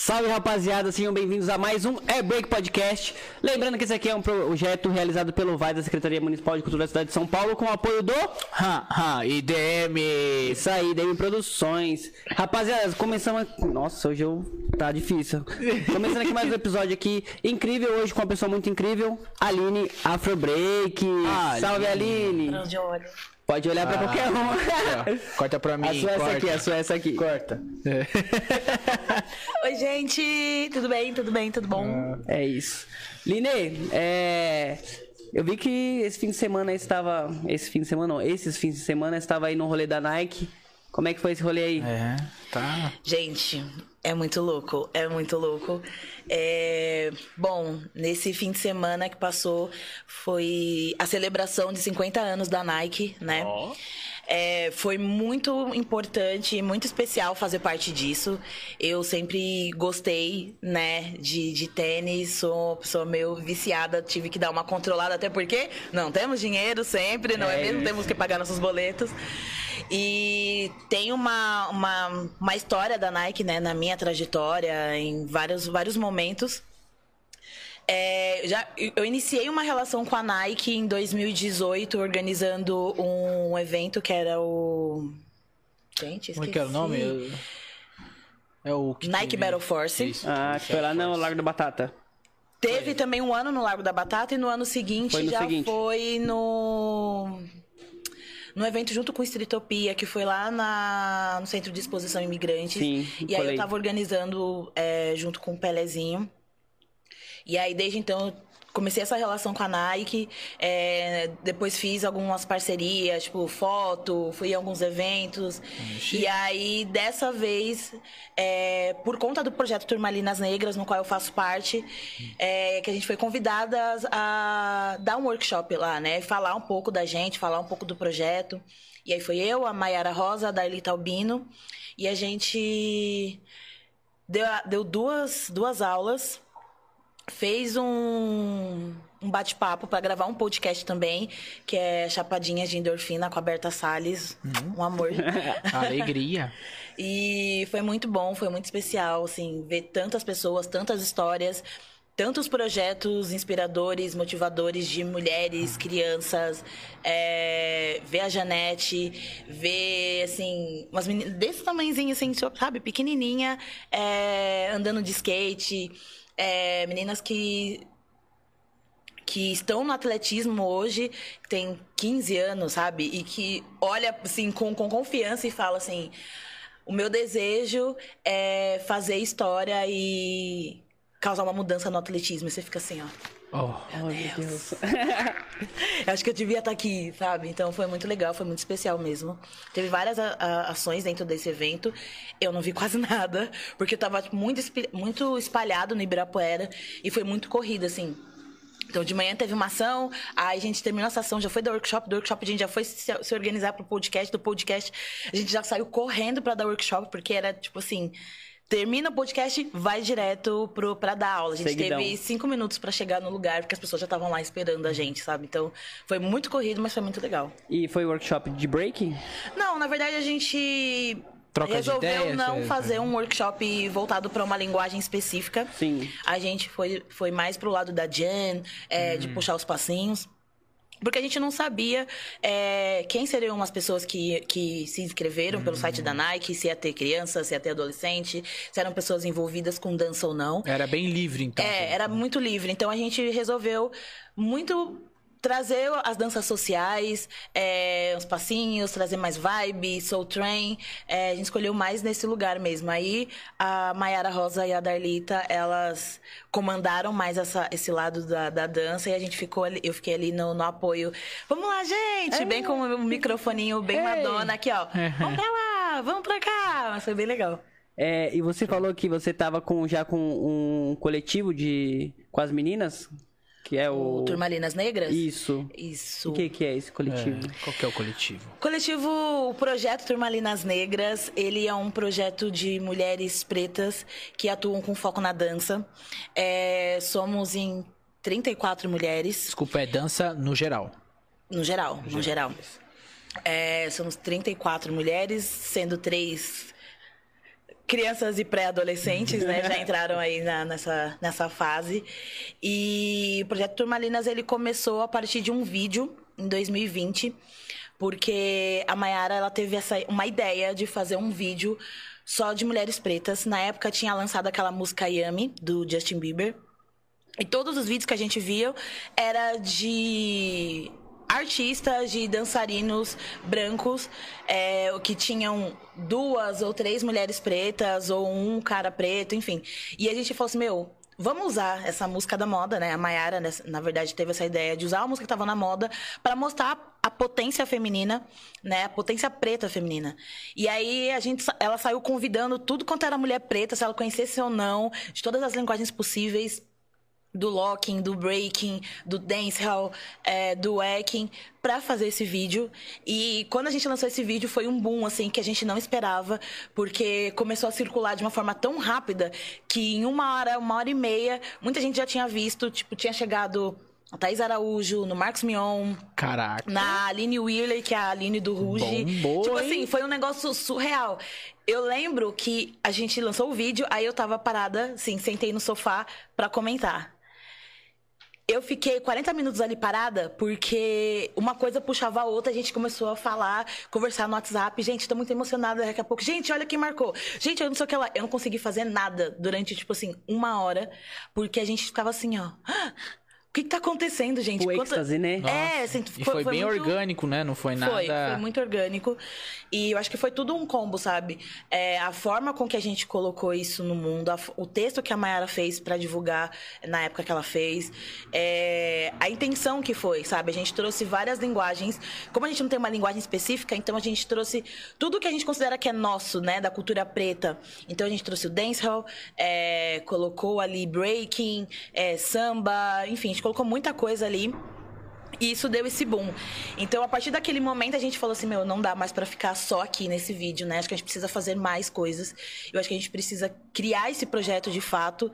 Salve rapaziada, sejam bem-vindos a mais um Air Break Podcast. Lembrando que esse aqui é um projeto realizado pelo VAI da Secretaria Municipal de Cultura da cidade de São Paulo com o apoio do Ha, ha, IDM. Isso aí, DM Produções. Rapaziada, começamos. aqui- Nossa, hoje eu. tá difícil. Começando aqui mais um episódio aqui incrível hoje com uma pessoa muito incrível, Aline Afro Break. Ah, Salve Aline. Olho. Pode olhar pra qualquer um. Ó, Corta pra mim. A sua é essa aqui, a sua é essa aqui. Corta. Oi, gente! Tudo bem? Tudo bem? Tudo bom? É isso. Line, é. Eu vi que esse fim de semana estava. Esse fim de semana não, esses fins de semana estava aí no rolê da Nike. Como é que foi esse rolê aí? É, tá. Gente, é muito louco. É muito louco. É, Bom, nesse fim de semana que passou foi a celebração de 50 anos da Nike, né? É, foi muito importante, muito especial fazer parte disso. Eu sempre gostei, né, de, de tênis, sou uma pessoa meio viciada, tive que dar uma controlada, até porque não temos dinheiro sempre, não é, É mesmo? isso. Temos que pagar nossos boletos. E tem uma, uma, uma história da Nike, né, na minha trajetória, em vários, vários momentos. É, já, eu iniciei uma relação com a Nike em 2018, organizando um evento que era o. Gente, Como é que era o nome? esqueci. É o que Nike teve- Battle Force. Isso. Ah, que foi lá no Largo da Batata. Teve também um ano no Largo da Batata e no ano seguinte Foi no já seguinte. foi no. No evento junto com o Streetopia, que foi lá na, no Centro de Exposição Imigrantes. Sim, E aí colei. eu tava organizando é, junto com o Pelezinho. E aí, desde então, eu comecei essa relação com a Nike. é, depois fiz algumas parcerias, tipo, foto, fui em alguns eventos. E aí, dessa vez, é, por conta do projeto Turmalinas Negras, no qual eu faço parte, é, que a gente foi convidada a dar um workshop lá, né? Falar um pouco da gente, falar um pouco do projeto. E aí foi eu, a Mayara Rosa, a Darlita Albino. E a gente deu, deu duas, duas aulas fez um, um bate-papo para gravar um podcast também, que é Chapadinhas de Endorfina com a Berta Salles. Um amor. Alegria. E foi muito bom, foi muito especial, assim, ver tantas pessoas, tantas histórias, tantos projetos inspiradores, motivadores de mulheres, crianças, é, ver a Janete, ver, assim, umas meninas desse tamanhozinho, assim, sabe, pequenininha, é, andando de skate, é, meninas que que estão no atletismo hoje, tem 15 anos, sabe? E que olha assim com, com confiança e fala assim: o meu desejo é fazer história e causar uma mudança no atletismo. E você fica assim, ó. Oh, meu Deus. Eu acho que eu devia estar aqui, sabe? Então foi muito legal, foi muito especial mesmo. Teve várias a- a- ações dentro desse evento. Eu não vi quase nada, porque eu tava tipo, muito, muito espalhado no Ibirapuera e foi muito corrida, assim. Então, de manhã teve uma ação, aí a gente terminou essa ação, já foi da workshop, do workshop a gente já foi se, se organizar pro podcast, do podcast a gente já saiu correndo pra dar workshop, porque era tipo assim, termina o podcast, vai direto pro, pra dar aula. A gente Seguidão. teve cinco minutos pra chegar no lugar, porque as pessoas já estavam lá esperando a gente, sabe? Então, foi muito corrido, mas foi muito legal. E foi workshop de break? Não, na verdade a gente Troca resolveu ideias, não é, fazer um workshop voltado para uma linguagem específica. Sim. A gente foi, foi mais pro lado da Jen, é, de puxar os passinhos. Porque a gente não sabia é, quem seriam as pessoas que, que se inscreveram pelo site da Nike, se ia ter criança, se ia ter adolescente, se eram pessoas envolvidas com dança ou não. era bem livre, então. É, era muito livre. Então a gente resolveu muito trazer as danças sociais, é, os passinhos, trazer mais vibe, soul train. É, a gente escolheu mais nesse lugar mesmo. Aí a Mayara Rosa e a Darlita, elas comandaram mais essa- esse lado da, da dança e a gente ficou ali, eu fiquei ali no, no apoio. Vamos lá, gente! Bem com o microfoninho bem Ei. Madonna aqui, ó. Vamos pra lá, vamos pra cá. Mas foi bem legal. É, e você falou que você tava com, já com um coletivo de. com as meninas? Que é o. O Turmalinas Negras? Isso. Isso. O que, que é esse coletivo? É, Qual que é o coletivo? Coletivo, o projeto Turmalinas Negras, ele é um projeto de mulheres pretas que atuam com foco na dança. É, somos em 34 mulheres, Desculpa, é dança no geral. no geral, no geral. É, somos 34 mulheres, sendo três crianças e pré-adolescentes, né, já entraram aí na- nessa, nessa fase. E o projeto Turmalinas ele começou a partir de um vídeo em 2020, porque a Mayara ela teve essa uma ideia de fazer um vídeo só de mulheres pretas. Na época tinha lançado aquela música Yami do Justin Bieber. E todos os vídeos que a gente via era de artistas, de dançarinos brancos, é, que tinham duas ou três mulheres pretas, ou um cara preto, enfim. E a gente falou assim, meu, vamos usar essa música da moda, né? A Mayara, na verdade, teve essa ideia de usar a música que estava na moda para mostrar a potência feminina, né? A potência preta feminina. E aí a gente, ela saiu convidando tudo quanto era mulher preta, se ela conhecesse ou não, de todas as linguagens possíveis, do locking, do breaking, do dancehall, é, do wacking, pra fazer esse vídeo. E quando a gente lançou esse vídeo foi um boom, assim, que a gente não esperava, porque começou a circular de uma forma tão rápida que em uma hora, uma hora e meia, muita gente já tinha visto, tipo, tinha chegado a Thaís Araújo, no Marcos Mion, Caraca. na Aline Wheeler, que é a Aline do Ruge. Bombou, tipo hein? assim, foi um negócio surreal. Eu lembro que a gente lançou o vídeo, aí eu tava parada, assim, sentei no sofá pra comentar. Eu fiquei 40 minutos ali parada, porque uma coisa puxava a outra, a gente começou a falar, conversar no WhatsApp. Gente, tô muito emocionada daqui a pouco. Gente, olha quem marcou. Gente, eu não sei o que. Eu não consegui fazer nada durante, tipo assim, uma hora, porque a gente ficava assim, ó. "Ah, O que, que tá acontecendo, gente? O Quanta- êxtase, né? É, assim, E foi, bem muito- orgânico, né? Não foi nada. foi, foi muito orgânico. E eu acho que foi tudo um combo, sabe? É, a forma com que a gente colocou isso no mundo, a o texto que a Mayara fez pra divulgar na época que ela fez, é, a intenção que foi, sabe? A gente trouxe várias linguagens. Como a gente não tem uma linguagem específica, então a gente trouxe tudo que a gente considera que é nosso, né? Da cultura preta. Então a gente trouxe o dancehall, é, colocou ali breaking, é, samba, enfim, a gente colocou muita coisa ali. E isso deu esse boom. Então, a partir daquele momento, a gente falou assim: meu, não dá mais pra ficar só aqui nesse vídeo, né? Acho que a gente precisa fazer mais coisas. Eu acho que a gente precisa criar esse projeto de fato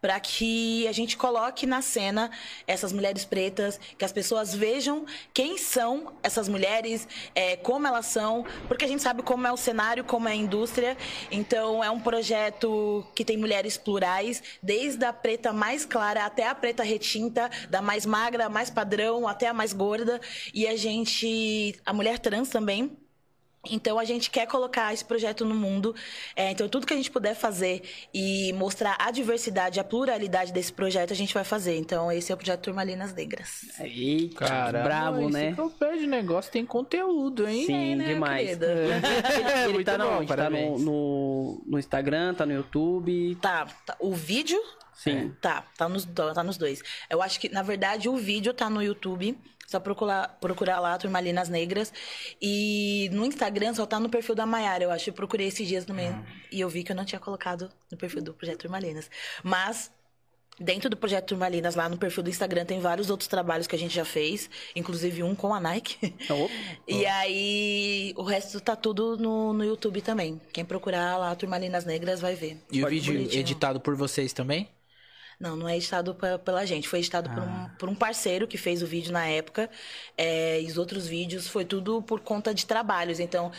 para que a gente coloque na cena essas mulheres pretas, que as pessoas vejam quem são essas mulheres, é, como elas são, porque a gente sabe como é o cenário, como é a indústria. Então, é um projeto que tem mulheres plurais, desde a preta mais clara até a preta retinta, da mais magra, mais padrão, até a mais gorda. E a gente. A mulher trans também. Então a gente quer colocar esse projeto no mundo. É, então tudo que a gente puder fazer e mostrar a diversidade, a pluralidade desse projeto, a gente vai fazer. Então esse é o projeto Turmalinas Negras. Eita, Caramba, brabo, esse né? papel de negócio tem conteúdo, hein? Sim, né, demais. querida? Ele, ele tá, bom, no, tá no, no, no Instagram, tá no YouTube. Tá, tá. O vídeo Sim. Tá, tá nos, tá nos dois. Eu acho que, na verdade, o vídeo tá no YouTube. Só procurar, procurar lá, Turmalinas Negras. E no Instagram só tá no perfil da Maiara. Eu acho que eu procurei esses dias também. E eu vi que eu não tinha colocado no perfil do Projeto Turmalinas. Mas. Dentro do projeto Turmalinas, lá no perfil do Instagram, tem vários outros trabalhos que a gente já fez, inclusive um com a Nike. Opa. E aí, o resto tá tudo no, no YouTube também. Quem procurar lá Turmalinas Negras vai ver. E o Pode- vídeo bonitinho. editado por vocês também? Não, não é editado pe- pela gente. Foi editado por, um, por um parceiro que fez o vídeo na época. É, e os outros vídeos foi tudo por conta de trabalhos. Então,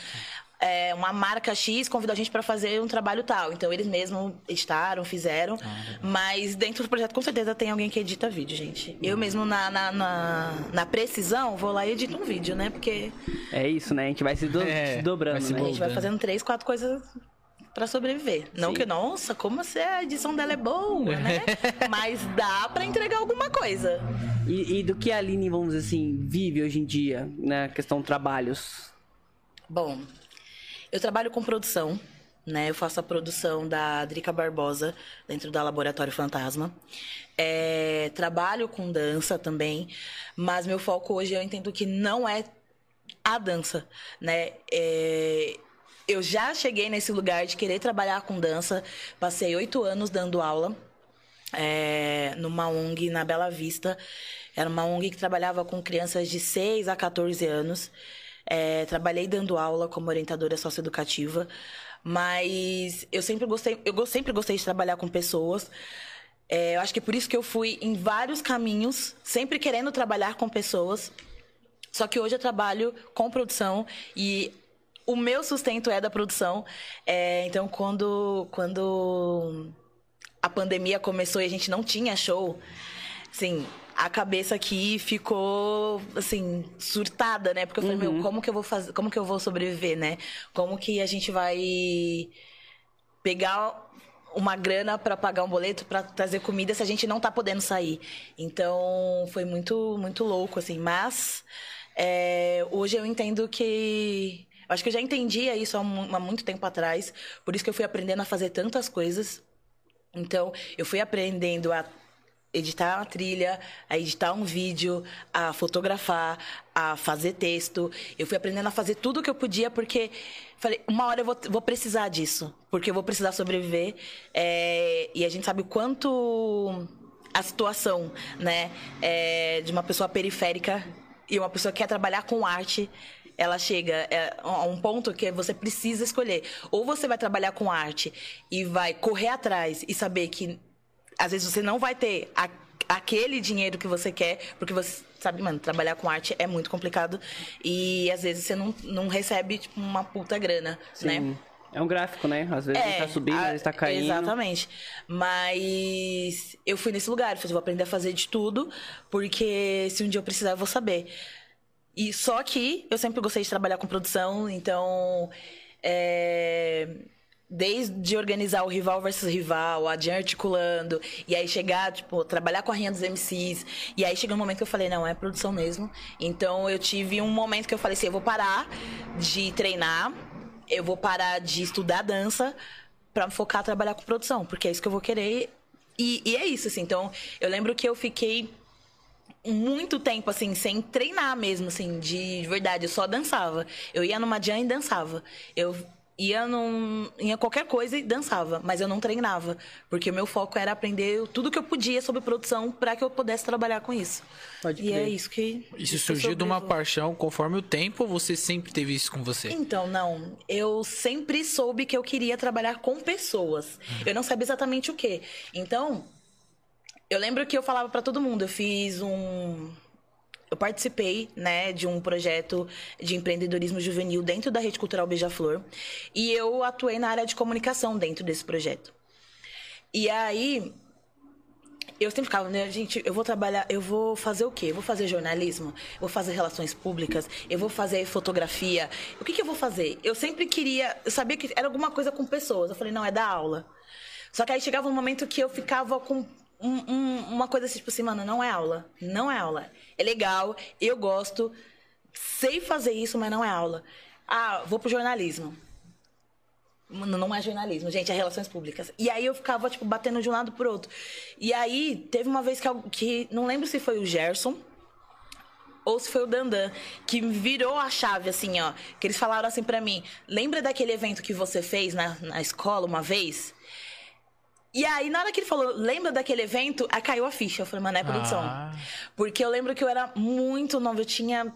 é, uma marca X convidou a gente para fazer um trabalho tal. Então, eles mesmos editaram, fizeram. mas dentro do projeto, com certeza, tem alguém que edita vídeo, gente. Eu mesmo, na, na, na, na precisão, vou lá e edito um vídeo, né? Porque É isso, né? A gente vai se, do- É, se dobrando, vai se né? a gente vai fazendo três, quatro coisas pra sobreviver. Não Sim. que, nossa, como se a edição dela é boa, né? Mas dá pra entregar alguma coisa. E, e do que a Aline, vamos dizer assim, vive hoje em dia, na questão trabalhos? Bom, eu trabalho com produção, né? Eu faço a produção da Drica Barbosa dentro da Laboratório Fantasma. É, trabalho com dança também, mas meu foco hoje eu entendo que não é a dança, né? É, eu já cheguei nesse lugar de querer trabalhar com dança. Passei oito anos dando aula é, numa ONG na Bela Vista. Era uma ONG que trabalhava com crianças de 6 a 14 anos. É, trabalhei dando aula como orientadora socioeducativa, mas eu sempre gostei, eu sempre gostei de trabalhar com pessoas. É, eu acho que por isso que eu fui em vários caminhos, sempre querendo trabalhar com pessoas. Só que hoje eu trabalho com produção e o meu sustento é da produção. É, então, quando, quando a pandemia começou e a gente não tinha show, assim, a cabeça aqui ficou, assim, surtada, né? Porque eu falei, meu, como que eu vou fazer, como que eu vou sobreviver, né? Como que a gente vai pegar uma grana para pagar um boleto para trazer comida se a gente não tá podendo sair. Então, foi muito muito louco assim, mas é, hoje eu entendo que acho que eu já entendia isso há, há muito tempo atrás, por isso que eu fui aprendendo a fazer tantas coisas. Então, eu fui aprendendo a editar uma trilha, a editar um vídeo, a fotografar, a fazer texto. Eu fui aprendendo a fazer tudo o que eu podia, porque falei, uma hora eu vou, vou precisar disso, porque eu vou precisar sobreviver. É, e a gente sabe o quanto a situação, né, é, de uma pessoa periférica e uma pessoa que quer trabalhar com arte ela chega é, a um ponto que você precisa escolher. Ou você vai trabalhar com arte e vai correr atrás e saber que às vezes você não vai ter a- aquele dinheiro que você quer, porque você sabe, mano, trabalhar com arte é muito complicado e às vezes você não, não recebe tipo, uma puta grana, né? Sim. É um gráfico, né? Às vezes tá subindo, às a- vezes tá caindo. Exatamente. Mas eu fui nesse lugar, eu falei, vou aprender a fazer de tudo, porque se um dia eu precisar, eu vou saber. E só que eu sempre gostei de trabalhar com produção, então. é, Desde organizar o rival versus rival, a Jean articulando, e aí chegar, tipo, trabalhar com a Rinha dos MCs. E aí chegou um momento que eu falei, não, é produção mesmo. Então eu tive um momento que eu falei assim, eu vou parar de treinar, eu vou parar de estudar dança pra me focar a trabalhar com produção, porque é isso que eu vou querer. E, e é isso, assim. Então, eu lembro que eu fiquei muito tempo, assim, sem treinar mesmo, assim, de verdade. Eu só dançava. Eu ia numa jam e dançava. Eu ia num, em qualquer coisa e dançava, mas eu não treinava. Porque o meu foco era aprender tudo que eu podia sobre produção para que eu pudesse trabalhar com isso. Pode e crer. é isso que. Isso surgiu de uma paixão conforme o tempo ou você sempre teve isso com você? Então, não. Eu sempre soube que eu queria trabalhar com pessoas. Eu não sabia exatamente o que. Então, eu lembro que eu falava pra todo mundo. Eu fiz um. Eu participei, né, de um projeto de empreendedorismo juvenil dentro da Rede Cultural Beija-Flor. E eu atuei na área de comunicação dentro desse projeto. E aí, eu sempre ficava, né, gente, eu vou trabalhar, eu vou fazer o quê? Eu vou fazer jornalismo? Eu vou fazer relações públicas? Eu vou fazer fotografia? O que, que eu vou fazer? Eu sempre queria, eu sabia que era alguma coisa com pessoas. Eu falei, não, é da aula. Só que aí chegava um momento que eu ficava com um- um- uma coisa assim, tipo assim, mano, não é aula. Não é aula. É legal, eu gosto, sei fazer isso, mas não é aula. Ah, vou pro jornalismo. Mano, não é jornalismo, gente, é relações públicas. E aí eu ficava, tipo, batendo de um lado pro outro. E aí, teve uma vez que, que não lembro se foi o Gerson ou se foi o Dandan, que virou a chave, assim, ó. Que eles falaram assim pra mim: lembra daquele evento que você fez na, na escola uma vez? E aí, na hora que ele falou, lembra daquele evento, aí caiu a ficha. Eu falei, mano, é produção. Ah. Porque eu lembro que eu era muito nova, eu tinha.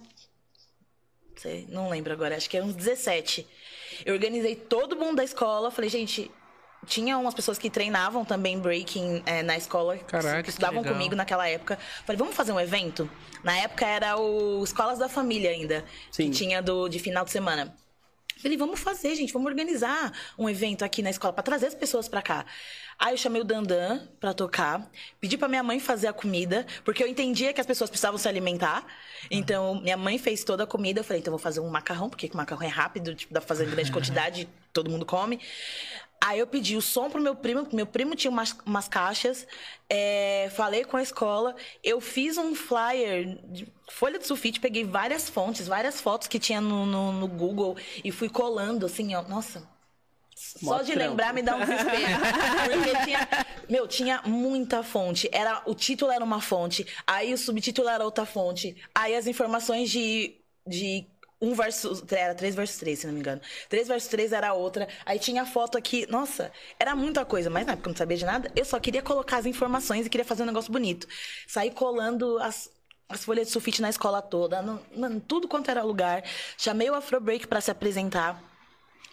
Sei, não lembro agora, acho que era uns 17. Eu organizei todo mundo da escola, falei, gente. Tinha umas pessoas que treinavam também breaking eh, na escola, que- Caraca, que que estudavam legal. comigo naquela época. Falei, vamos fazer um evento? Na época era o Escolas da Família ainda, Sim. que tinha do, de final de semana. Falei, vamos fazer, gente, vamos organizar um evento aqui na escola pra trazer as pessoas pra cá. Aí eu chamei o Dandan pra tocar, pedi pra minha mãe fazer a comida, porque eu entendia que as pessoas precisavam se alimentar. Então, minha mãe fez toda a comida. Eu falei, então eu vou fazer um macarrão, porque o macarrão é rápido, tipo, dá pra fazer em grande quantidade, todo mundo come. Aí eu pedi o som pro meu primo, meu primo tinha umas, umas caixas, é, falei com a escola, eu fiz um flyer de folha de sulfite, peguei várias fontes, várias fotos que tinha no, no, no Google e fui colando, assim, ó, nossa. Só Mó de trampo. lembrar me dá um desespero. Porque tinha. Meu, tinha muita fonte. Era, o título era uma fonte, aí o subtítulo era outra fonte. Aí as informações de. de um versus. Era três versus três, se não me engano. Três versus três era outra. Aí tinha foto aqui. Nossa, era muita coisa. Mas na época eu não sabia de nada. Eu só queria colocar as informações e queria fazer um negócio bonito. Saí colando as. As folhas de sulfite na escola toda, no- mano, tudo quanto era lugar. Chamei o Afrobreak pra se apresentar.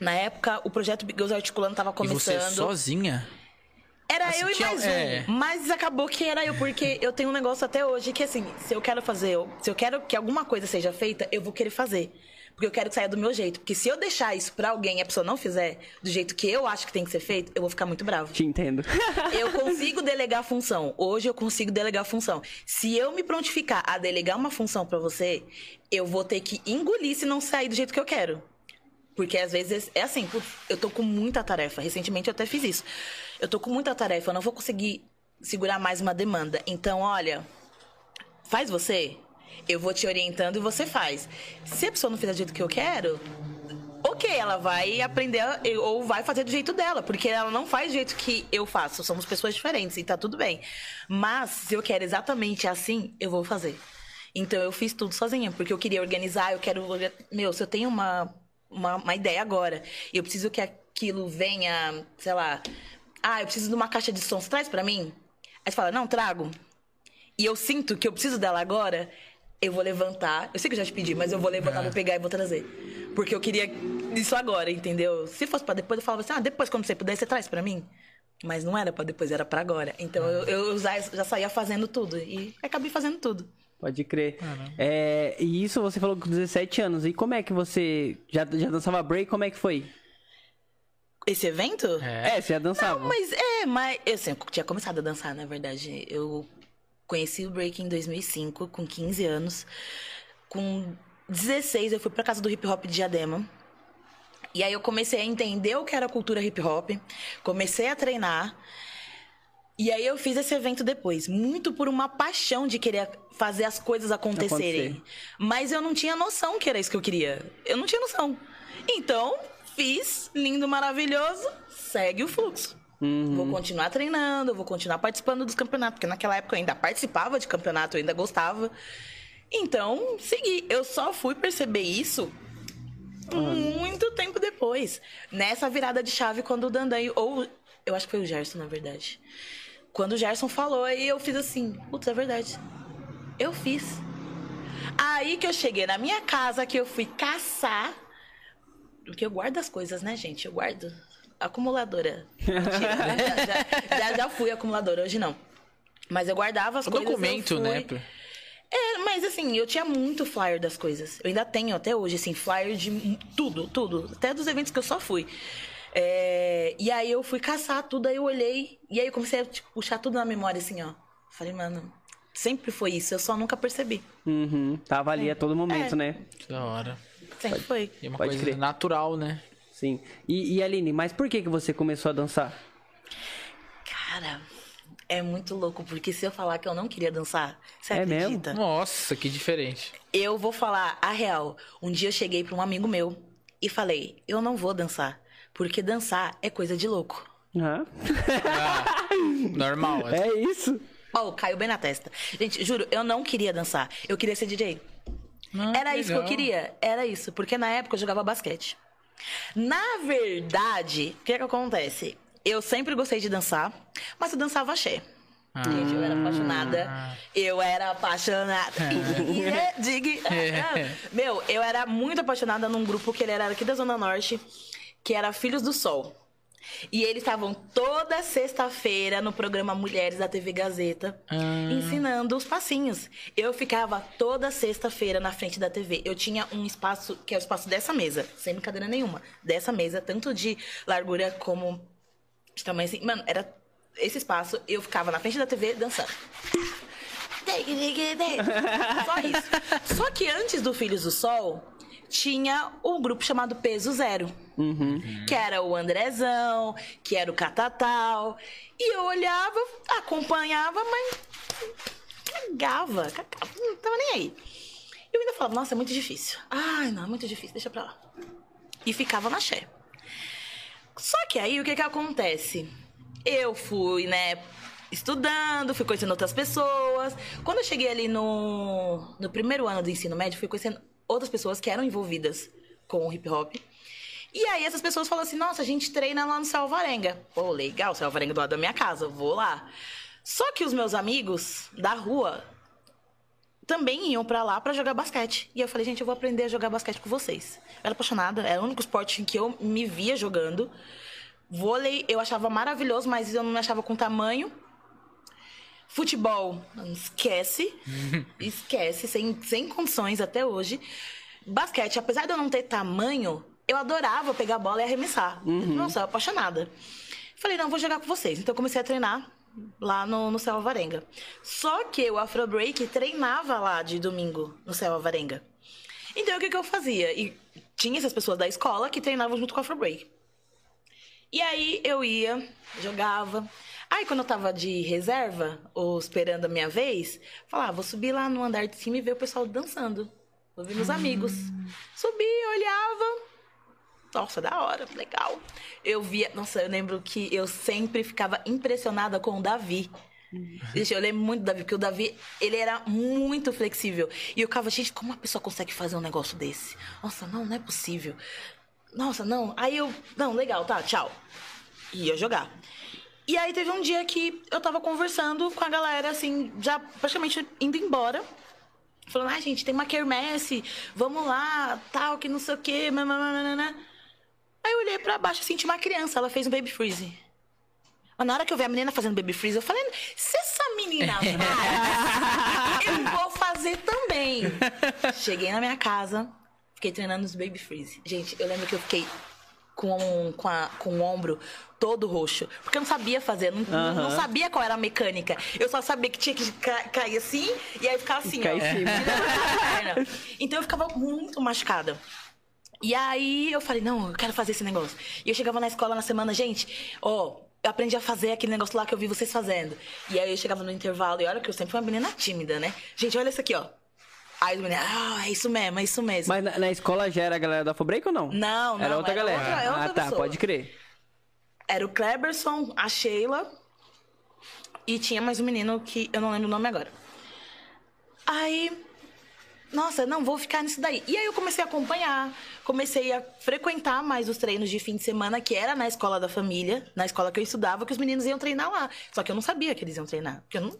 Na época, o projeto Big Girls Articulando tava E você começando. sozinha? Era Assim, eu e mais um. é. Mas acabou que era eu, porque eu tenho um negócio até hoje que, assim, se eu quero fazer, se eu quero que alguma coisa seja feita, eu vou querer fazer. Porque eu quero que saia do meu jeito. Porque se eu deixar isso pra alguém e a pessoa não fizer do jeito que eu acho que tem que ser feito, eu vou ficar muito bravo. Te entendo. Eu consigo delegar função. Hoje eu consigo delegar função. Se eu me prontificar a delegar uma função pra você, eu vou ter que engolir se não sair do jeito que eu quero. Porque às vezes é assim, eu tô com muita tarefa. Recentemente eu até fiz isso. Eu tô com muita tarefa, eu não vou conseguir segurar mais uma demanda. Então, olha, faz você, eu vou te orientando e você faz. Se a pessoa não fizer do jeito que eu quero, ok, ela vai aprender ou vai fazer do jeito dela, porque ela não faz do jeito que eu faço. Somos pessoas diferentes e tá tudo bem. Mas se eu quero exatamente assim, eu vou fazer. Então eu fiz tudo sozinha, porque eu queria organizar, eu quero. Meu, se eu tenho uma, uma, uma ideia agora, e eu preciso que aquilo venha, sei lá. Ah, eu preciso de uma caixa de sons, traz pra mim. Aí você fala, não, trago. E eu sinto que eu preciso dela agora, eu vou levantar. Eu sei que eu já te pedi, mas eu vou levantar, vou pegar e vou trazer. Porque eu queria isso agora, entendeu? Se fosse pra depois, eu falava assim, ah, depois quando você puder, você traz pra mim. Mas não era pra depois, era pra agora. Então eu, eu já, já saía fazendo tudo. E acabei fazendo tudo. Pode crer. É, e isso você falou com 17 anos. E como é que você já, já dançava break? Como é que foi? Esse evento? É. É, você já dançava. Não, mas é, mas eu sempre tinha começado a dançar, na verdade. Eu conheci o break em 2005, com 15 anos. Com 16 eu fui pra casa do hip hop de Diadema. E aí eu comecei a entender o que era a cultura hip hop, comecei a treinar. E aí eu fiz esse evento depois, muito por uma paixão de querer fazer as coisas acontecerem. Acontecer. Mas eu não tinha noção que era isso que eu queria. Eu não tinha noção. Então, fiz, lindo, maravilhoso, segue o fluxo. Vou continuar treinando, vou continuar participando dos campeonatos, porque naquela época eu ainda participava de campeonato, eu ainda gostava. Então, segui. Eu só fui perceber isso muito tempo depois. Nessa virada de chave, quando o Dandan, ou eu acho que foi o Gerson, na verdade. Quando o Gerson falou, aí eu fiz assim, putz, é verdade. Eu fiz. Aí que eu cheguei na minha casa, que eu fui caçar. Porque eu guardo as coisas, né, gente? Eu guardo. Acumuladora. Mentira, né? já, já, já fui acumuladora, hoje não. Mas eu guardava as O coisas. documento, né? é, mas assim, eu tinha muito flyer das coisas. Eu ainda tenho até hoje, assim, flyer de tudo, tudo. Até dos eventos que eu só fui. É, e aí eu fui caçar tudo, aí eu olhei. E aí eu comecei a tipo, puxar tudo na memória, assim, ó. Falei, mano, sempre foi isso, eu só nunca percebi. Uhum, tava ali a todo momento, É. né? Da hora. Sempre foi. E é uma Pode coisa crer. natural, né? Sim. E, e Aline, mas por que, que você começou a dançar? Cara, é muito louco, porque se eu falar que eu não queria dançar, você É mesmo? acredita? Nossa, que diferente. Eu vou falar a real. Um dia eu cheguei pra um amigo meu e falei: eu não vou dançar, porque dançar é coisa de louco. Aham. Ah, normal. É isso. Ó, caiu bem na testa. Gente, juro, eu não queria dançar. Eu queria ser DJ. Ah, Era isso que eu legal. queria. Era isso. Porque na época eu jogava basquete. Na verdade, o que, que acontece? Eu sempre gostei de dançar, mas eu dançava axé. Ah. Gente, eu era apaixonada. Eu era apaixonada. E- é, Dig. Meu, eu era muito apaixonada num grupo que ele era aqui da Zona Norte, que era Filhos do Sol. E eles estavam toda sexta-feira no programa Mulheres da TV Gazeta, Ah. ensinando os passinhos. Eu ficava toda sexta-feira na frente da TV. Eu tinha um espaço, que é o espaço dessa mesa, sem brincadeira nenhuma. Dessa mesa, tanto de largura como de tamanho assim. Mano, era esse espaço, eu ficava na frente da TV dançando. Só isso. Só que antes do Filhos do Sol, tinha o grupo chamado Peso Zero. Que era o Andrezão, que era o Catatal. E eu olhava, acompanhava, mas cagava, cagava, não tava nem aí. Eu ainda falava, nossa, é muito difícil. Ai, não, é muito difícil, deixa pra lá. E ficava na xé. Só que aí, o que que acontece? Eu fui, né, estudando, fui conhecendo outras pessoas. Quando eu cheguei ali no, no primeiro ano do ensino médio, fui conhecendo outras pessoas que eram envolvidas com o hip hop. E aí essas pessoas falaram assim, nossa, a gente treina lá no Salvarenga. Pô, legal, Salvarenga do lado da minha casa, vou lá. Só que os meus amigos da rua também iam pra lá pra jogar basquete. E eu falei, gente, eu vou aprender a jogar basquete com vocês. Eu era apaixonada, era o único esporte em que eu me via jogando. Vôlei eu achava maravilhoso, mas eu não me achava com tamanho. Futebol, esquece. esquece, sem, sem condições até hoje. Basquete, apesar de eu não ter tamanho, eu adorava pegar a bola e arremessar. Nossa, eu apaixonada. Falei, não, vou jogar com vocês. Então eu comecei a treinar lá no, no Céu Alvarenga. Só que o Afro Break treinava lá de domingo no Céu Alvarenga. Então o que, que eu fazia? E tinha essas pessoas da escola que treinavam junto com o Afro Break. E aí eu ia, jogava. Aí quando eu tava de reserva, ou esperando a minha vez, falava, ah, vou subir lá no andar de cima e ver o pessoal dançando. Vou ver meus amigos. Subi, olhava. Nossa, da hora, legal. Eu via. Nossa, eu lembro que eu sempre ficava impressionada com o Davi. Gente, eu lembro muito do Davi, porque o Davi, ele era muito flexível. E eu ficava, gente, como uma pessoa consegue fazer um negócio desse? Nossa, não, não é possível. Nossa, não. Aí eu, não, legal, tá, tchau. E ia jogar. E aí teve um dia que eu tava conversando com a galera, assim, já praticamente indo embora. Falando, ah, gente, tem uma quermesse, vamos lá, tal, que não sei o quê, nananana. Aí eu olhei pra baixo, assim, tinha uma criança, ela fez um baby freeze. Mas na hora que eu vi a menina fazendo baby freeze, eu falei, se essa menina faz, eu vou fazer também. Cheguei na minha casa, fiquei treinando os baby freeze. Gente, eu lembro que eu fiquei com, com, a- com o ombro todo roxo. Porque eu não sabia fazer, não, não- sabia qual era a mecânica. Eu só sabia que tinha que ca- cair assim e aí ficava assim, ó. perna. Então eu ficava muito machucada. E aí eu falei, não, eu quero fazer esse negócio. E eu chegava na escola na semana, gente, ó, eu aprendi a fazer aquele negócio lá que eu vi vocês fazendo. E aí eu chegava no intervalo, e olha que eu sempre fui uma menina tímida, né? Gente, olha isso aqui, ó. Aí os meninos, ah, é isso mesmo, é isso mesmo. Mas na, na escola já era a galera da Afrobreak ou não? Não, não, Era outra era galera. outra- outra ah, tá, pessoa. pode crer. Era o Kleberson, a Sheila e tinha mais um menino que eu não lembro o nome agora. Aí, nossa, não, vou ficar nisso daí. E aí eu comecei a acompanhar, comecei a frequentar mais os treinos de fim de semana, que era na escola da família, na escola que eu estudava, que os meninos iam treinar lá. Só que eu não sabia que eles iam treinar, porque eu não,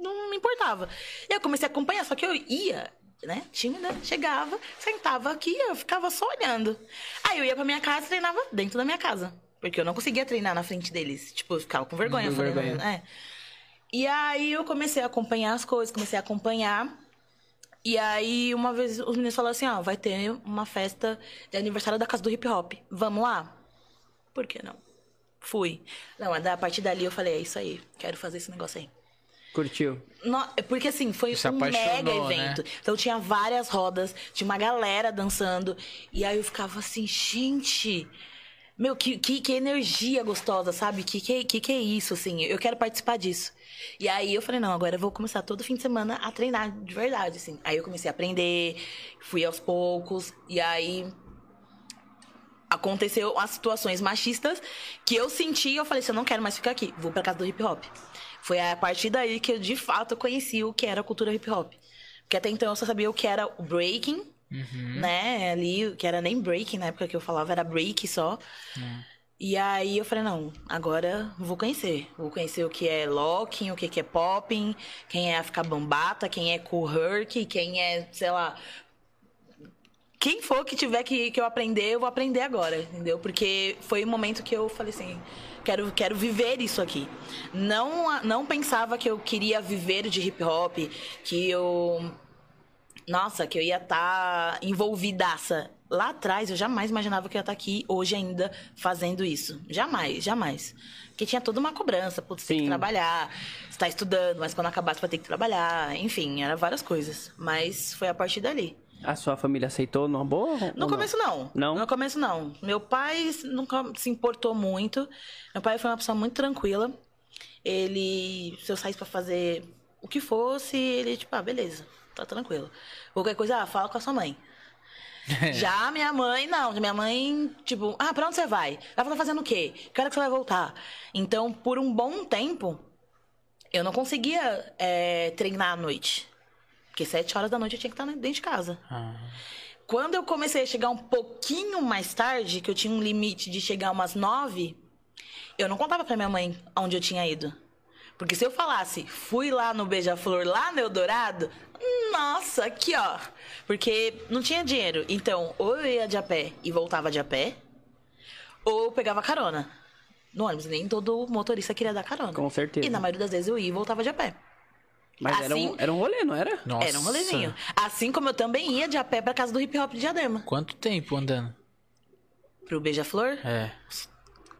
não me importava. E aí eu comecei a acompanhar, só que eu ia, né, tímida, chegava, sentava aqui, eu ficava só olhando. Aí eu ia pra minha casa e treinava dentro da minha casa. Porque eu não conseguia treinar na frente deles. Tipo, eu ficava com vergonha. Com falei, vergonha. é. E aí eu comecei a acompanhar as coisas, comecei a acompanhar. E aí, uma vez, os meninos falaram assim, ó, vai ter uma festa de aniversário da casa do hip hop. Vamos lá? Por que não? Fui. Não, a partir dali eu falei, é isso aí, quero fazer esse negócio aí. Curtiu? No- porque assim, foi Se um mega evento. né? Então tinha várias rodas, tinha uma galera dançando. E aí eu ficava assim, gente. Meu, que, que, que energia gostosa, sabe? Que, que que que é isso, assim? Eu quero participar disso. E aí eu falei, não, agora eu vou começar todo fim de semana a treinar de verdade, assim. Aí eu comecei a aprender, fui aos poucos, e aí aconteceu as situações machistas que eu senti e eu falei assim, eu não quero mais ficar aqui, vou pra casa do hip hop. Foi a partir daí que eu de fato conheci o que era a cultura hip hop. Porque até então eu só sabia o que era o breaking, né? Ali, que era nem breaking na época que eu falava, era break só. E aí eu falei, não, agora vou conhecer. Vou conhecer o que é locking, o que é popping, quem é África Bambata, quem é Kuhurk, quem é, sei lá, quem for que tiver que, que eu aprender, eu vou aprender agora, entendeu? Porque foi o momento que eu falei assim, quero, quero viver isso aqui. Não, não pensava que eu queria viver de hip hop, que eu. Nossa, que eu ia estar envolvidaça. Lá atrás eu jamais imaginava que eu ia estar aqui hoje ainda fazendo isso. Jamais, jamais. Porque tinha toda uma cobrança, putz, tem que trabalhar, você tá estudando, mas quando acabar você vai ter que trabalhar. Enfim, era várias coisas. Mas foi a partir dali. A sua família aceitou numa boa? No começo não. Não? No começo não. Meu pai nunca se importou muito. Meu pai foi uma pessoa muito tranquila. Ele, se eu saísse pra fazer o que fosse, ele tipo, ah, beleza, tá tranquilo. Qualquer coisa, ah, fala com a sua mãe. Já minha mãe, não. Minha mãe, tipo, ah, pra onde você vai? Ela tá fazendo o quê? Que hora que você vai voltar? Então, por um bom tempo, eu não conseguia é, treinar à noite. Porque sete horas da noite eu tinha que estar dentro de casa. Ah. Quando eu comecei a chegar um pouquinho mais tarde, que eu tinha um limite de chegar umas nove, eu não contava pra minha mãe onde eu tinha ido. Porque se eu falasse, fui lá no Beija-Flor, lá no Eldorado, nossa, aqui ó. Porque não tinha dinheiro. Então, ou eu ia de a pé e voltava de a pé, ou eu pegava carona. No ônibus, nem todo motorista queria dar carona. Com certeza. E na maioria das vezes eu ia e voltava de a pé. Mas era, Assim- um, era um rolê, não era? Nossa. Era um rolezinho. Assim como eu também ia de a pé pra casa do hip hop de Diadema. Quanto tempo andando? Pro Beija-Flor, É.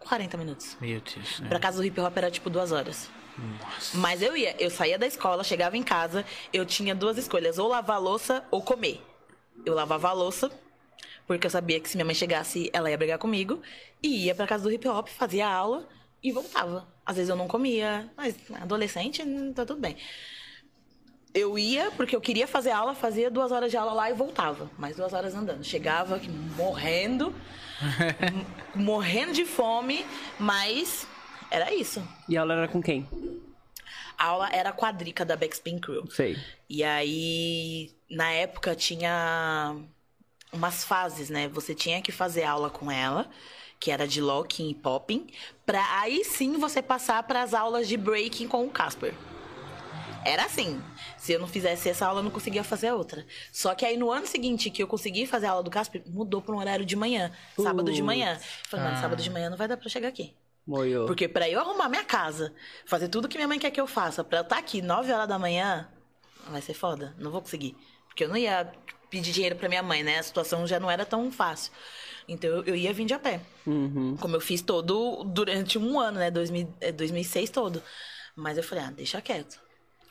40 minutos. Meu Deus. né? Pra casa do hip hop era tipo duas horas. Nossa. Mas eu ia, eu saía da escola, chegava em casa, eu tinha duas escolhas, ou lavar a louça ou comer. Eu lavava a louça, porque eu sabia que se minha mãe chegasse, ela ia brigar comigo, e ia pra casa do hip hop, fazia aula e voltava. Às vezes eu não comia, mas adolescente, hum, tá tudo bem. Eu ia porque eu queria fazer aula, fazia duas horas de aula lá e voltava. Mais duas horas andando. Chegava aqui morrendo, morrendo de fome, mas era isso. E a aula era com quem? A aula era quadrica da Backspin Crew. Sei. E aí, na época, tinha umas fases, né? Você tinha que fazer aula com ela, que era de locking e popping, pra aí sim você passar para as aulas de breaking com o Casper. Era assim. Se eu não fizesse essa aula, eu não conseguia fazer a outra. Só que aí no ano seguinte que eu consegui fazer a aula do Casper, mudou para um horário de manhã, sábado de manhã. Falei, mano, sábado de manhã não vai dar para chegar aqui. Moiô. Porque pra eu arrumar minha casa, fazer tudo que minha mãe quer que eu faça, pra eu estar aqui 9 horas da manhã, vai ser foda. Não vou conseguir. Porque eu não ia pedir dinheiro pra minha mãe, né? A situação já não era tão fácil. Então eu, eu ia vir de a pé. Uhum. Como eu fiz todo durante um ano, né? 2000, eh, 2006 todo. Mas eu falei, ah, deixa quieto.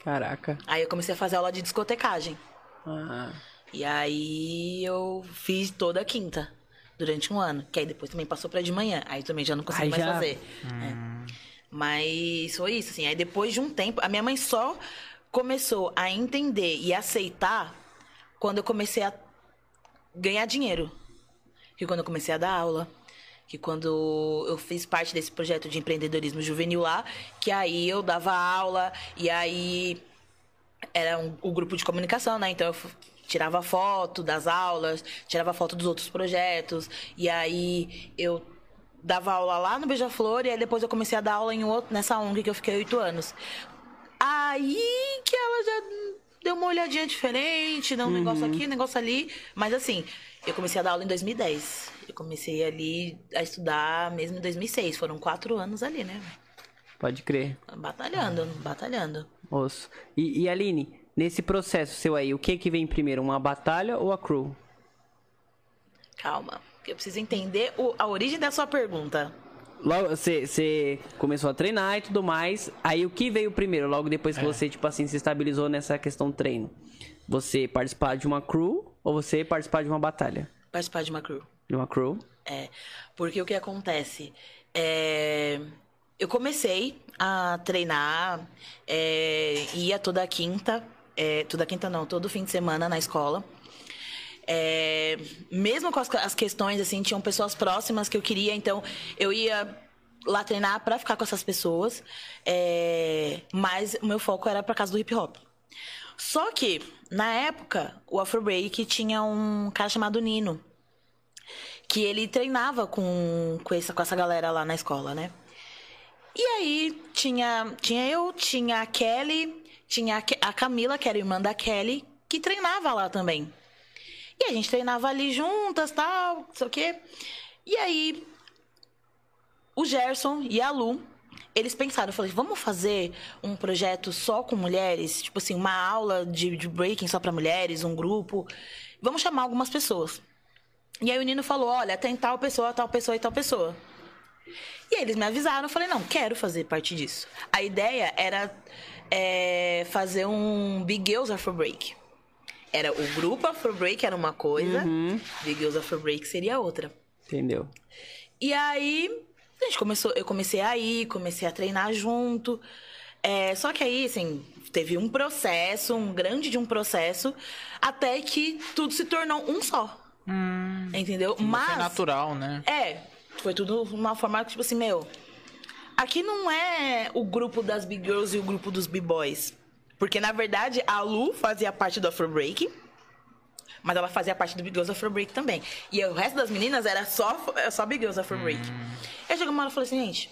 Caraca. Aí eu comecei a fazer aula de discotecagem. Ah, E aí eu fiz toda a quinta durante um ano. Que aí depois também passou pra de manhã. Aí também já não consegui Aí mais já- fazer. É. Mas foi isso, assim. Aí depois de um tempo, a minha mãe só começou a entender e aceitar quando eu comecei a ganhar dinheiro. Que quando eu comecei a dar aula. Que quando eu fiz parte desse projeto de empreendedorismo juvenil lá, que aí eu dava aula e aí era um, o grupo de comunicação, né? Então eu tirava foto das aulas, tirava foto dos outros projetos, e aí eu dava aula lá no Beija-Flor, e aí depois eu comecei a dar aula em outro, nessa ONG que eu fiquei oito anos. Aí que ela já deu uma olhadinha diferente, deu um negócio aqui, um negócio ali, mas assim, eu comecei a dar aula em 2010. Eu comecei ali a estudar mesmo em 2006, foram quatro anos ali, né? pode crer. Batalhando, batalhando. Osso. E, e Aline, nesse processo seu aí, o que que vem primeiro? Uma batalha ou a crew? Calma, que eu preciso entender o- a origem da sua pergunta. Logo, você, você começou a treinar e tudo mais. Aí o que veio primeiro? Logo depois que você, tipo assim, se estabilizou nessa questão do treino. Você participar de uma crew ou você participar de uma batalha? Participar de uma crew. De uma crew? É, porque o que acontece? É, eu comecei a treinar, é, ia toda quinta, é, toda quinta não, todo fim de semana na escola. É, mesmo com as, as questões, assim, tinham pessoas próximas que eu queria, então eu ia lá treinar pra ficar com essas pessoas, é, mas o meu foco era pra casa do hip hop. Só que, na época, o Afro Break tinha um cara chamado Nino, que ele treinava com, com, essa, com essa galera lá na escola, né? E aí tinha, tinha eu, tinha a Kelly, tinha a, a Camila, que era irmã da Kelly, que treinava lá também. E a gente treinava ali juntas, tal, não sei o quê. E aí, o Gerson e a Lu, eles pensaram, falei, vamos fazer um projeto só com mulheres? Tipo assim, uma aula de, de breaking só pra mulheres, um grupo. Vamos chamar algumas pessoas. E aí o Nino falou, olha, tem tal pessoa, tal pessoa e tal pessoa. E aí eles me avisaram, eu falei, não, quero fazer parte disso. A ideia era é, fazer um Big Girls Afro Break. Era o grupo Afro Break era uma coisa, Big Girls Afro Break seria outra. Entendeu? E aí, a gente começou, eu comecei a ir, comecei a treinar junto. É, só que aí, assim, teve um processo, um grande de um processo, até que tudo se tornou um só. Entendeu? Foi Mas. natural, né? É, foi tudo uma forma que, tipo assim, meu. Aqui não é o grupo das Big Girls e o grupo dos B-Boys. Porque, na verdade, a Lu fazia parte do Afro Break. Mas ela fazia parte do Big Girls Afro Break também. E o resto das meninas era só, só Big Girls Afro Break. Aí chegou uma hora e falei assim, gente.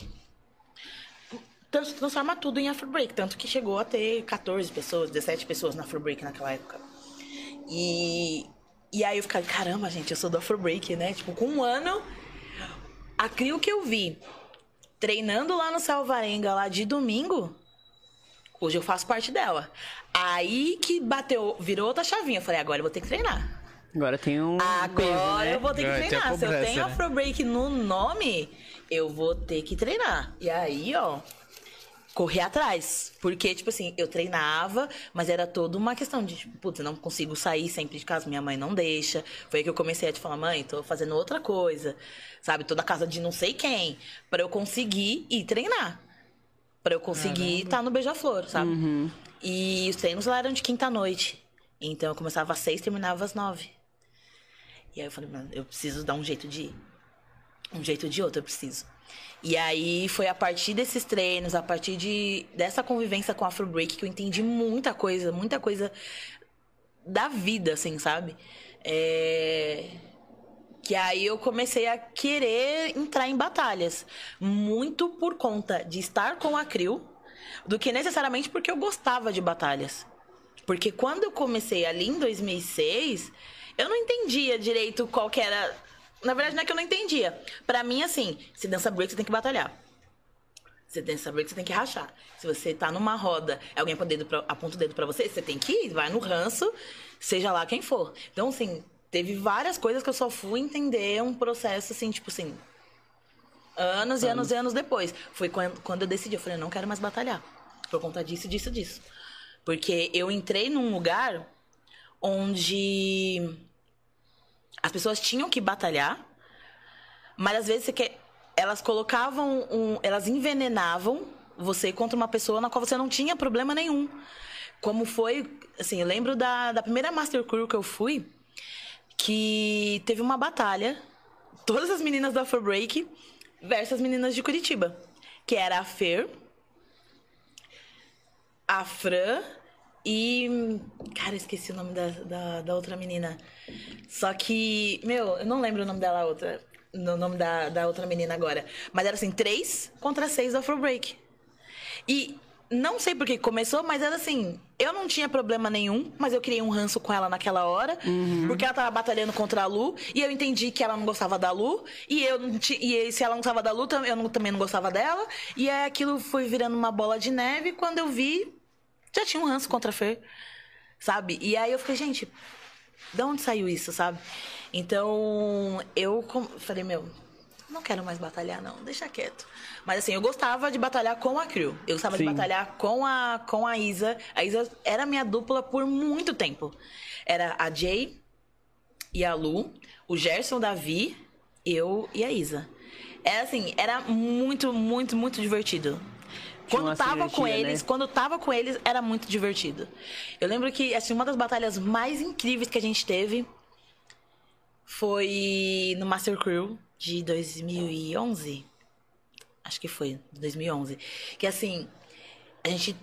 trans- Transforma tudo em Afro Break. Tanto que chegou a ter 14 pessoas, 17 pessoas na Afro Break naquela época. E, e aí eu ficava, caramba, gente, eu sou do Afro Break, né? Tipo, com um ano, a crio que eu vi treinando lá no Salvarenga, lá de domingo, Hoje eu faço parte dela. Aí que bateu, virou outra chavinha. Eu falei, agora eu vou ter que treinar. Agora tem um Agora peso, né? eu vou ter que Agora tem a treinar. Se eu cobrança, tenho né? Afro Break no nome, eu vou ter que treinar. E aí, ó, correr atrás. Porque, tipo assim, eu treinava, mas era toda uma questão de, tipo, putz, não consigo sair sempre de casa, minha mãe não deixa. Foi aí que eu comecei a te falar, mãe, tô fazendo outra coisa. Sabe, tô na casa de não sei quem. Pra eu conseguir ir treinar. Pra eu conseguir estar no Beija-Flor, sabe? Uhum. E os treinos lá eram de quinta-noite. Então eu começava às seis, terminava às nove. E aí eu falei, mano, eu preciso dar um jeito de ir. Um jeito de outro, eu preciso. E aí foi a partir desses treinos, a partir de, dessa convivência com a Afro Break que eu entendi muita coisa, muita coisa da vida, assim, sabe? É... Que aí eu comecei a querer entrar em batalhas. Muito por conta de estar com a Crio, do que necessariamente porque eu gostava de batalhas. Porque quando eu comecei ali em 2006, eu não entendia direito qual que era. Na verdade, não é que eu não entendia. Pra mim, assim, se dança break, você tem que batalhar. Você dança break, você tem que rachar. Se você tá numa roda, alguém aponta o dedo pra, aponta o dedo pra você, você tem que ir, vai no ranço, seja lá quem for. Então, assim, teve várias coisas que eu só fui entender um processo, assim, tipo assim. Anos e anos e anos depois. Foi quando, quando eu decidi, eu falei, eu não quero mais batalhar. Por conta disso, disso, disso. Porque eu entrei num lugar onde as pessoas tinham que batalhar, mas às vezes quer, elas colocavam um, elas envenenavam você contra uma pessoa na qual você não tinha problema nenhum. Como foi, assim, eu lembro da, da primeira Master Crew que eu fui, que teve uma batalha, todas as meninas da Afro Break versus as meninas de Curitiba, que era a Fer, a Fran e. Cara, eu esqueci o nome da, da, da outra menina. Só que, meu, eu não lembro o nome dela outra. O nome da, da outra menina agora. Mas era assim, três contra seis do Afro Break. E não sei por que começou, mas era assim, eu não tinha problema nenhum, mas eu criei um ranço com ela naquela hora, porque ela tava batalhando contra a Lu, e eu entendi que ela não gostava da Lu, e eu e se ela não gostava da Lu, eu não- também não gostava dela, e aí aquilo foi virando uma bola de neve, quando eu vi, já tinha um ranço contra a Fer, sabe? E aí eu falei, gente, de onde saiu isso, sabe? Então, eu com- falei, meu, não quero mais batalhar, não, deixa quieto. Mas assim, eu gostava de batalhar com a Crew. Eu gostava Sim. de batalhar com a, com a Isa. A Isa era minha dupla por muito tempo. Era a Jay e a Lu, o Gerson, o Davi, eu e a Isa. Era assim, era muito, muito, muito divertido. Quando tava com sinergia, eles, né? quando tava com eles, era muito divertido. Eu lembro que, assim, uma das batalhas mais incríveis que a gente teve foi no Master Crew de 2011. Acho que foi, 2011. Que, assim, a gente...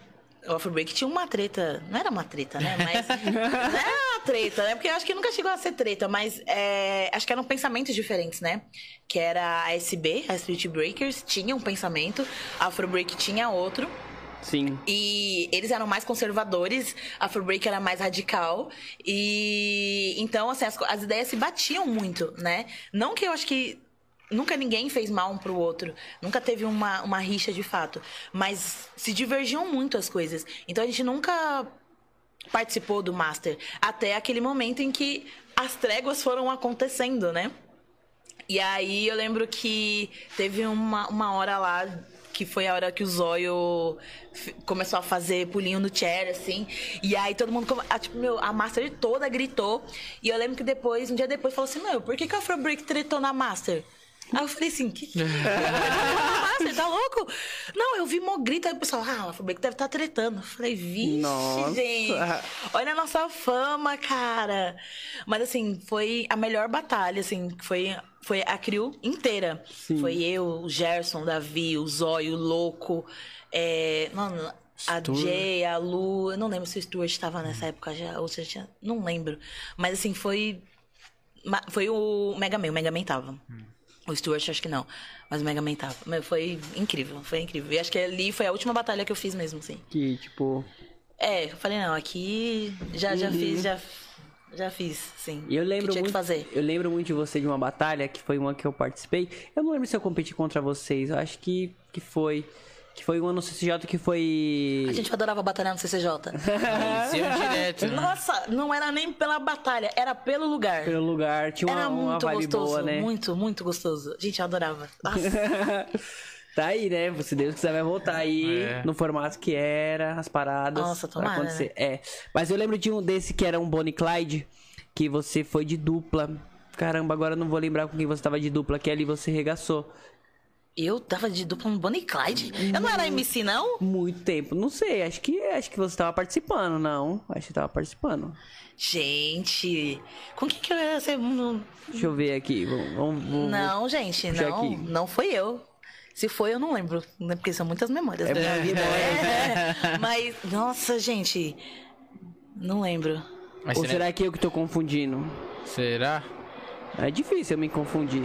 O Afro Break tinha uma treta... Não era uma treta, né? Mas... não era uma treta, né? Porque eu acho que nunca chegou a ser treta, mas é, acho que eram pensamentos diferentes, né? Que era a SB, a Street Breakers, tinha um pensamento, a Afro Break tinha outro. Sim. E eles eram mais conservadores, a Afro Break era mais radical. E então, assim, as, as ideias se batiam muito, né? Não que eu acho que nunca ninguém fez mal um pro outro, nunca teve uma, uma rixa de fato, mas se divergiam muito as coisas. Então a gente nunca participou do Master até aquele momento em que as tréguas foram acontecendo, né? E aí eu lembro que teve uma, uma hora lá que foi a hora que o Zóio começou a fazer pulinho no chair, assim. E aí todo mundo, tipo, meu, a Master toda gritou. E eu lembro que depois, um dia depois, falou assim: Meu, por que, que a Afro tretou na Master? Aí eu falei assim, que que Master, tá louco? Não, eu vi mó grito, aí o pessoal, ah, Afro Break deve estar tretando. Eu falei, vixe, Nossa. gente. Olha a nossa fama, cara. Mas assim, foi a melhor batalha, assim, foi, foi a crew inteira. Sim. Foi eu, o Gerson, o Davi, o Zóio, o Louco, é, mano, a Stuart. Jay, a Lu, eu não lembro se o Stuart estava nessa época já, ou se já tinha, não lembro. Mas assim, foi foi o Mega Man, o Mega Man tava. O Stuart acho que não, mas o Mega Man tava. Mas foi incrível, foi incrível. E acho que ali foi a última batalha que eu fiz mesmo, assim. Que, tipo. É, eu falei, não, aqui já, já fiz, já, já fiz, sim. E eu lembro que tinha muito, que fazer. Eu lembro muito de você de uma batalha, que foi uma que eu participei. Eu não lembro se eu competi contra vocês, eu acho que, que foi. Que foi um ano no CCJ que foi. A gente adorava batalhar no CCJ. Direto, né? Nossa, não era nem pela batalha, era pelo lugar. Pelo lugar, tinha uma, Era uma muito vibe gostoso, boa, né? muito, muito gostoso. Gente, eu adorava. Nossa. Tá aí, né? Se Deus quiser, vai voltar aí É. no formato que era, as paradas. Nossa, pra tomara, acontecer. É. Mas eu lembro de um desse que era um Bonnie Clyde, que você foi de dupla. Caramba, agora eu não vou lembrar com quem você tava de dupla, que ali você regaçou. Eu tava de dupla no Bonnie Clyde. Eu não era MC, não? Muito tempo. Não sei, acho que acho que você tava participando, não. Acho que tava participando. Gente, com quem que eu ia ser? Não, Deixa eu ver aqui. Vamos, vamos- vamos- não, gente, não. aqui. Não foi eu. Se foi, eu não lembro. né? Porque são muitas memórias. É da minha vida. É, mas, nossa, gente. Não lembro. Mas Ou será... será que eu que tô confundindo? será? É difícil eu me confundir.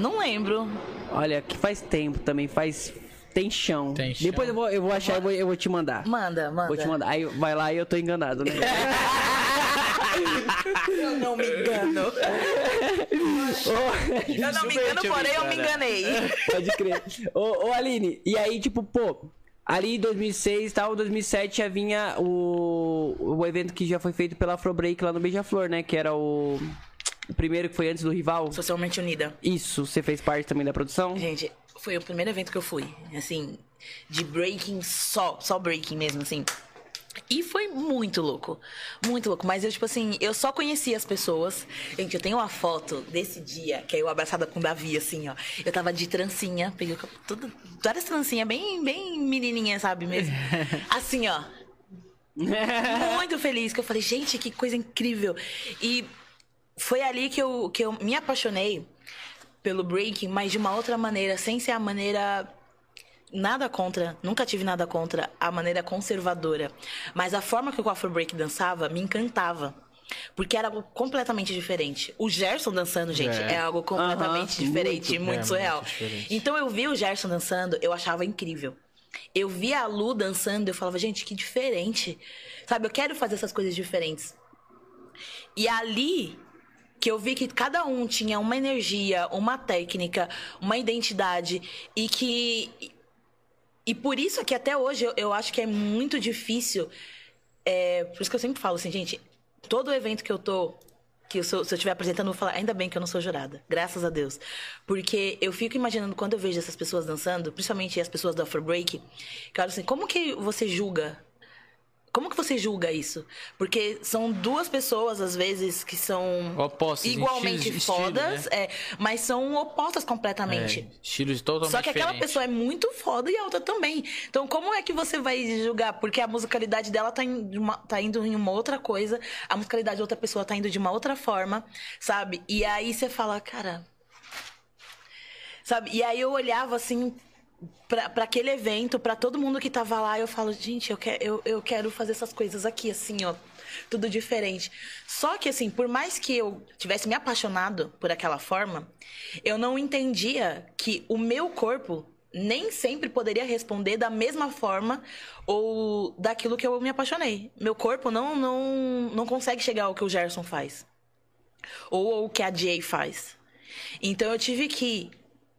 Não lembro. Olha, que faz tempo também, faz. Tem chão. Tem chão. Depois eu vou, eu vou achar e vou, eu vou te mandar. Manda, manda. Vou te mandar. Aí vai lá e eu tô enganado, né? Eu não me engano. Eu não me engano, porém eu me enganei. Pode crer. Ô, ô, Aline, e aí, tipo, pô, ali em 2006 e tal, 2007 já vinha o, o evento que já foi feito pela Afro Break lá no Beija-Flor, né? Que era o primeiro que foi antes do rival. Socialmente unida. Isso, você fez parte também da produção? Gente, foi o primeiro evento que eu fui, assim, de breaking só, só breaking mesmo, assim. E foi muito louco, muito louco. Mas eu, tipo assim, eu só conhecia as pessoas. Gente, eu tenho uma foto desse dia, que é eu abraçada com o Davi, assim, ó. Eu tava de trancinha, peguei tudo, várias trancinhas, bem, bem menininha, sabe mesmo? Assim, ó. muito feliz, que eu falei, gente, que coisa incrível. E foi ali que eu, que eu me apaixonei pelo breaking, mas de uma outra maneira, sem ser a maneira nada contra, nunca tive nada contra a maneira conservadora, mas a forma que o Afro Break dançava me encantava. Porque era algo completamente diferente. O Gerson dançando, gente, É. é, algo completamente diferente, muito. muito, É, surreal. muito diferente. então eu vi o Gerson dançando, eu achava incrível. Eu via a Lu dançando, eu falava, gente, que diferente. Sabe, eu quero fazer essas coisas diferentes. E ali que eu vi que cada um tinha uma energia, uma técnica, uma identidade e que e por isso que até hoje eu, eu acho que é muito difícil. é, por isso que eu sempre falo assim, gente, todo evento que eu tô que eu sou- se eu estiver apresentando, eu vou falar, ainda bem que eu não sou jurada. Graças a Deus. Porque eu fico imaginando quando eu vejo essas pessoas dançando, principalmente as pessoas do Afro Break, que eu olho assim, como que você julga como que você julga isso? Porque são duas pessoas, às vezes, que são Opostas igualmente estilos- estilo, fodas, é, mas são opostas completamente. É, estilos totalmente Só que aquela diferentes. pessoa é muito foda e a outra também. Então, como é que você vai julgar? Porque a musicalidade dela tá, em uma- tá indo em uma outra coisa, a musicalidade da outra pessoa tá indo de uma outra forma, sabe? E aí você fala, cara. Sabe? E aí eu olhava assim pra aquele evento, pra todo mundo que tava lá, eu falo, gente, eu, quero eu, eu quero fazer essas coisas aqui, assim, ó. Tudo diferente. Só que, assim, por mais que eu tivesse me apaixonado por aquela forma, eu não entendia que o meu corpo nem sempre poderia responder da mesma forma ou daquilo que eu me apaixonei. Meu corpo não, não, não consegue chegar ao que o Gerson faz. Ou ao que a Jay faz. Então eu tive que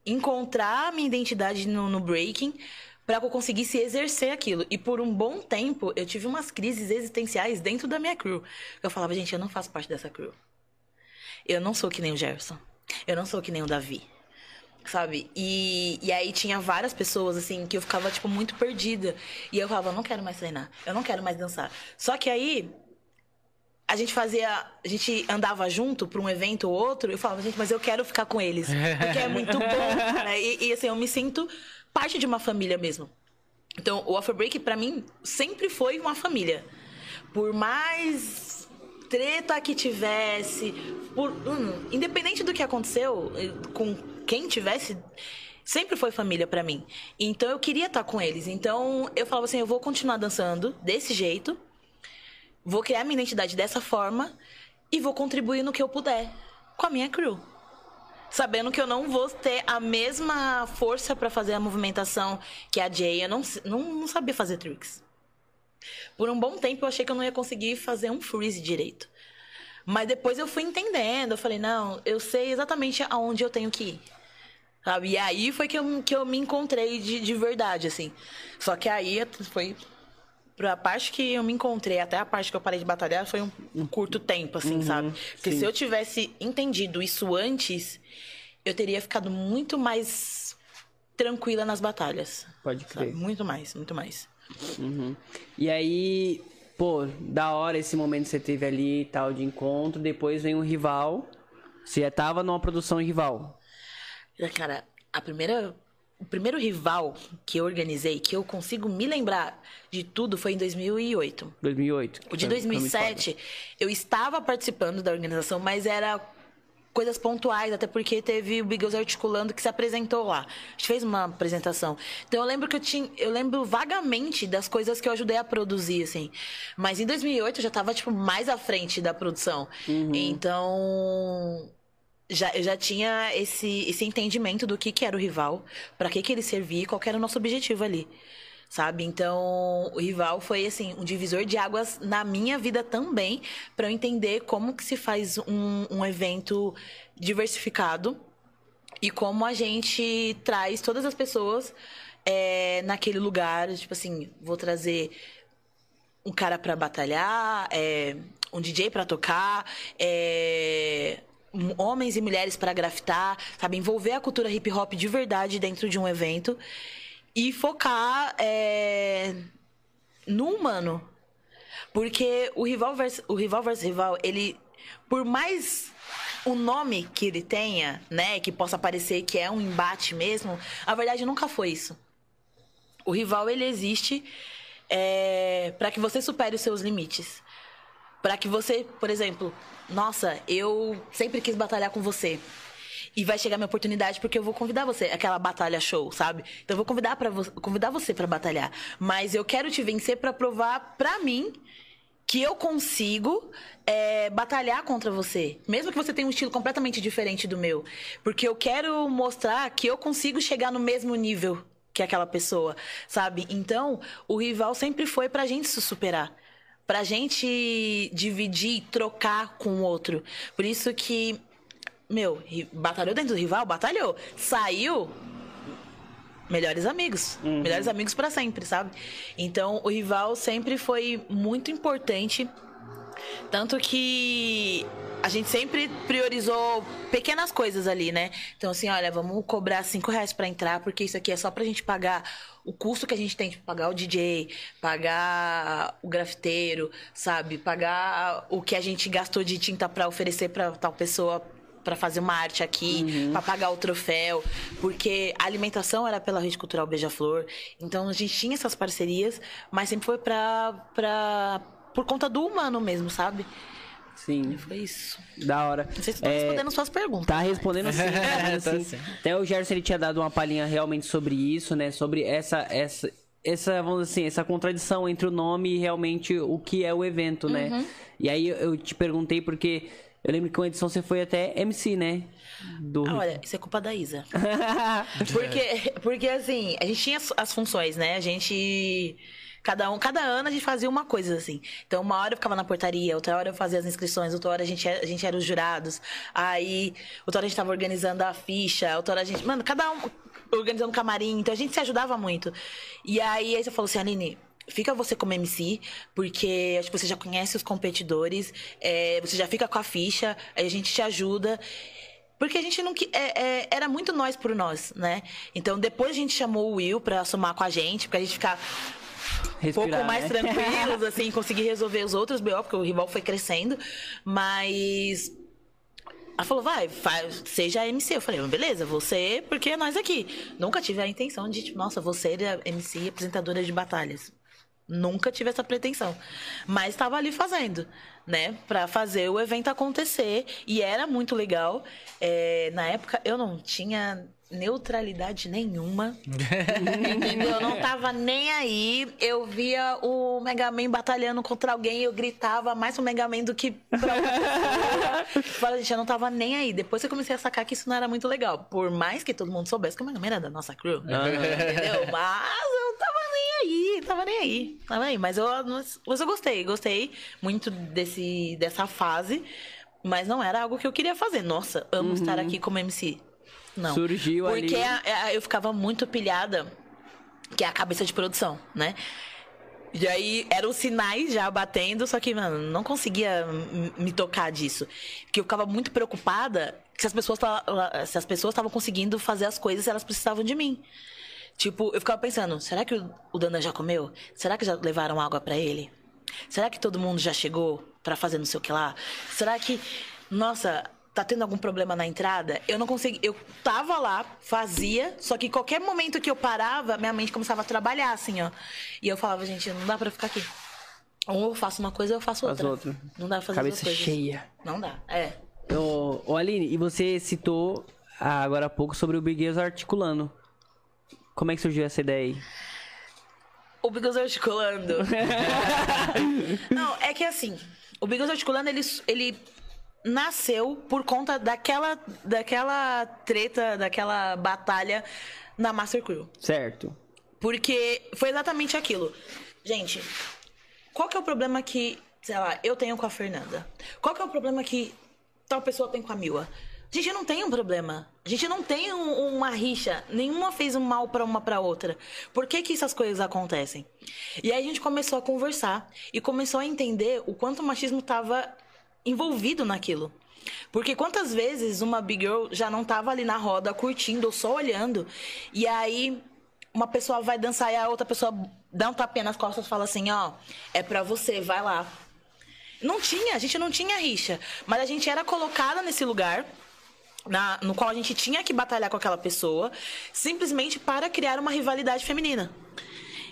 encontrar minha identidade no, no breaking para que eu conseguisse exercer aquilo. E por um bom tempo eu tive umas crises existenciais dentro da minha crew. Eu falava, gente, eu não faço parte dessa crew. Eu não sou que nem o Gerson. Eu não sou que nem o Davi. Sabe? E, e aí tinha várias pessoas, assim, que eu ficava, tipo, muito perdida. E eu falava, eu não quero mais treinar. Eu não quero mais dançar. Só que aí, a gente fazia. A gente andava junto pra um evento ou outro, eu falava, gente, mas eu quero ficar com eles. Porque é muito bom. Né? E, e, assim, eu me sinto parte de uma família mesmo. Então, o Afro Break, pra mim, sempre foi uma família. Por mais treta que tivesse, por, hum, independente do que aconteceu, eh, com quem tivesse, sempre foi família pra mim. Então, eu queria estar com eles. Então, eu falava assim, eu vou continuar dançando desse jeito vou criar minha identidade dessa forma e vou contribuir no que eu puder com a minha crew. Sabendo que eu não vou ter a mesma força para fazer a movimentação que a Jay. Eu não, não, não sabia fazer tricks. Por um bom tempo eu achei que eu não ia conseguir fazer um freeze direito. Mas depois eu fui entendendo. Eu falei, não, eu sei exatamente aonde eu tenho que ir. Sabe? E aí foi que eu, que eu me encontrei de, de verdade, assim. Só que aí foi. Pra parte que eu me encontrei até a parte que eu parei de batalhar foi um, um curto tempo, assim, sabe? Porque sim. se eu tivesse entendido isso antes, eu teria ficado muito mais tranquila nas batalhas. Pode sabe? crer. Muito mais, muito mais. Uhum. E aí, pô, da hora esse momento que você teve ali e tal de encontro. Depois vem um rival. Você já tava numa produção rival. Cara, a primeira. O primeiro rival que eu organizei, que eu consigo me lembrar de tudo, foi em 2008. 2008. O de Foi- foi muito 2007, eu estava participando da organização, mas era coisas pontuais, até porque teve o Bigos Articulando que se apresentou lá. A gente fez uma apresentação. Então eu lembro que eu tinha, eu lembro vagamente das coisas que eu ajudei a produzir assim. Mas em 2008 eu já estava tipo mais à frente da produção. Então já, eu já tinha esse, esse entendimento do que, que era o rival, para que, que ele servia e qual era o nosso objetivo ali. Sabe? Então, o rival foi assim, um divisor de águas na minha vida também, para eu entender como que se faz um, um evento diversificado e como a gente traz todas as pessoas é, naquele lugar, tipo assim, vou trazer um cara pra batalhar, é, um DJ pra tocar, é, homens e mulheres pra grafitar, sabe? Envolver a cultura hip hop de verdade dentro de um evento e focar é, no humano. Porque o rival versus, o rival rival, ele, por mais o nome que ele tenha, né, que possa parecer que é um embate mesmo, a verdade nunca foi isso. O rival ele existe é, para que você supere os seus limites. Para que você, por exemplo, nossa, eu sempre quis batalhar com você. E vai chegar minha oportunidade porque eu vou convidar você, aquela batalha show, sabe? Então eu vou convidar para convidar você para batalhar, mas eu quero te vencer para provar para mim que eu consigo é, batalhar contra você. Mesmo que você tenha um estilo completamente diferente do meu. Porque eu quero mostrar que eu consigo chegar no mesmo nível que aquela pessoa, sabe? Então, o rival sempre foi pra gente se superar. Pra gente dividir e trocar com o outro. Por isso que, meu, batalhou dentro do rival? Batalhou. Saiu, melhores amigos. Melhores amigos pra sempre, sabe? Então, o rival sempre foi muito importante. Tanto que a gente sempre priorizou pequenas coisas ali, né? Então, assim, olha, vamos cobrar cinco reais pra entrar, porque isso aqui é só pra gente pagar o custo que a gente tem de pagar o DJ, pagar o grafiteiro, sabe? Pagar o que a gente gastou de tinta pra oferecer pra tal pessoa pra fazer uma arte aqui, pra pagar o troféu, porque a alimentação era pela Rede Cultural Beija-Flor. Então a gente tinha essas parcerias, mas sempre foi pra por conta do humano mesmo, sabe? Sim, Foi isso. da hora. Não sei se tô É, respondendo suas perguntas. Tá respondendo sim, tá respondendo Tá sim. sim. Até o Gerson ele tinha dado uma palhinha realmente sobre isso, né? Sobre essa essa essa, vamos dizer assim, essa contradição entre o nome e realmente o que é o evento, né? Uhum. E aí eu- te perguntei porque eu lembro que uma edição você foi até MC, né? Do Ah, olha, isso é culpa da Isa. Porque, porque assim, a gente tinha as- as funções, né? A gente. Cada, um, cada ano a gente fazia uma coisa, assim. Então, uma hora eu ficava na portaria, outra hora eu fazia as inscrições, outra hora a gente, a gente era os jurados. Aí, outra hora a gente tava organizando a ficha, outra hora a gente. Mano, cada um organizando camarim. Então a gente se ajudava muito. E aí, aí você falou assim, Aline. Fica você como MC, porque acho que você já conhece os competidores, é, você já fica com a ficha, a gente te ajuda. Porque a gente não. é- é- era muito nós por nós, né? Então depois a gente chamou o Will pra somar com a gente, pra gente ficar respirar, pouco mais né? tranquilos, assim, conseguir resolver os outros BO, porque o rival foi crescendo. Mas. Ela falou, vai, faz, seja MC. Eu falei, beleza, você, porque é nós aqui. Nunca tive a intenção de, tipo, nossa, você é MC apresentadora de batalhas. Nunca tive essa pretensão. Mas estava ali fazendo, né? Pra fazer o evento acontecer. E era muito legal. É, na época, eu não tinha neutralidade nenhuma. Entendeu? Eu não tava nem aí. Eu via o Mega Man batalhando contra alguém, eu gritava mais pro Mega Man do que pra. Fala, gente, eu não tava nem aí. Depois eu comecei a sacar que isso não era muito legal. Por mais que todo mundo soubesse que o Mega Man era da nossa crew. Entendeu? Mas eu tava nem aí, tava nem aí. Tava aí. Mas eu, mas eu gostei, gostei muito desse, dessa fase. Mas não era algo que eu queria fazer. Nossa, amo estar aqui como MC. Não. Surgiu ali. Porque a- a- eu ficava muito pilhada, que é a cabeça de produção, né? E aí eram sinais já batendo, só que, mano, não conseguia me tocar disso. Porque eu ficava muito preocupada se as pessoas se as pessoas estavam conseguindo fazer as coisas, elas precisavam de mim. Tipo, eu ficava pensando, será que o, o Dana já comeu? Será que já levaram água pra ele? Será que todo mundo já chegou pra fazer não sei o que lá? Será que, nossa, tá tendo algum problema na entrada? Eu não consegui, eu tava lá, fazia, só que qualquer momento que eu parava, minha mente começava a trabalhar assim, ó. E eu falava, gente, não dá pra ficar aqui. Ou eu faço uma coisa ou eu faço outra. outra. Não dá pra fazer Cabeça cheia. Não dá. É. Ô, ô, Aline, e você citou ah, agora há pouco sobre o Bigueiros articulando. Como é que surgiu essa ideia aí? O Bigos articulando. Não, é que assim, o Bigos articulando, ele, ele nasceu por conta daquela, daquela treta, daquela batalha na Master Crew. Certo. Porque foi exatamente aquilo. Gente, qual que é o problema que, sei lá, eu tenho com a Fernanda? Qual que é o problema que tal pessoa tem com a Mila? A gente não tem um problema. A gente não tem um- uma rixa. Nenhuma fez um mal pra uma pra outra. Por que que essas coisas acontecem? E aí a gente começou a conversar e começou a entender o quanto o machismo tava envolvido naquilo. Porque quantas vezes uma big girl já não tava ali na roda curtindo ou só olhando, e aí uma pessoa vai dançar e a outra pessoa dá um tapinha nas costas e fala assim, ó, é pra você, vai lá. Não tinha, a gente não tinha rixa, mas a gente era colocada nesse lugar na- no qual a gente tinha que batalhar com aquela pessoa, simplesmente para criar uma rivalidade feminina.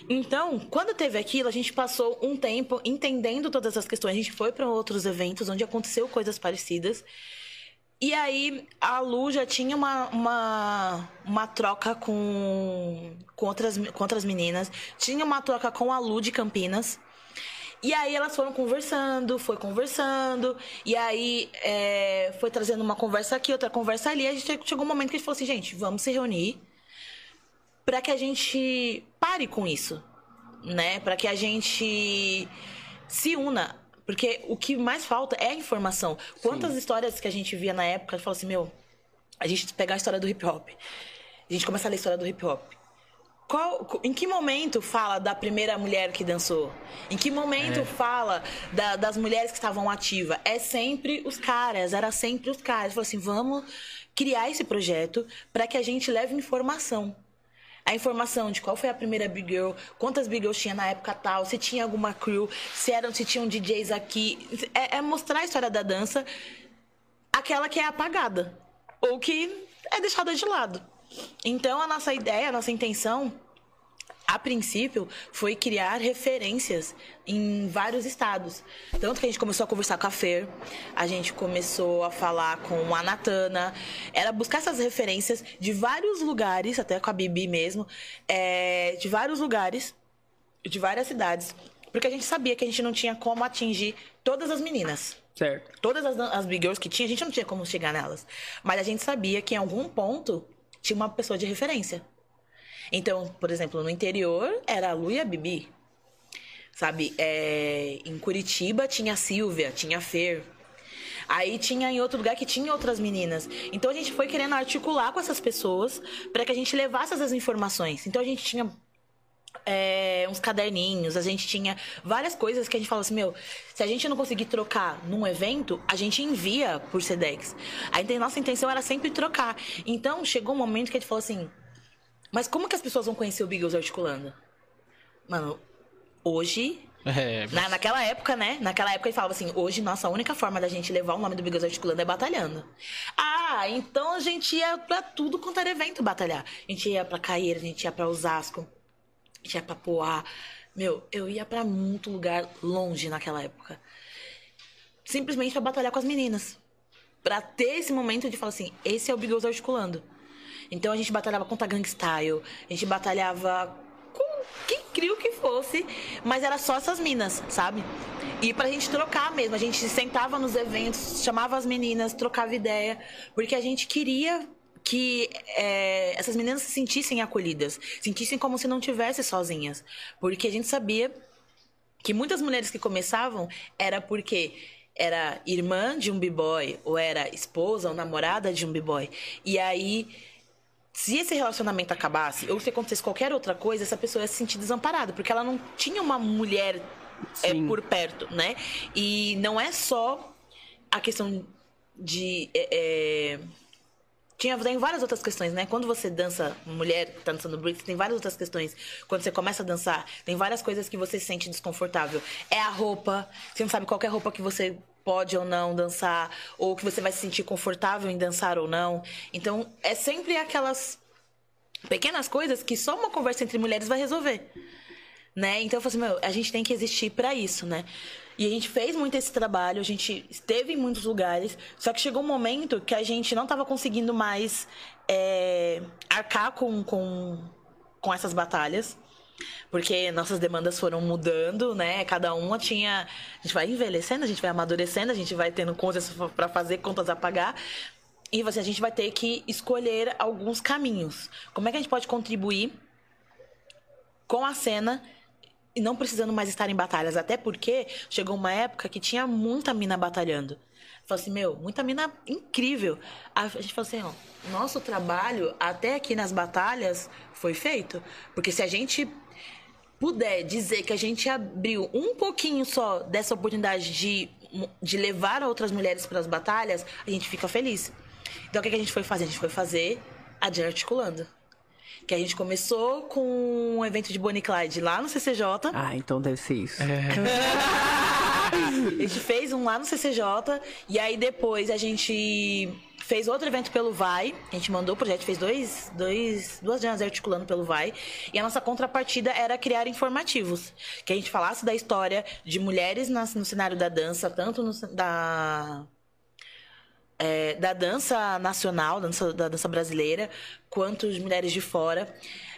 Então, quando teve aquilo, a gente passou um tempo entendendo todas as questões. A gente foi para outros eventos onde aconteceu coisas parecidas. E aí, a Lu já tinha uma, uma, uma troca com, com, outras, com outras meninas. Tinha uma troca com a Lu de Campinas. E aí elas foram conversando, foi conversando, e aí é, foi trazendo uma conversa aqui, outra conversa ali. A gente chegou um momento que a gente falou assim, gente, vamos se reunir para que a gente pare com isso, né? Para que a gente se una, porque o que mais falta é informação. Quantas histórias que a gente via na época, a gente falou assim, meu, a gente pegar a história do hip hop, a gente começa a ler a história do hip hop. Qual, em que momento fala da primeira mulher que dançou? Em que momento fala da- das mulheres que estavam ativas? É sempre os caras, era sempre os caras. Falou assim, vamos criar esse projeto para que a gente leve informação. A informação de qual foi a primeira Big Girl, quantas Big Girls tinha na época tal, se tinha alguma crew, se, eram, se tinham DJs aqui. É, é mostrar a história da dança, aquela que é apagada. Ou que é deixada de lado. Então, a nossa ideia, a nossa intenção, a princípio, foi criar referências em vários estados. Tanto que a gente começou a conversar com a Fer, a gente começou a falar com a Natana, era buscar essas referências de vários lugares, até com a Bibi mesmo, é, de vários lugares, de várias cidades, porque a gente sabia que a gente não tinha como atingir todas as meninas. Certo. Todas as, as big girls que tinha, a gente não tinha como chegar nelas. Mas a gente sabia que em algum ponto tinha uma pessoa de referência. Então, por exemplo, no interior era a Lu e a Bibi. Sabe? É, em Curitiba tinha a Silvia, tinha a Fer. Aí tinha em outro lugar que tinha outras meninas. Então a gente foi querendo articular com essas pessoas para que a gente levasse essas informações. Então a gente tinha é, uns caderninhos, a gente tinha várias coisas que a gente falou assim, meu, se a gente não conseguir trocar num evento, a gente envia por Sedex. A nossa intenção era sempre trocar. Então, chegou um momento que a gente falou assim, mas como que as pessoas vão conhecer o Beagles articulando? Mano, hoje... É, Na, naquela época, né? Naquela época ele falava assim: hoje, nossa, a única forma da gente levar o nome do Beagles articulando é batalhando. Ah, então a gente ia pra tudo quanto era evento batalhar. A gente ia pra Caeira, a gente ia pra Osasco, a gente ia pra Poá. Meu, eu ia pra muito lugar longe naquela época. Simplesmente pra batalhar com as meninas. Pra ter esse momento de falar assim: esse é o Beagles articulando. Então a gente batalhava contra Gang Style, a gente batalhava com quem criou que fosse, mas era só essas minas, sabe? E pra gente trocar mesmo, a gente sentava nos eventos, chamava as meninas, trocava ideia, porque a gente queria que é, essas meninas se sentissem acolhidas, sentissem como se não tivessem sozinhas, porque a gente sabia que muitas mulheres que começavam era porque era irmã de um b-boy ou era esposa ou namorada de um b-boy. E aí se esse relacionamento acabasse, ou se acontecesse qualquer outra coisa, essa pessoa ia se sentir desamparada, porque ela não tinha uma mulher é, por perto, né? E não é só a questão de. é, é, tinha, tem várias outras questões, né? Quando você dança, mulher que tá dançando break, tem várias outras questões. Quando você começa a dançar, tem várias coisas que você se sente desconfortável. É a roupa, você não sabe qual é a roupa que você pode ou não dançar, ou que você vai se sentir confortável em dançar ou não. Então, é sempre aquelas pequenas coisas que só uma conversa entre mulheres vai resolver. Né? Então eu falei assim, meu, a gente tem que existir pra isso, né? E a gente fez muito esse trabalho, a gente esteve em muitos lugares, só que chegou um momento que a gente não tava conseguindo mais é, arcar com, com, com essas batalhas. Porque nossas demandas foram mudando, né? Cada uma tinha. A gente vai envelhecendo, a gente vai amadurecendo, a gente vai tendo contas pra fazer, contas a pagar. E você, a gente vai ter que escolher alguns caminhos. Como é que a gente pode contribuir com a cena e não precisando mais estar em batalhas. Até porque chegou uma época que tinha muita mina batalhando. Falei assim, meu, muita mina incrível. A gente falou assim, ó, nosso trabalho até aqui nas batalhas foi feito. Porque se a gente puder dizer que a gente abriu um pouquinho só dessa oportunidade de, de levar outras mulheres para as batalhas, a gente fica feliz. Então o que que a gente foi fazer? A gente foi fazer a de articulando. Que a gente começou com um evento de Bonnie Clyde lá no CCJ. Ah, então deve ser isso. A gente fez um lá no CCJ. E aí depois a gente fez outro evento pelo Vai. A gente mandou o projeto, fez dois, dois, duas janelas articulando pelo Vai. E a nossa contrapartida era criar informativos. Que a gente falasse da história de mulheres no cenário da dança, tanto no, da é, da dança nacional, dança, da dança brasileira, quanto de mulheres de fora.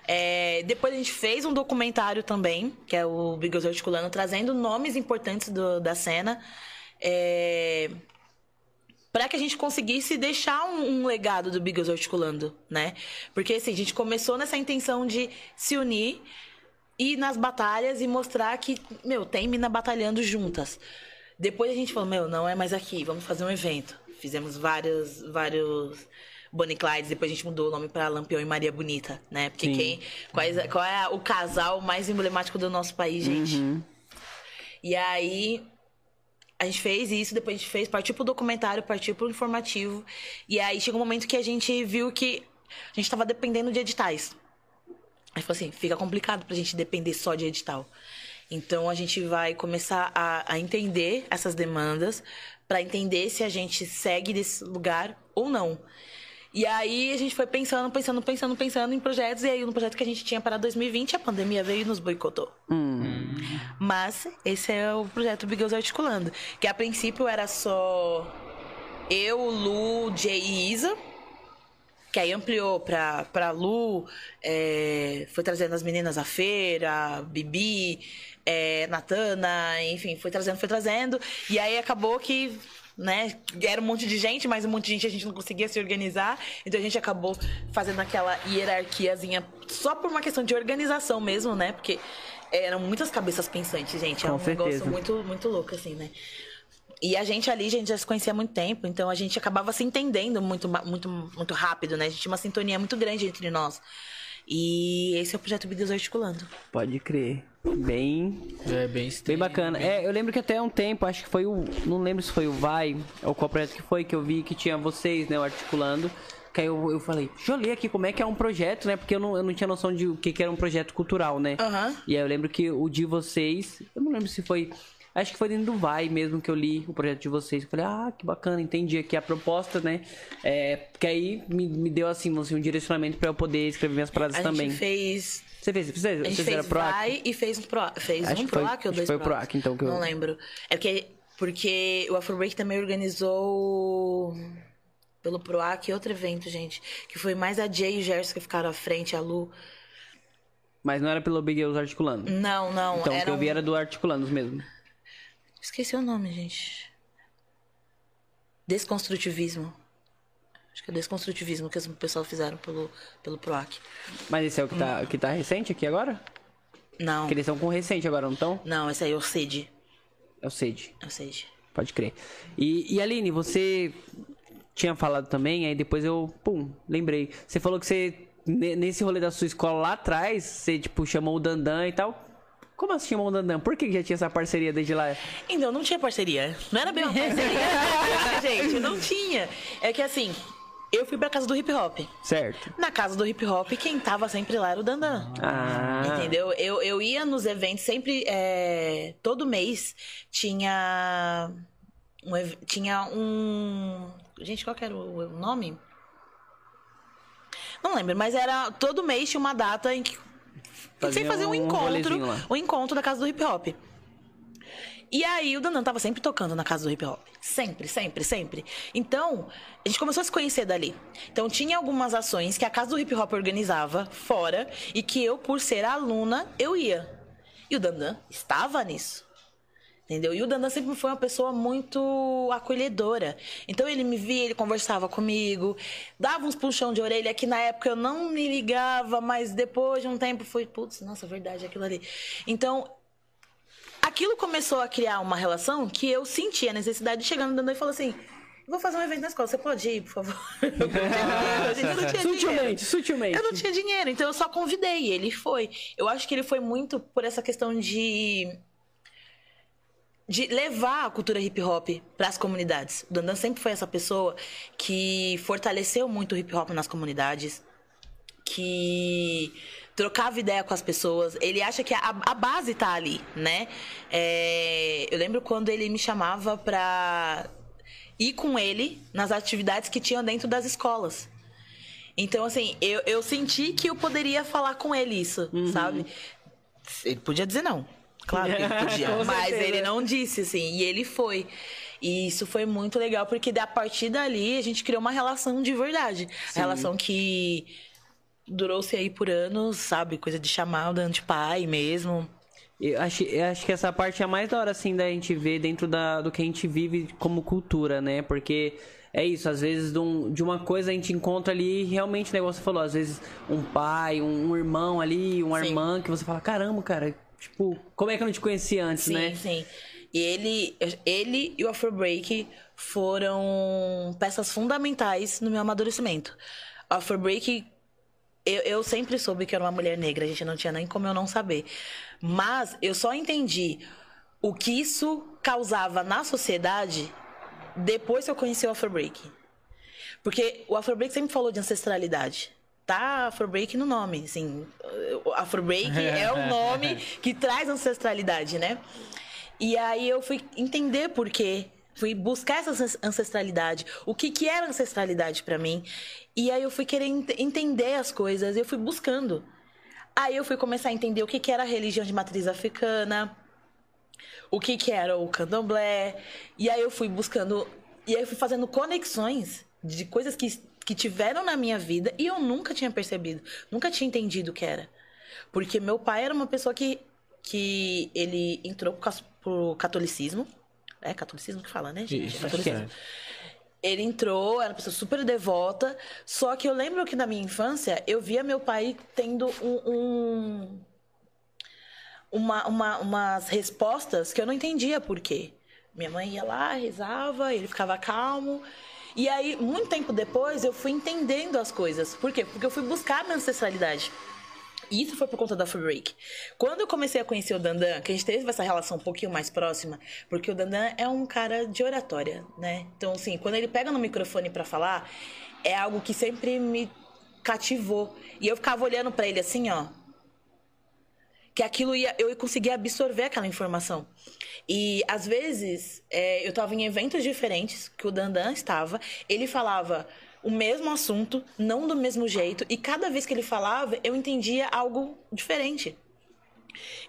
É, depois a gente fez um documentário também, que é o Bigos Articulando, trazendo nomes importantes do- da cena. É, para que a gente conseguisse deixar um, um legado do Bigos Articulando, né? Porque assim, a gente começou nessa intenção de se unir ir nas batalhas e mostrar que, meu, tem mina batalhando juntas. Depois a gente falou, meu, não é mais aqui, vamos fazer um evento. Fizemos vários, vários Bonnie Clydes, depois a gente mudou o nome pra Lampião e Maria Bonita, né? Porque Sim. quem, quais, qual é o casal mais emblemático do nosso país, gente? E aí a gente fez isso, depois a gente fez, partiu pro documentário, partiu pro informativo. E aí chegou um momento que a gente viu que a gente tava dependendo de editais. Aí falou assim, fica complicado pra gente depender só de edital. Então a gente vai começar a, a entender essas demandas pra entender se a gente segue desse lugar ou não. E aí a gente foi pensando, pensando, pensando, pensando em projetos. E aí no projeto que a gente tinha para 2020, a pandemia veio e nos boicotou. Mas esse é o projeto Big Girls Articulando. Que a princípio era só eu, Lu, Jay e Isa. Que aí ampliou pra, pra Lu, é, foi trazendo as meninas à feira, Bibi, é, Natana, enfim, foi trazendo, foi trazendo. E aí acabou que, né, era um monte de gente, mas um monte de gente a gente não conseguia se organizar. Então a gente acabou fazendo aquela hierarquiazinha só por uma questão de organização mesmo, né? Porque eram muitas cabeças pensantes, gente. É um certeza. negócio muito, muito louco, assim, né? E a gente ali, a gente já se conhecia há muito tempo, então a gente acabava se entendendo muito, muito, muito rápido, né? A gente tinha uma sintonia muito grande entre nós. E esse é o projeto Bideus Articulando. Pode crer. Bem, É bem bem bacana. É, eu lembro que até um tempo, acho que foi o. Não lembro se foi o Vai ou qual projeto que foi, que eu vi que tinha vocês, né, o articulando. Que aí eu, eu falei, deixa eu ler aqui como é que é um projeto, né? Porque eu não, eu não tinha noção de o que, que era um projeto cultural, né? Aham. E aí eu lembro que o de vocês, eu não lembro se foi. Acho que foi dentro do Vai mesmo que eu li o projeto de vocês. Eu falei, ah, que bacana, entendi aqui a proposta, né? É, porque aí me, me deu assim, assim, um direcionamento pra eu poder escrever minhas A também. gente fez. Você fez? Vocês, A gente fez PROAC? Vai e fez um Pro. Fez Acho um que foi- Proac ou dois foi o Proac? Proac, então, que eu- Não lembro. É porque, porque o Afrobreak também organizou pelo Proac outro evento, gente. Que foi mais a Jay e o Gerson que ficaram à frente, a Lu. Mas não era pelo Big Girls articulando. Não, não. Então, o que eu vi era do articulandos mesmo. Esqueci o nome, gente. Desconstrutivismo. Acho que é desconstrutivismo que o pessoal fizeram pelo, pelo PROAC. Mas esse é o que Hum. tá, que tá recente aqui agora? Não, Porque eles estão com recente agora, não estão? não, esse aí é o CID. É o SED. É o CID. Pode crer. E, e Aline, você tinha falado também, aí depois eu, pum, lembrei. Você falou que você ne- nesse rolê da sua escola lá atrás, você, tipo, chamou o Dandan e tal. Como assim o Dandan? Por que já tinha essa parceria desde lá? Então, não tinha parceria. Não era bem uma parceria, gente. Não tinha. É que assim, eu fui pra casa do hip hop. Certo. Na casa do hip hop, quem tava sempre lá era o Dandan. Ah. Entendeu? Eu, eu ia nos eventos sempre. é, todo mês tinha. Um, tinha um. Gente, qual que era o o nome? Não lembro, mas era. Todo mês tinha uma data em que. Fazia Sem fazer um, um encontro. Um encontro da casa do hip hop. E aí o Dandan tava sempre tocando na casa do hip hop. Sempre, sempre, sempre. Então, a gente começou a se conhecer dali. Então tinha algumas ações que a casa do hip hop organizava fora e que eu, por ser aluna, eu ia. E o Dandan estava nisso. Entendeu? E o Dandan sempre foi uma pessoa muito acolhedora. Então ele me via, ele conversava comigo, dava uns puxão de orelha que na época eu não me ligava, mas depois de um tempo foi, putz, nossa, verdade, aquilo ali. Então, aquilo começou a criar uma relação que eu sentia a necessidade de chegar no Dandan e falar assim: vou fazer um evento na escola, você pode ir, por favor? Eu não tinha dinheiro. Sutilmente, sutilmente. Eu não tinha dinheiro, então eu só convidei ele foi. Eu acho que ele foi muito por essa questão de de levar a cultura hip hop para as comunidades. O Dandan sempre foi essa pessoa que fortaleceu muito o hip hop nas comunidades, que trocava ideia com as pessoas. Ele acha que a, a base tá ali, né? É, eu lembro quando ele me chamava pra ir com ele nas atividades que tinham dentro das escolas. Então, assim, eu, eu senti que eu poderia falar com ele isso, sabe? Ele podia dizer não. Claro que ele podia. Mas ele não disse, assim. E ele foi. E isso foi muito legal, porque a partir dali a gente criou uma relação de verdade. Relação que durou-se aí por anos, sabe? Coisa de chamar o Dan de pai mesmo. Eu acho, eu acho que essa parte é a mais da hora, assim, da gente ver dentro da, do que a gente vive como cultura, né? Porque é isso, às vezes de, um- de uma coisa a gente encontra ali, realmente, o negócio você falou, às vezes um pai, um, um irmão ali, uma Sim. irmã, que você fala, caramba, cara, tipo, como é que eu não te conhecia antes, Sim, né? sim. E ele, ele e o Afro Break foram peças fundamentais no meu amadurecimento. O Afro Break, eu, eu sempre soube que era uma mulher negra, a gente não tinha nem como eu não saber. Mas eu só entendi o que isso causava na sociedade depois que eu conheci o Afro Break. Porque o Afro Break sempre falou de ancestralidade. Tá Afro Break no nome, assim. O Afro Break é o nome que traz ancestralidade, né? E aí eu fui entender por quê. Fui buscar essa ancest- ancestralidade. O que, que era ancestralidade pra mim. E aí eu fui querer ent- entender as coisas. Eu fui buscando. Aí eu fui começar a entender o que, que era a religião de matriz africana o que que era o candomblé. E aí eu fui buscando, e aí eu fui fazendo conexões de coisas que, que tiveram na minha vida e eu nunca tinha percebido, nunca tinha entendido o que era. Porque meu pai era uma pessoa que, que ele entrou pro catolicismo. É catolicismo que fala, né, gente? Isso, catolicismo. certo. Ele entrou, era uma pessoa super devota, só que eu lembro que na minha infância eu via meu pai tendo um- um, uma, uma- umas respostas que eu não entendia por quê. Minha mãe ia lá, rezava, ele ficava calmo. E aí, muito tempo depois, eu fui entendendo as coisas. Por quê? Porque eu fui buscar a minha ancestralidade. E isso foi por conta da Free Break. Quando eu comecei a conhecer o Dandan, que a gente teve essa relação um pouquinho mais próxima, porque o Dandan é um cara de oratória, né? Então, assim, quando ele pega no microfone pra falar, é algo que sempre me cativou. E eu ficava olhando pra ele assim, ó, que aquilo ia, eu conseguia absorver aquela informação. E às vezes é, eu estava em eventos diferentes que o Dandan estava, ele falava o mesmo assunto, não do mesmo jeito, e cada vez que ele falava, eu entendia algo diferente.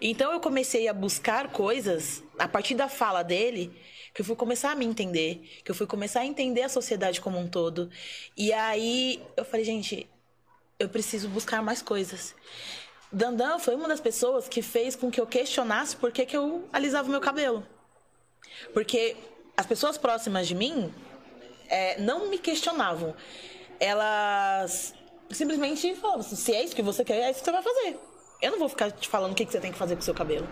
Então eu comecei a buscar coisas a partir da fala dele, que eu fui começar a me entender, que eu fui começar a entender a sociedade como um todo. E aí eu falei, gente, eu preciso buscar mais coisas. Dandan foi uma das pessoas que fez com que eu questionasse por que, que eu alisava o meu cabelo. Porque as pessoas próximas de mim é, não me questionavam. Elas simplesmente falavam assim, se é isso que você quer, é isso que você vai fazer. Eu não vou ficar te falando o que, que você tem que fazer com o seu cabelo.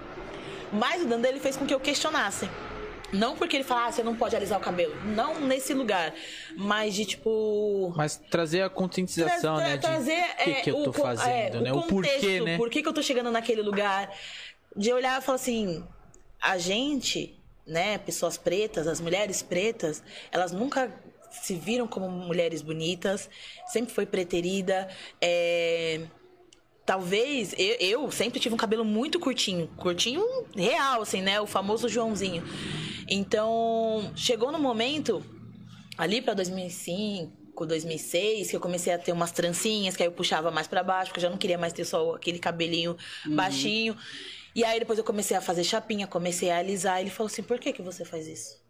Mas o Dandan ele fez com que eu questionasse. Não porque ele fala, ah, você não pode alisar o cabelo. Não nesse lugar. Mas de tipo. Mas trazer a conscientização, Tra- né? De trazer, o que, é, que eu tô o co- fazendo, é, né? O, porquê, contexto, né? Por que, que eu tô chegando naquele lugar? De olhar e falar assim, a gente, né, pessoas pretas, as mulheres pretas, elas nunca se viram como mulheres bonitas, sempre foi preterida, é, Talvez, eu, eu sempre tive um cabelo muito curtinho, curtinho real, assim, né? O famoso Joãozinho. Então, chegou no momento, ali pra 2005, 2006, que eu comecei a ter umas trancinhas, que aí eu puxava mais pra baixo, porque eu já não queria mais ter só aquele cabelinho baixinho. E aí depois eu comecei a fazer chapinha, comecei a alisar. Ele falou assim: por que, que você faz isso?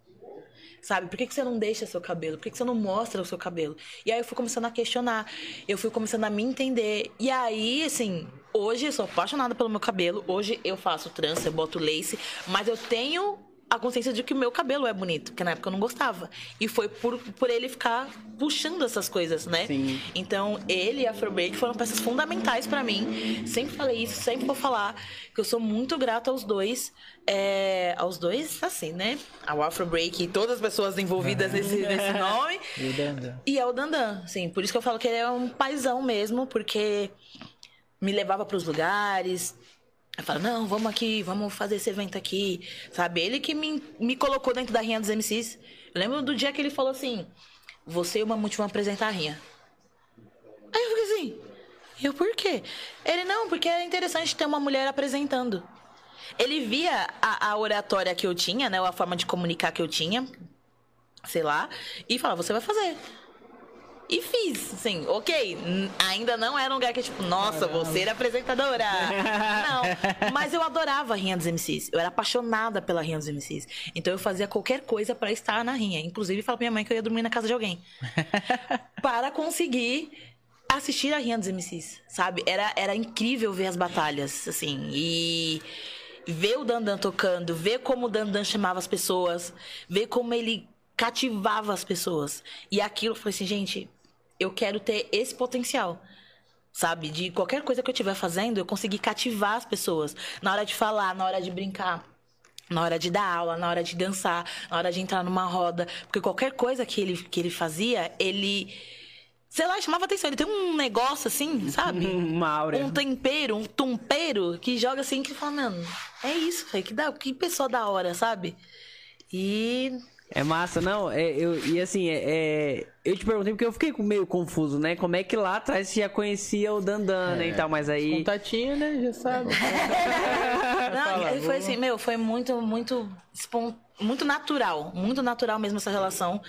Sabe? Por que, que você não deixa seu cabelo? Por que, que você não mostra o seu cabelo? E aí eu fui começando a questionar. Eu fui começando a me entender. E aí, assim, hoje eu sou apaixonada pelo meu cabelo. Hoje eu faço trança, eu boto lace. Mas eu tenho a consciência de que o meu cabelo é bonito. Porque na época eu não gostava. E foi por, por ele ficar puxando essas coisas, né? Sim. Então, ele e a foram peças fundamentais pra mim. Sempre falei isso, sempre vou falar que eu sou muito grata aos dois. É, aos dois, assim, né? Ao Afrobreak e todas as pessoas envolvidas nesse, nesse nome. E o Dandan? E é o Dandan, sim. Por isso que eu falo que ele é um paizão mesmo, porque me levava pros lugares. Eu falo, não, vamos aqui, vamos fazer esse evento aqui. Sabe? Ele que me, me colocou dentro da rinha dos MCs. Eu lembro do dia que ele falou assim: Você e o Mamute vão apresentar a rinha. Aí eu fiquei assim, eu por quê? Ele, não, porque é interessante ter uma mulher apresentando. Ele via a, a oratória que eu tinha, né? Ou a forma de comunicar que eu tinha, sei lá, e falava, você vai fazer. E fiz, assim, ok. Ainda não era um lugar que, tipo, nossa, você era apresentadora. não. Mas eu adorava a Rinha dos MCs. Eu era apaixonada pela Rinha dos MCs. Então eu fazia qualquer coisa pra estar na Rinha. Inclusive, falava pra minha mãe que eu ia dormir na casa de alguém. para conseguir assistir a Rinha dos MCs, sabe? Era, era incrível ver as batalhas, assim. E ver o Dandan tocando, ver como o Dandan chamava as pessoas, ver como ele cativava as pessoas. E aquilo, eu falei assim, gente, eu quero ter esse potencial. Sabe? De qualquer coisa que eu estiver fazendo, eu conseguir cativar as pessoas. Na hora de falar, na hora de brincar. Na hora de dar aula, na hora de dançar, na hora de entrar numa roda. Porque qualquer coisa que ele, que ele fazia, ele. Sei lá, chamava atenção. Ele tem um negócio assim, sabe? Uma áurea. Um tempero, um tumpero que joga assim que fala, mano, é isso, velho. Que, da- que pessoa da hora, sabe? E. É massa, não, é, eu, e assim, é, é, eu te perguntei porque eu fiquei meio confuso, né? Como é que lá atrás você já conhecia o Dandan, né, e tal, mas aí... Contatinho, né? Já sabe. Não, e foi assim, meu, foi muito, muito, muito natural. Muito natural mesmo essa relação.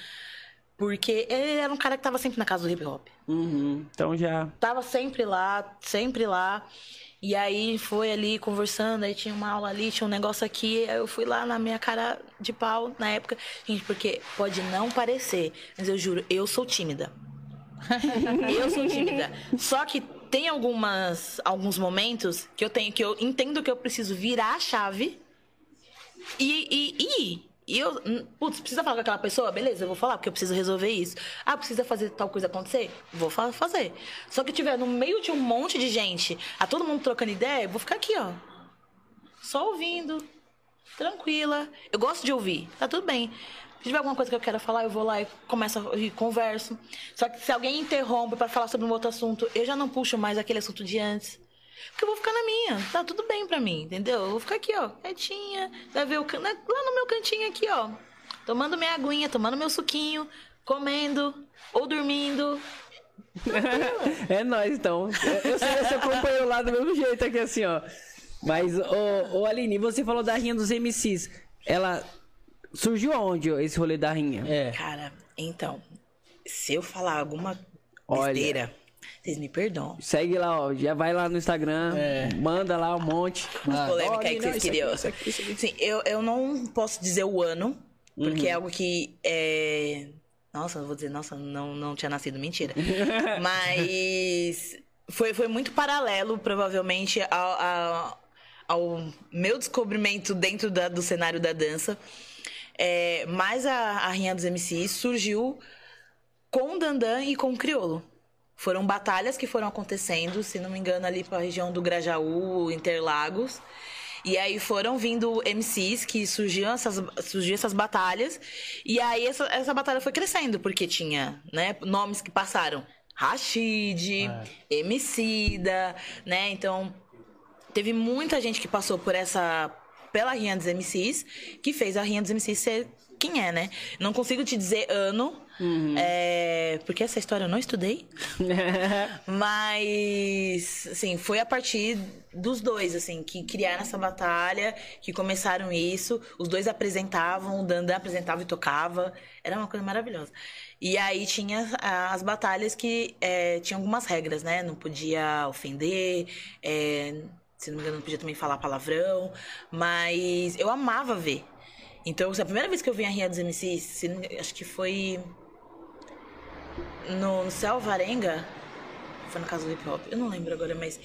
Porque ele era um cara que tava sempre na casa do hip hop. Uhum, então já... Tava sempre lá, sempre lá. E aí foi ali conversando, aí tinha uma aula ali, tinha um negócio aqui. Aí eu fui lá na minha cara de pau na época. Gente, porque pode não parecer, mas eu juro, eu sou tímida. eu sou tímida. Só que tem algumas, alguns momentos que eu tenho que eu entendo que eu preciso virar a chave e, e, eu, putz, precisa falar com aquela pessoa? Beleza, eu vou falar, porque eu preciso resolver isso. Ah, precisa fazer tal coisa acontecer? Vou fa- fazer. Só que tiver no meio de um monte de gente, a todo mundo trocando ideia, eu vou ficar aqui, ó. Só ouvindo, tranquila. Eu gosto de ouvir, tá tudo bem. Se tiver alguma coisa que eu quero falar, eu vou lá e começo e converso. Só que se alguém interrompe pra falar sobre um outro assunto, eu já não puxo mais aquele assunto de antes. Porque eu vou ficar na minha. Tá tudo bem pra mim, entendeu? Eu vou ficar aqui, ó, quietinha. Vai ver o can... lá no meu cantinho aqui, ó. Tomando minha aguinha, tomando meu suquinho, comendo ou dormindo. É nóis, então. Eu, sei que você acompanhou lá do mesmo jeito aqui, assim, ó. Mas, ô, ô Aline, você falou da rinha dos MCs. Ela surgiu aonde ó, esse rolê da rinha? É. Cara, então, se eu falar alguma Olha. Vocês me perdoam. Segue lá, ó. Já vai lá no Instagram, É. manda lá um monte. Ah, polêmica olha, aí que não, vocês aqui, queriam. isso aqui, isso aqui. Sim, eu, eu não posso dizer o ano, porque é algo que é. Nossa, eu vou dizer, nossa, não, não tinha nascido, mentira. Mas foi, foi muito paralelo, provavelmente, ao, ao, ao meu descobrimento dentro da- do cenário da dança. É, mas a, a Rinha dos MCs surgiu com o Dandan e com o Criolo. Foram batalhas que foram acontecendo, se não me engano, ali para a região do Grajaú, Interlagos. E aí foram vindo MCs que surgiam essas, surgiam essas batalhas. E aí essa, essa batalha foi crescendo, porque tinha, né, nomes que passaram. Rashid, Emicida, né? Então, teve muita gente que passou por essa pela Rinha dos MCs, que fez a Rinha dos MCs ser quem é, né? Não consigo te dizer ano, é, porque essa história eu não estudei. Mas, assim, foi a partir dos dois, assim, que criaram essa batalha, que começaram isso. Os dois apresentavam, o Dandan apresentava e tocava. Era uma coisa maravilhosa. E aí tinha as batalhas que é, tinham algumas regras, né? Não podia ofender, é, se não me engano, não podia também falar palavrão. Mas eu amava ver. Então, a primeira vez que eu vi a Rinha dos MCs, acho que foi no, no Céu Varenga, foi no caso do hip hop, eu não lembro agora, mas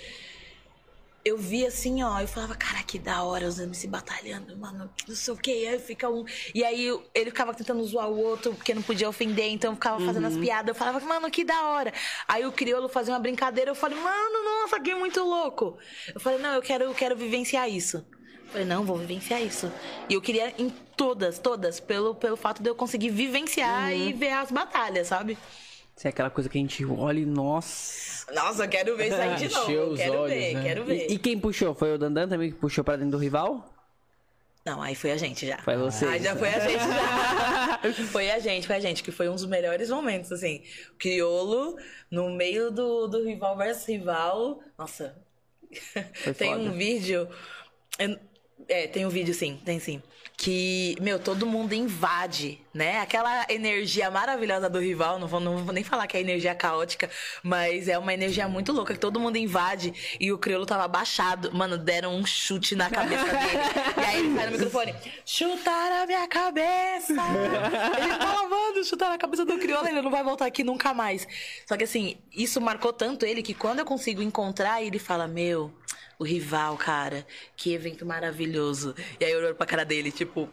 eu vi assim, ó, eu falava, cara, que da hora os MC batalhando, mano, não sei o que, aí fica um. E aí ele ficava tentando zoar o outro porque não podia ofender, então eu ficava fazendo as piadas, eu falava, mano, que da hora. Aí o crioulo fazia uma brincadeira, eu falei, mano, nossa, que muito louco. Eu falei, não, eu quero, eu quero vivenciar isso. Falei, não, vou vivenciar isso. E eu queria em todas, todas, pelo, pelo fato de eu conseguir vivenciar e ver as batalhas, sabe? Isso é aquela coisa que a gente olha e, nossa. Nossa, eu quero ver isso aí de Encheu novo. os Quero olhos, ver, né? quero ver. E, e quem puxou? Foi o Dandan também que puxou pra dentro do rival? Não, aí foi a gente já. Foi você. Aí já foi a gente já. foi a gente, foi a gente, que foi um dos melhores momentos, assim. O Criolo, no meio do, do rival versus rival. Nossa. tem um vídeo. eu- É, tem um vídeo sim, tem sim. Que, meu, todo mundo invade, né? Aquela energia maravilhosa do rival, não vou, não vou nem falar que é energia caótica, mas é uma energia muito louca, que todo mundo invade e o crioulo tava abaixado. Mano, deram um chute na cabeça dele. e aí ele sai no microfone, chutaram a minha cabeça! ele fala, mano, chutaram a cabeça do crioulo, ele não vai voltar aqui nunca mais. Só que assim, isso marcou tanto ele que quando eu consigo encontrar, ele fala, meu, o rival, cara, que evento maravilhoso. E aí eu olho pra cara dele, tipo,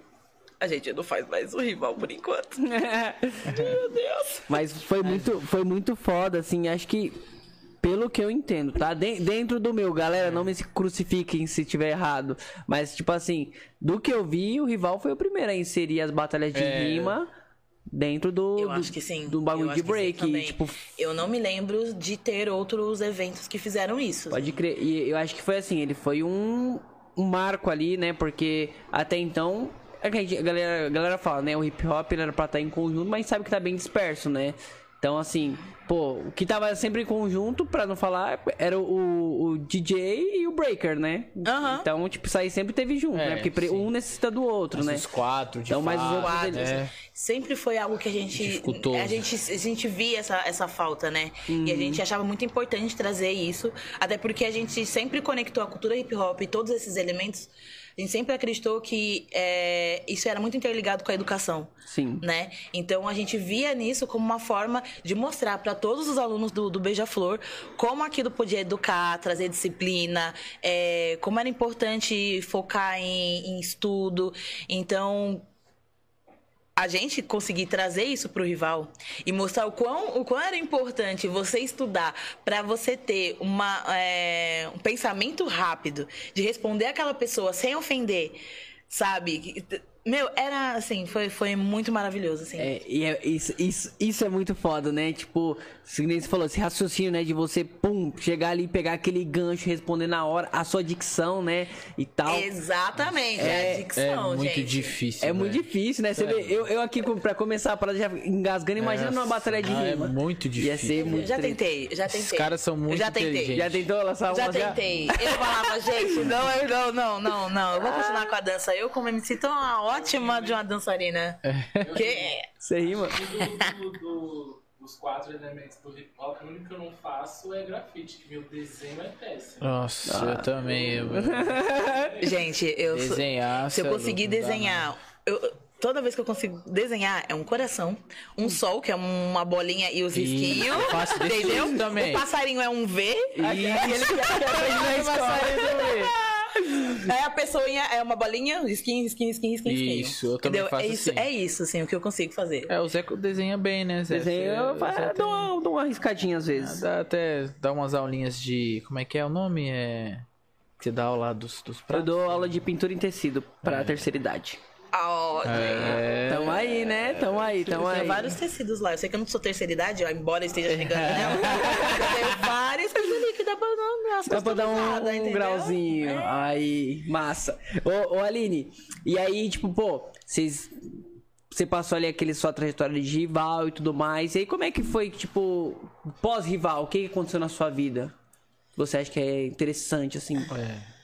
a gente não faz mais o rival por enquanto. Meu Deus. Mas foi muito, foi muito foda, assim, acho que. Pelo que eu entendo, tá? Den- dentro do meu, galera, não me crucifiquem se tiver errado. Mas, tipo assim, do que eu vi, o rival foi o primeiro a inserir as batalhas de É. rima dentro do, Eu do- acho que sim. do bagulho de break. também. tipo, Eu não me lembro de ter outros eventos que fizeram isso. Pode crer. E eu acho que foi assim, ele foi um, um marco ali, né? Porque até então. é a, gente- a galera, a galera fala, né? O hip hop era pra estar em conjunto, mas sabe que tá bem disperso, né? Então, assim, pô, o que tava sempre em conjunto, pra não falar, era o, o DJ e o breaker, né? Então, tipo, isso aí sempre teve junto, É, né? Porque sim. um necessita do outro, né? Os quatro, de Então, mas os fato, outros, né? Sempre foi algo que a gente. Dificultoso. A gente, a gente via essa, essa falta, né? E a Uhum. gente achava muito importante trazer isso. Até porque a gente sempre conectou a cultura hip hop e todos esses elementos. A gente sempre acreditou que é, isso era muito interligado com a educação. Sim. né? Então a gente via nisso como uma forma de mostrar para todos os alunos do, do Beija-Flor como aquilo podia educar, trazer disciplina, é, como era importante focar em, em estudo. Então a gente conseguir trazer isso pro rival e mostrar o quão, o quão era importante você estudar para você ter uma, é, um pensamento rápido de responder aquela pessoa sem ofender, sabe? Meu, era assim, foi, foi muito maravilhoso, assim. É, e é- isso, isso, isso é muito foda, né? Tipo, você falou, esse raciocínio, né? De você, pum, chegar ali, pegar aquele gancho, responder na hora, a sua dicção, né? E tal. Exatamente, É- a dicção, É muito gente. difícil. É muito né? difícil, né? Você vê, eu, eu aqui, pra começar a parada, já engasgando, imagina numa Nossa, batalha de ah, é muito Ia difícil. ser muito Já tentei, já tentei. Esses caras são muito Eu já tentei. inteligentes. Já tentou lançar Já uma tentei. Eu falava, gente, não, eu não, não, não, não. Eu vou continuar com a dança. Eu, como MC, tô uma ótima de uma dançarina. Que... Você rima? Dos quatro elementos do hip hop, o único que eu não faço é grafite, que meu desenho é péssimo. Nossa, eu também. Eu... Gente, eu sou- Desenhar, se eu é conseguir desenhar. eu- toda vez que eu consigo desenhar, é um coração, um sol, que é uma bolinha e os risquinhos. eu faço desse entendeu? também. O passarinho é um V. E ele Aí a pessoinha é uma bolinha, risquinho, risquinho, risquinho, risquinho. risquinho. Isso, eu também Entendeu? faço é isso, assim. É isso, assim, o que eu consigo fazer. É, o Zé desenha bem, né, Zé? Desenho, eu, Zé dou, tem- uma, dou uma riscadinha às vezes. Dá até dá umas aulinhas de. Como é que é o nome? É. Você dá aula dos, dos Eu pratos? dou aula de pintura em tecido pra terceira idade. Ó, É. Tamo aí, né? Tamo aí, tamo Eu aí. tenho vários tecidos lá. Eu sei que eu não sou terceira idade, ó, embora esteja chegando nela. eu tenho vários tecidos ali que dá pra dar Dá pra dar um, um grauzinho. É. Aí, massa. Ô, ô, Aline, e aí, tipo, pô, vocês. Você passou ali aquele sua trajetória de rival e tudo mais. E aí, como é que foi, tipo, pós-rival? O que que aconteceu na sua vida? Você acha que é interessante, assim? É.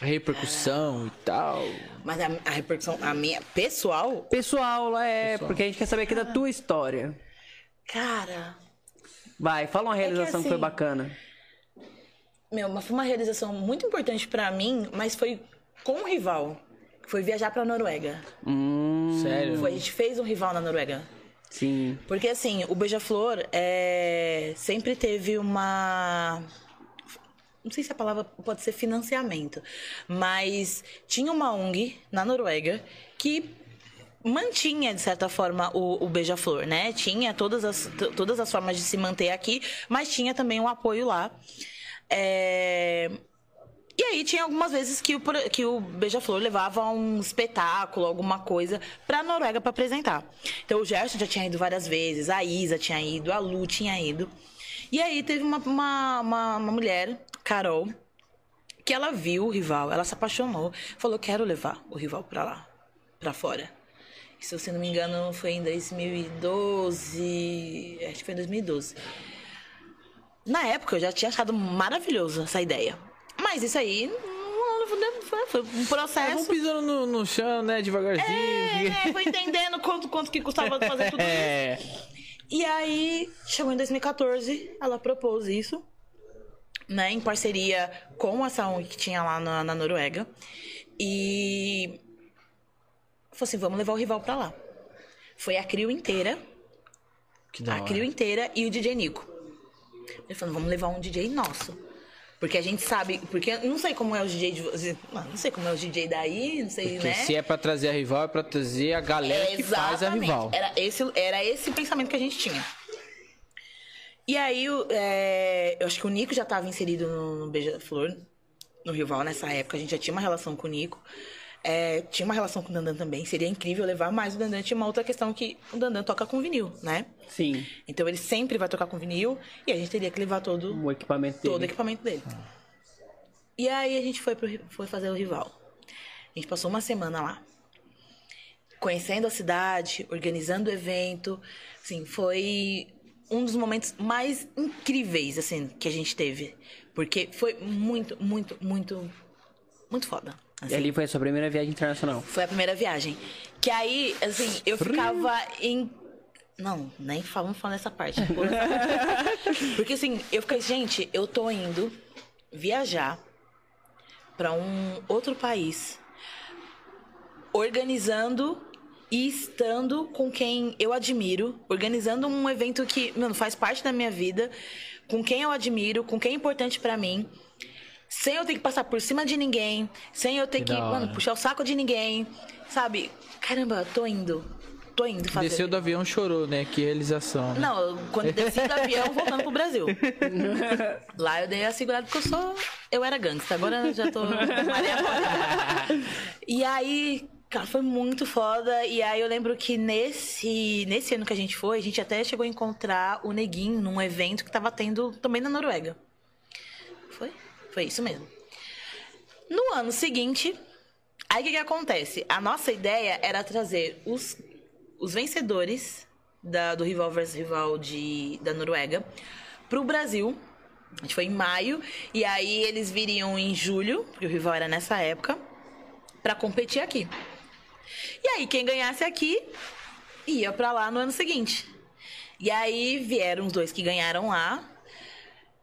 A repercussão e tal. Mas a, a repercussão, a minha pessoal, Pessoal, é, Pessoal. porque a gente quer saber aqui da tua história. cara, Vai, fala uma realização que, foi assim, bacana. meu, mas foi uma realização muito importante pra mim, mas foi com um rival. que Foi viajar pra Noruega. Hum, Sério? Foi, a gente fez um rival na Noruega. sim. Porque assim, o Beija-Flor é... sempre teve uma. Não sei se a palavra pode ser financiamento, mas tinha uma ONG na Noruega que mantinha, de certa forma, o, o Beija-Flor, né? Tinha todas as, todas as formas de se manter aqui, mas tinha também um apoio lá. É, E aí tinha algumas vezes que o, que o Beija-Flor levava um espetáculo, alguma coisa, pra Noruega pra apresentar. Então o Gerson já tinha ido várias vezes, a Isa tinha ido, a Lu tinha ido. E aí teve uma, uma, uma, uma mulher, Carol, que ela viu o rival, ela se apaixonou, falou: quero levar o rival pra lá, pra fora. Se eu não me engano, foi em 2012. Acho que foi em 2012. Na época eu já tinha achado maravilhoso essa ideia. Mas isso aí foi- um É, vamos processo. pisando no, no chão, né? Devagarzinho. É, foi entendendo quanto, quanto que custava fazer tudo isso. É. E aí, chegou em 2014, ela propôs isso, né, em parceria com essa ONG que tinha lá na, na Noruega. E falou assim: vamos levar o rival pra lá. Foi a Crio inteira, Que da a. Crio inteira e o DJ Nico. Ele falou: vamos levar um DJ nosso. Porque a gente sabe, porque não sei como é o DJ de vocês. Não sei como é o DJ daí, não sei, Porque né? se é pra trazer a rival, é pra trazer a galera que faz a rival. Era esse, era esse pensamento que a gente tinha. E aí, é, eu acho que o Nico já estava inserido no, no Beija-Flor, no rival nessa época. A gente já tinha uma relação com o Nico. É, tinha uma relação com o Dandan também. Seria incrível levar, mas o Dandan tinha uma outra questão que o Dandan toca com vinil, né? Sim. Então ele sempre vai tocar com vinil e a gente teria que levar todo O equipamento dele. todo o equipamento dele. E aí a gente foi, pro, foi fazer o rival. A gente passou uma semana lá. Conhecendo a cidade, organizando o evento. Assim, foi um dos momentos mais incríveis, assim, que a gente teve. Porque foi muito, muito, muito, muito foda. E assim. ali foi a sua primeira viagem internacional. Foi a primeira viagem. Que aí, assim, eu ficava em. Não, nem vamos falar nessa parte. Vou nessa parte. Porque assim, eu fiquei, gente, eu tô indo viajar pra um outro país, organizando e estando com quem eu admiro, organizando um evento que, mano, faz parte da minha vida, com quem eu admiro, com quem é importante pra mim. Sem eu ter que passar por cima de ninguém, sem eu ter Que que, mano, puxar o saco de ninguém, sabe? Caramba, tô indo. Tô indo fazer. Desceu do avião chorou, né? Que realização. Né? Não, quando eu desci do avião, voltando pro Brasil. Lá eu dei a segurada porque eu sou. Eu era gangsta, agora eu já tô. E aí, cara, foi muito foda. E aí eu lembro que nesse, nesse ano que a gente foi, a gente até chegou a encontrar o Neguinho num evento que tava tendo também na Noruega. Foi? Foi isso mesmo. No ano seguinte, aí o que, que acontece? A nossa ideia era trazer os, os vencedores da- do Rival vs Rival de, da Noruega pro Brasil. A gente foi em maio. E aí eles viriam em julho, porque o rival era nessa época, pra competir aqui. E aí quem ganhasse aqui ia pra lá no ano seguinte. E aí vieram os dois que ganharam lá.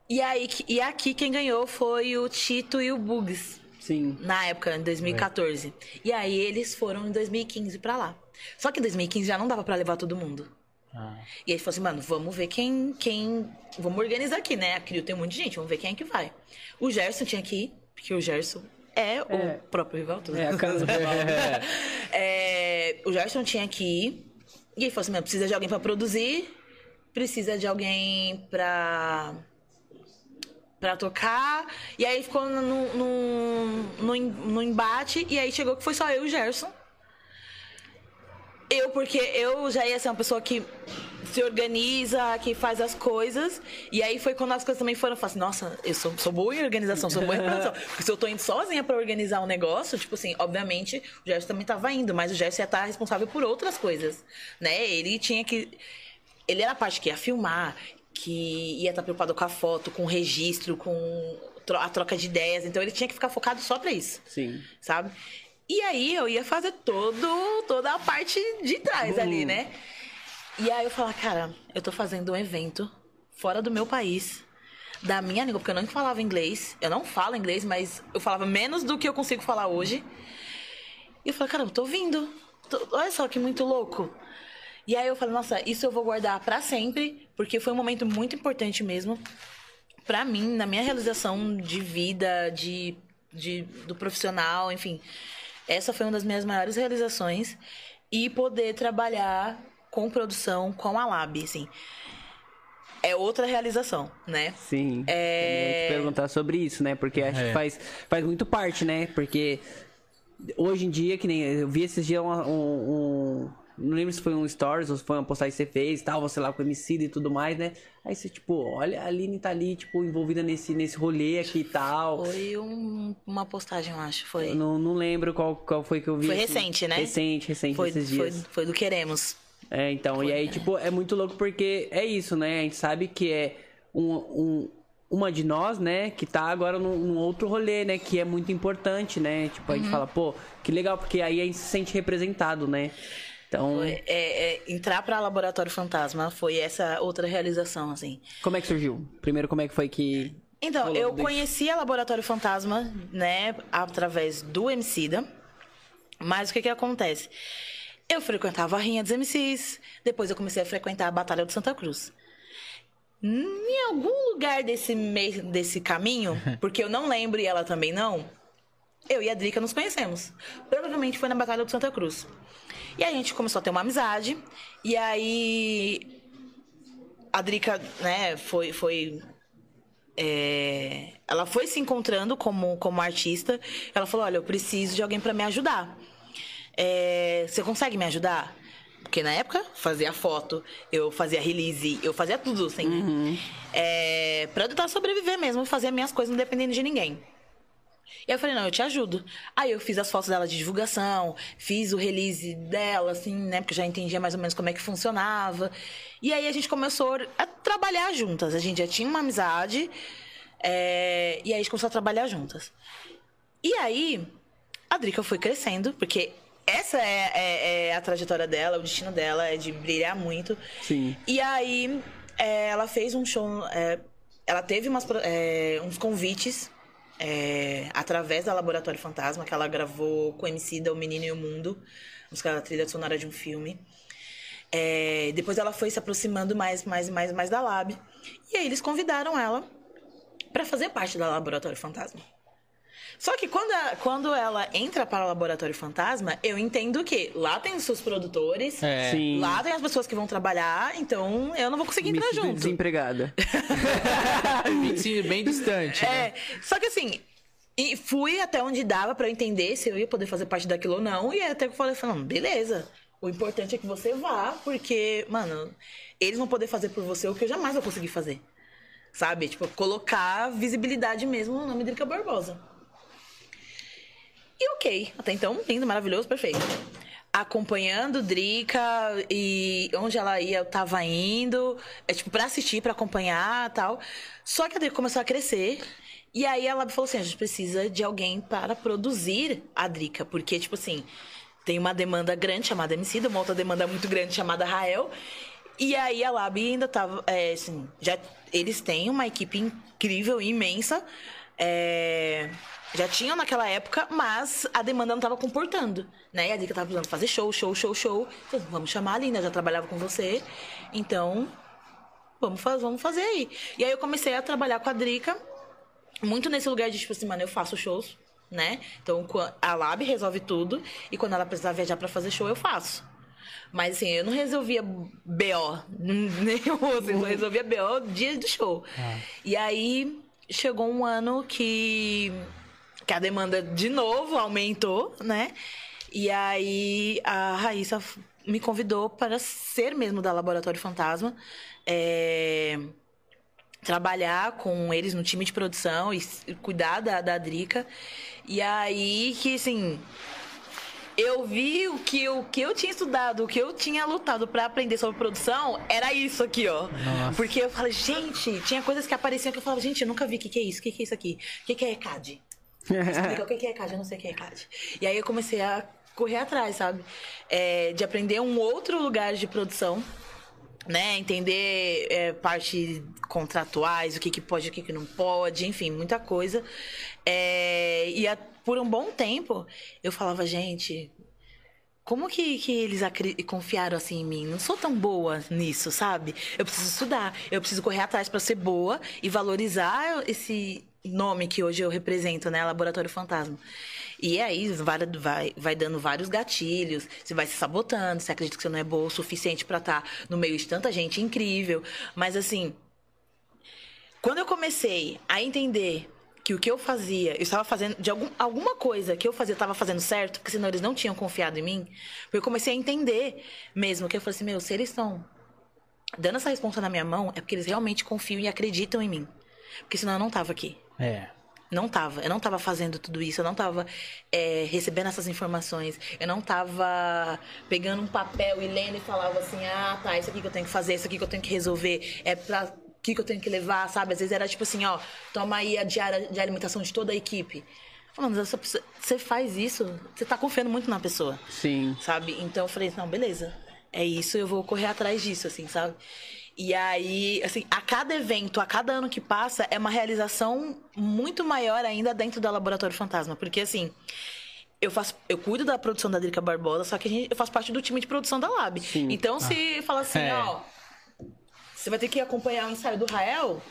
E aí e aqui quem ganhou foi o Tito e o Bugs Sim. na época, em 2014. E aí eles foram em 2015 pra lá. Só que em 2015 já não dava pra levar todo mundo. Ah. E aí falou assim, mano, vamos ver quem, quem. Vamos organizar aqui, né? A Crio tem um monte de gente, vamos ver quem é que vai. O Gerson tinha que ir, porque o Gerson é, É. o próprio rival. tudo. É a casa do É, o Gerson tinha que ir. E ele falou assim, precisa de alguém pra produzir, precisa de alguém pra pra tocar. E aí ficou no, no, no, no embate. E aí chegou que foi só eu e o Gerson. Eu, porque eu já ia ser uma pessoa que se organiza, que faz as coisas. E aí foi quando as coisas também foram, eu falei assim, nossa, eu sou, sou boa em organização, sou boa em produção. Porque se eu tô indo sozinha pra organizar um negócio, tipo assim, obviamente o Gerson também tava indo, mas o Gerson ia estar responsável por outras coisas, né? Ele tinha que... Ele era a parte que ia filmar, que ia estar preocupado com a foto, com o registro, com a troca de ideias. Então ele tinha que ficar focado só pra isso Sim. sabe? E aí eu ia fazer todo, toda a parte de trás ali, né? E aí eu falava, cara, eu tô fazendo um evento fora do meu país, da minha língua, porque eu não falava inglês. Eu não falo inglês, mas eu falava menos do que eu consigo falar hoje. E eu falei, cara, eu tô vindo. Tô- olha só que muito louco. E aí eu falei, nossa, isso eu vou guardar pra sempre, porque foi um momento muito importante mesmo pra mim, na minha realização de vida, de, de do profissional, enfim. Essa foi uma das minhas maiores realizações e poder trabalhar com produção com a Lab, assim. É outra realização, né? Sim. É... Eu ia te perguntar sobre isso, né? Porque acho que É. faz, faz muito parte, né? Porque hoje em dia, que nem eu vi esses dias um- um- não lembro se foi um stories ou se foi uma postagem que você fez tal, você lá com o MC e tudo mais, né? Aí você, tipo, olha, a Aline tá ali, tipo, envolvida nesse, nesse rolê aqui e tal. Foi um- uma postagem, eu acho. Foi, Eu não, não lembro qual, qual foi que eu vi. Foi assim. recente, né? Recente, recente foi, esses foi, dias. foi do Queremos. É, então, e aí, tipo, é muito louco porque é isso, né? A gente sabe que é um, um- uma de nós, né, que tá agora num, num outro rolê, né, que é muito importante, né? Tipo, a Uhum. gente fala, pô, que legal, porque aí a gente se sente representado, né? Então, Foi, é, é, entrar pra Laboratório Fantasma foi essa outra realização, assim. como é que surgiu? Primeiro, como é que foi que. Então, eu tudo isso? conheci a Laboratório Fantasma, né, através do Emicida. Mas o que que acontece? Eu frequentava a Rinha dos MCs, depois eu comecei a frequentar a Batalha de Santa Cruz. Em algum lugar desse, mei- desse caminho, porque eu não lembro e ela também não, eu e a Drica nos conhecemos. Provavelmente foi na Batalha de Santa Cruz. E aí a gente começou a ter uma amizade, e aí a Drica, né, foi, foi é, ela foi se encontrando como, como artista. Ela falou: Olha, eu preciso de alguém pra me ajudar. É, você consegue me ajudar? Porque na época fazia foto, eu fazia release, eu fazia tudo assim. É, pra eu tentar sobreviver mesmo, fazer minhas coisas não dependendo de ninguém. E eu falei, não, eu te ajudo. Aí eu fiz as fotos dela de divulgação, fiz o release dela, assim, né? Porque eu já entendia mais ou menos como é que funcionava. E aí a gente começou a trabalhar juntas. A gente já tinha uma amizade. é, E aí a gente começou a trabalhar juntas. E aí, a Drica foi crescendo, porque essa é, é- é a trajetória dela, o destino dela é de brilhar muito. Sim. E aí, é, ela fez um show. é, ela teve umas uns convites é, através da Laboratório Fantasma, que ela gravou com o MC da O Menino e o Mundo, música da trilha sonora de um filme. É, depois ela foi se aproximando mais, mais, mais, mais da Lab. E aí eles convidaram ela para fazer parte da Laboratório Fantasma. Só que quando, a- quando ela entra para o Laboratório Fantasma, eu entendo que lá tem os seus produtores, É. Sim. lá tem as pessoas que vão trabalhar, então eu não vou conseguir Me entrar sinto junto. desempregada. Bem, bem distante. né? É, só que assim, e fui até onde dava pra eu entender se eu ia poder fazer parte daquilo ou não. E até que eu falei, falando, beleza. O importante é que você vá, porque, mano, eles vão poder fazer por você o que eu jamais vou conseguir fazer. Sabe? Tipo, colocar visibilidade mesmo no nome de Drica Barbosa. E ok, até então, lindo, maravilhoso, perfeito. Acompanhando Drica e onde ela ia, eu tava indo, é tipo, pra assistir, pra acompanhar tal. Só que a Drica começou a crescer. E aí ela falou assim: a gente precisa de alguém para produzir a Drica. Porque, tipo assim, tem uma demanda grande chamada MC, uma outra demanda muito grande chamada Rael. E aí a Lab ainda tava, é, assim, já, eles têm uma equipe incrível, imensa. É, já tinham naquela época, mas a demanda não estava comportando, né? E a Drica tava precisando fazer show, show, show, show. Então, vamos chamar a Linda, já trabalhava com você. Então, vamos, faz, vamos fazer aí. E aí eu comecei a trabalhar com a Drica, muito nesse lugar de, tipo assim, mano, eu faço shows, né? Então, a Lab resolve tudo, e quando ela precisar viajar pra fazer show, eu faço. Mas assim, eu não resolvia BO nenhum, assim, eu resolvia BO dia do show. E aí chegou um ano que, que a demanda de novo aumentou, né? E aí a Raíssa me convidou para ser mesmo da Laboratório Fantasma. É, trabalhar com eles no time de produção e cuidar da, da Drica. E aí que, assim, eu vi o que, eu- o que eu tinha estudado, o que eu tinha lutado pra aprender sobre produção, era isso aqui, ó. Porque eu falei, gente, tinha coisas que apareciam que eu falava, gente, eu nunca vi o que, que é isso, o que, que é isso aqui, o que, que é ECAD? Explica o que que é ECAD, eu não sei o que é ECAD. E aí eu comecei a correr atrás, sabe? É, de aprender um outro lugar de produção, né? Entender é, parte contratuais, o que, que pode, o que, que não pode, enfim, muita coisa. É, e a- por um bom tempo eu falava, gente, como que, que eles confiaram assim em mim? Não sou tão boa nisso, sabe? Eu preciso estudar, eu preciso correr atrás para ser boa e valorizar esse nome que hoje eu represento, né? Laboratório Fantasma. E aí vai, vai, vai dando vários gatilhos, você vai se sabotando, você acredita que você não é boa o suficiente para estar no meio de tanta gente incrível. Mas assim, quando eu comecei a entender que o que eu fazia, eu estava fazendo de algum, alguma coisa que eu fazia, eu estava fazendo certo, porque senão eles não tinham confiado em mim, eu comecei a entender mesmo que eu falei assim, meu, se eles estão dando essa resposta na minha mão, é porque eles realmente confiam e acreditam em mim. Porque senão eu não tava aqui. É. Não tava. Eu não tava fazendo tudo isso. Eu não tava é, recebendo essas informações. Eu não tava pegando um papel e lendo e falava assim: ah, tá, isso aqui que eu tenho que fazer, isso aqui que eu tenho que resolver. É pra que que eu tenho que levar, sabe? Às vezes era tipo assim: ó, toma aí a diária de alimentação de toda a equipe. Mano, essa pessoa- você faz isso, você tá confiando muito na pessoa Sim. sabe? Então eu falei, não, beleza. É isso, eu vou correr atrás disso, assim, sabe? E aí, assim, a cada evento, a cada ano que passa, é uma realização muito maior ainda dentro do Laboratório Fantasma. Porque, assim, eu faço, eu cuido da produção da Drica Barbosa, só que a gente, eu faço parte do time de produção da Lab. Então, se fala assim, É. ó, você vai ter que acompanhar o ensaio do Rael,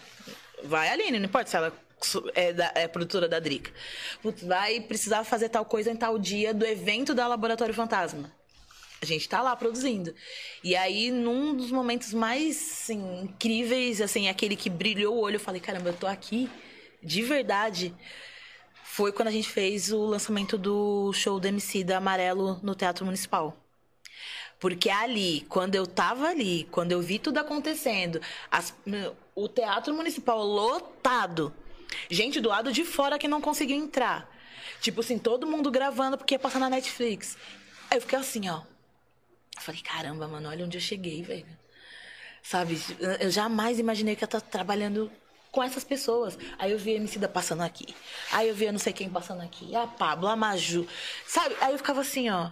vai Aline, não importa se ela é, da- é produtora da Drica. Vai precisar fazer tal coisa em tal dia do evento da Laboratório Fantasma. A gente tá lá produzindo. E aí, num dos momentos mais assim, incríveis, assim, aquele que brilhou o olho, eu falei, caramba, eu tô aqui de verdade. Foi quando a gente fez o lançamento do show do MC da Amarelo no Teatro Municipal. Porque ali, quando eu tava ali, quando eu vi tudo acontecendo, as- o Teatro Municipal lotado, gente do lado de fora que não conseguiu entrar. Tipo assim, todo mundo gravando porque ia passar na Netflix. Aí eu fiquei assim, ó. Falei, caramba, mano, olha onde eu cheguei, velho. Sabe? Eu jamais imaginei que eu ia estar trabalhando com essas pessoas. Aí eu vi a Emicida passando aqui. Aí eu vi eu não sei quem passando aqui. A Pablo, a Maju. Sabe? Aí eu ficava assim, ó.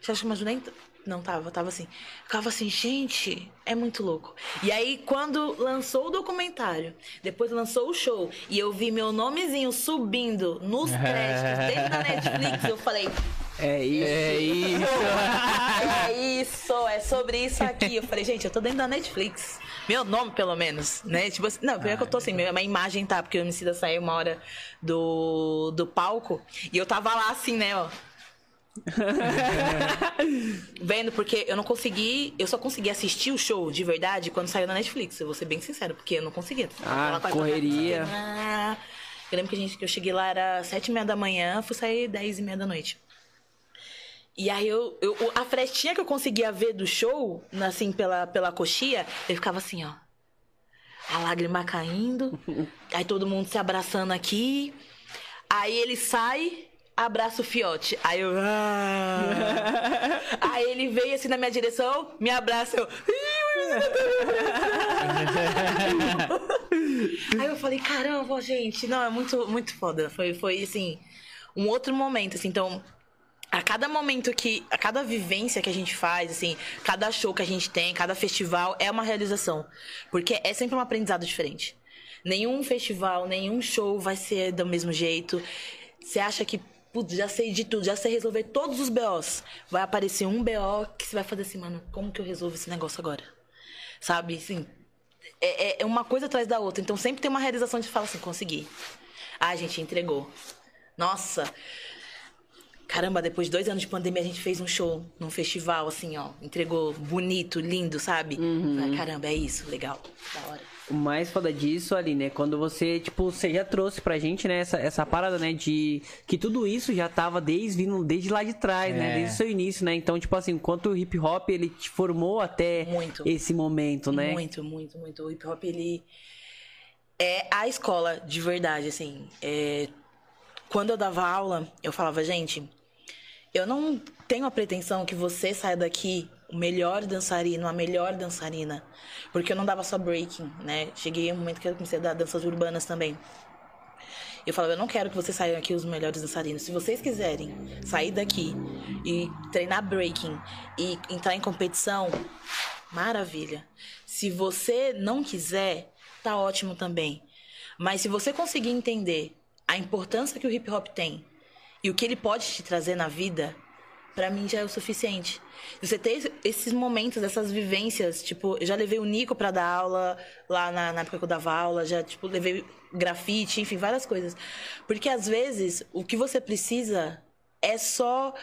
Você acha que a Maju nem... Não tava, tava assim. Ficava assim, gente, é muito louco. E aí, quando lançou o documentário, depois lançou o show, e eu vi meu nomezinho subindo nos créditos dentro da Netflix, eu falei, É isso. É isso. é isso, é sobre isso aqui. Eu falei, gente, eu tô dentro da Netflix. Meu nome, pelo menos, né? Tipo assim, não, pior que eu tô assim, minha minha imagem tá, porque o Emicida saiu uma hora do, do palco e eu tava lá assim, né, ó. Vendo, porque eu não consegui, eu só consegui assistir o show de verdade quando saiu na Netflix, eu vou ser bem sincero, porque eu não conseguia. Ah, coisa- correria. Ah, Eu lembro que, a gente, que eu cheguei lá, era sete e meia da manhã, fui sair dez e meia da noite. E aí eu, eu- a frestinha que eu conseguia ver do show, assim, pela, pela coxia, eu ficava assim, ó. A lágrima caindo, aí todo mundo se abraçando aqui. Aí ele sai, abraça o fiote. Aí eu. "Ah". aí ele veio assim na minha direção, me abraça, eu. Aí eu falei, caramba, gente, não, é muito, muito foda. Foi, foi assim, um outro momento, assim, então. A cada momento que. A cada vivência que a gente faz, assim, cada show que a gente tem, cada festival é uma realização. Porque é sempre um aprendizado diferente. Nenhum festival, nenhum show vai ser do mesmo jeito. Você acha que, putz, já sei de tudo, já sei resolver todos os BOs. Vai aparecer um BO que você vai fazer assim, mano, como que eu resolvo esse negócio agora? Sabe, assim, é, é- é uma coisa atrás da outra. Então sempre tem uma realização de falar assim, consegui. Ah, gente, entregou. Nossa. Caramba, depois de dois anos de pandemia, a gente fez um show num festival, assim, ó. Entregou bonito, lindo, sabe? Falei, caramba, é isso, legal, da hora. O mais foda disso ali, né? Quando você, tipo, você já trouxe pra gente, né, essa, essa parada, né, de que tudo isso já tava desde, vindo desde lá de trás, né? É. Desde o seu início, né? Então, tipo assim, enquanto o hip hop ele te formou até Muito. esse momento, né? Muito, muito, muito. O hip hop, ele é a escola de verdade, assim. É, Quando eu dava aula, eu falava, gente, eu não tenho a pretensão que você saia daqui o melhor dançarino, a melhor dançarina. Porque eu não dava só breaking, né? Cheguei um momento que eu comecei a dar danças urbanas também. Eu falava, eu não quero que vocês saiam aqui os melhores dançarinos. Se vocês quiserem sair daqui e treinar breaking e entrar em competição, maravilha. Se você não quiser, tá ótimo também. Mas se você conseguir entender a importância que o hip hop tem e o que ele pode te trazer na vida, pra mim já é o suficiente. Você ter esses momentos, essas vivências, tipo, eu já levei o Nico pra dar aula lá na, na época que eu dava aula, já, tipo, levei grafite, enfim, várias coisas. Porque às vezes o que você precisa é só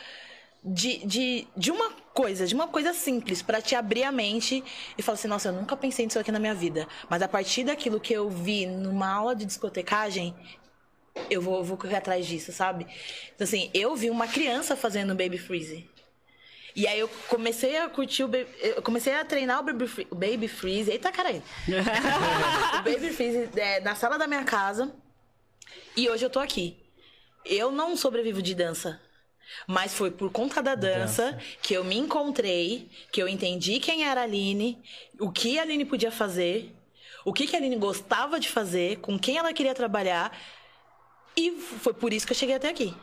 de, de, de uma coisa, de uma coisa simples, pra te abrir a mente e falar assim, nossa, eu nunca pensei nisso aqui na minha vida. Mas a partir daquilo que eu vi numa aula de discotecagem, eu vou, vou correr atrás disso, sabe? Então, assim, eu vi uma criança fazendo Baby Freeze. E aí eu comecei a curtir o Baby... Eu comecei a treinar o Baby, Free- o baby Freeze. Eita, caralho. o Baby Freeze é, na sala da minha casa. E hoje eu tô aqui. Eu não sobrevivo de dança. Mas foi por conta da dança, que eu me encontrei, que eu entendi quem era a Aline, o que a Aline podia fazer, o que, que a Aline gostava de fazer, com quem ela queria trabalhar. E foi por isso que eu cheguei até aqui.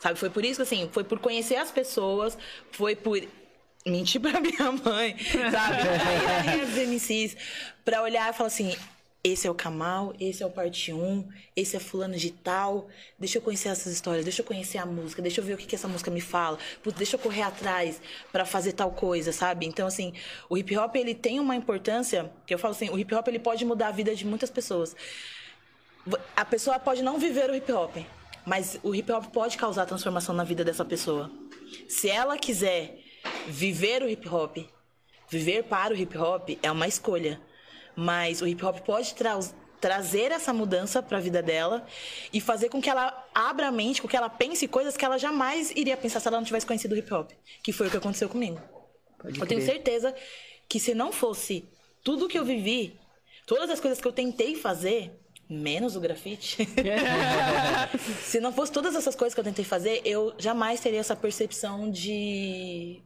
Sabe? Foi por isso que, assim, foi por conhecer as pessoas, foi por mentir pra minha mãe, sabe? Nas MCs, pra olhar e falar assim: esse é o Kamal, esse é o parte 1, esse é fulano de tal. Deixa eu conhecer essas histórias, deixa eu conhecer a música, deixa eu ver o que, que essa música me fala. Putz, deixa eu correr atrás pra fazer tal coisa, sabe? Então, assim, o hip hop ele tem uma importância, que eu falo assim, o hip hop ele pode mudar a vida de muitas pessoas. A pessoa pode não viver o hip hop, mas o hip hop pode causar transformação na vida dessa pessoa. Se ela quiser viver o hip hop, viver para o hip hop é uma escolha. Mas o hip hop pode tra trazer essa mudança para a vida dela e fazer com que ela abra a mente, com que ela pense coisas que ela jamais iria pensar se ela não tivesse conhecido o hip hop, que foi o que aconteceu comigo. Pode Eu tenho crer. certeza que se não fosse tudo que eu vivi, todas as coisas que eu tentei fazer, menos o grafite, se não fosse todas essas coisas que eu tentei fazer, eu jamais teria essa percepção de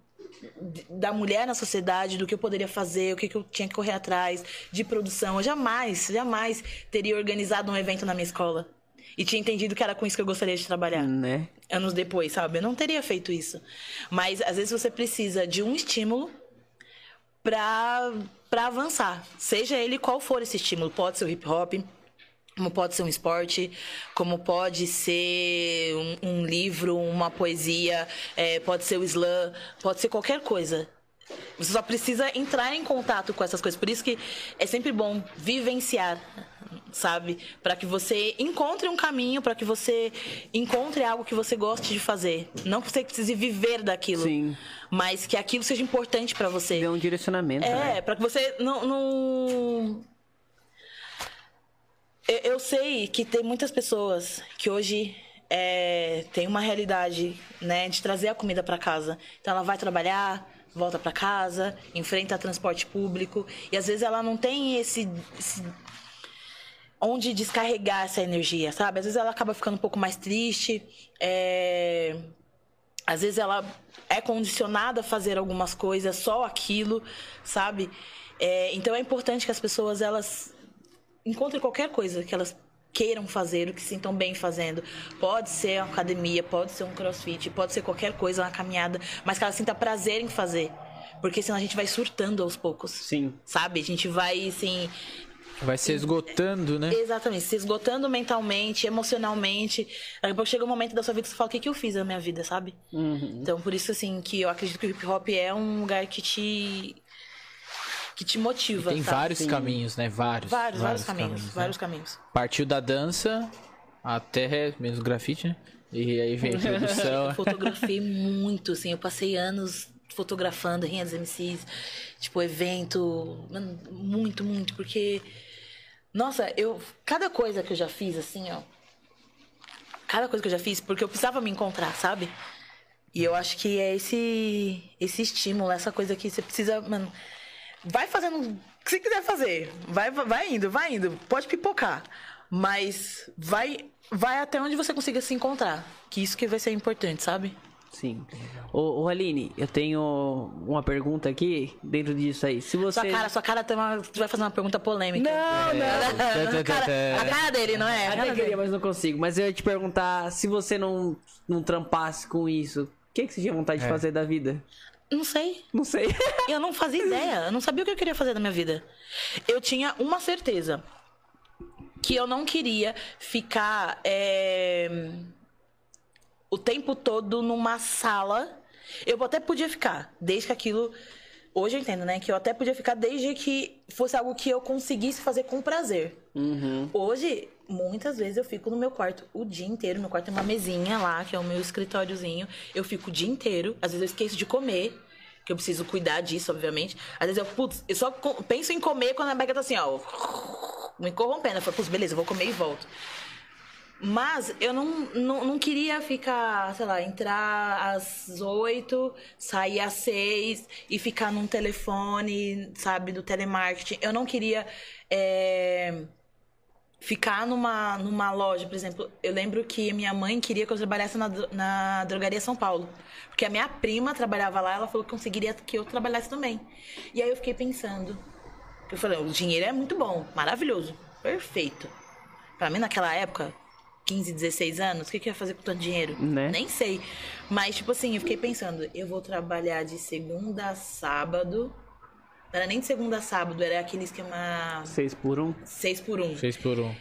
da mulher na sociedade, do que eu poderia fazer, o que, que eu tinha que correr atrás, de produção. Eu jamais, jamais teria organizado um evento na minha escola. E tinha entendido que era com isso que eu gostaria de trabalhar Né? anos depois, sabe? Eu não teria feito isso. Mas às vezes você precisa de um estímulo pra avançar. Seja ele qual for esse estímulo. Pode ser o hip hop, como pode ser um esporte, como pode ser um, um livro, uma poesia, é, pode ser o slam, pode ser qualquer coisa. Você só precisa entrar em contato com essas coisas. Por isso que é sempre bom vivenciar, sabe? Para que você encontre um caminho, para que você encontre algo que você goste de fazer. Não que você precise viver daquilo, Sim. mas que aquilo seja importante para você. Deu um direcionamento, né? É, pra que você não. não... Eu, eu sei que tem muitas pessoas que hoje é, tem uma realidade, né, de trazer a comida para casa. Então ela vai trabalhar, volta para casa, enfrenta transporte público e às vezes ela não tem esse, esse onde descarregar essa energia, sabe? Às vezes ela acaba ficando um pouco mais triste, é... às vezes ela é condicionada a fazer algumas coisas, só aquilo, sabe? É, Então é importante que as pessoas elas encontrem qualquer coisa que elas queiram fazer, o que se sintam bem fazendo. Pode ser uma academia, pode ser um crossfit, pode ser qualquer coisa, uma caminhada, mas que ela sinta prazer em fazer. Porque senão a gente vai surtando aos poucos. Sim. Sabe? A gente vai, assim, Vai se esgotando, né? Exatamente, se esgotando mentalmente, emocionalmente. Daqui a pouco chega um momento da sua vida que você fala, o que, que eu fiz na minha vida, sabe? Uhum. Então, por isso, assim, que eu acredito que o hip hop é um lugar que te. Que te motiva. Tem sabe? vários caminhos, né? Vários. Vários, vários caminhos. né? vários caminhos. Partiu da dança até mesmo grafite, né? E aí vem a produção. Eu fotografei muito, assim, eu passei anos fotografando Rinha dos MCs, tipo, evento. Mano, muito, muito, porque. Nossa, eu. Cada coisa que eu já fiz, assim, ó. Cada coisa que eu já fiz, porque eu precisava me encontrar, sabe? E eu acho que é esse, esse estímulo, essa coisa que você precisa, mano. Vai fazendo o que você quiser fazer. Vai, vai indo, vai indo. Pode pipocar. Mas vai, vai até onde você consiga se encontrar. Que isso que vai ser importante, sabe? Sim. Ô, ô Aline, eu tenho uma pergunta aqui dentro disso aí. Se você. Sua cara, sua cara tem uma. Vai fazer uma pergunta polêmica. Não, não. a, cara, a cara dele, não é? A cara Até queria, dele. mas não consigo. Mas eu ia te perguntar se você não, não trampasse com isso, o que, que você tinha vontade de fazer da vida? Não sei. Não sei. Eu não fazia ideia. Eu não sabia o que eu queria fazer da minha vida. Eu tinha uma certeza. Que eu não queria ficar é, o tempo todo numa sala. Eu até podia ficar, desde que aquilo. Hoje eu entendo, né? Que eu até podia ficar desde que fosse algo que eu conseguisse fazer com prazer. Hoje, muitas vezes eu fico no meu quarto o dia inteiro. Meu quarto tem uma mesinha lá, que é o meu escritóriozinho. Eu fico o dia inteiro. Às vezes eu esqueço de comer, que eu preciso cuidar disso, obviamente. Às vezes eu, putz, eu só penso em comer quando a Beca tá assim, ó, me corrompendo. Eu falo, putz, beleza, eu vou comer e volto. Mas eu não, não, não queria ficar, sei lá, entrar às oito, sair às seis e ficar num telefone, sabe, do telemarketing. Eu não queria é, ficar numa, numa loja, por exemplo. Eu lembro que minha mãe queria que eu trabalhasse na, na drogaria São Paulo. Porque a minha prima trabalhava lá, ela falou que conseguiria que eu trabalhasse também. E aí eu fiquei pensando. Eu falei, o dinheiro é muito bom, maravilhoso, perfeito. Pra mim, naquela época, 15, 16 anos, o que, que eu ia fazer com tanto dinheiro? Né? Nem sei. Mas, tipo assim, eu fiquei pensando, eu vou trabalhar de segunda a sábado. Não era nem de segunda a sábado, era aquele esquema Seis por um. 6 por 1. 6 por 1.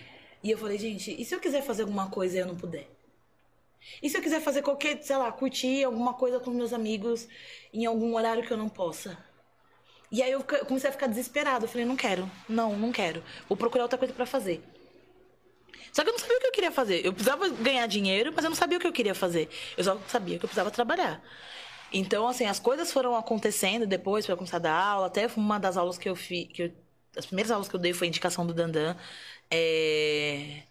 E eu falei, gente, e se eu quiser fazer alguma coisa e eu não puder? E se eu quiser fazer qualquer, sei lá, curtir alguma coisa com meus amigos em algum horário que eu não possa? E aí eu comecei a ficar desesperada. Eu falei, não quero, não, não quero. Vou procurar outra coisa pra fazer. Só que eu não sabia o que eu queria fazer. Eu precisava ganhar dinheiro, mas eu não sabia o que eu queria fazer. Eu só sabia que eu precisava trabalhar. Então, assim, as coisas foram acontecendo depois para começar a dar aula. Até uma das aulas que eu fiz. Que eu- as primeiras aulas que eu dei foi indicação do Dandan. É...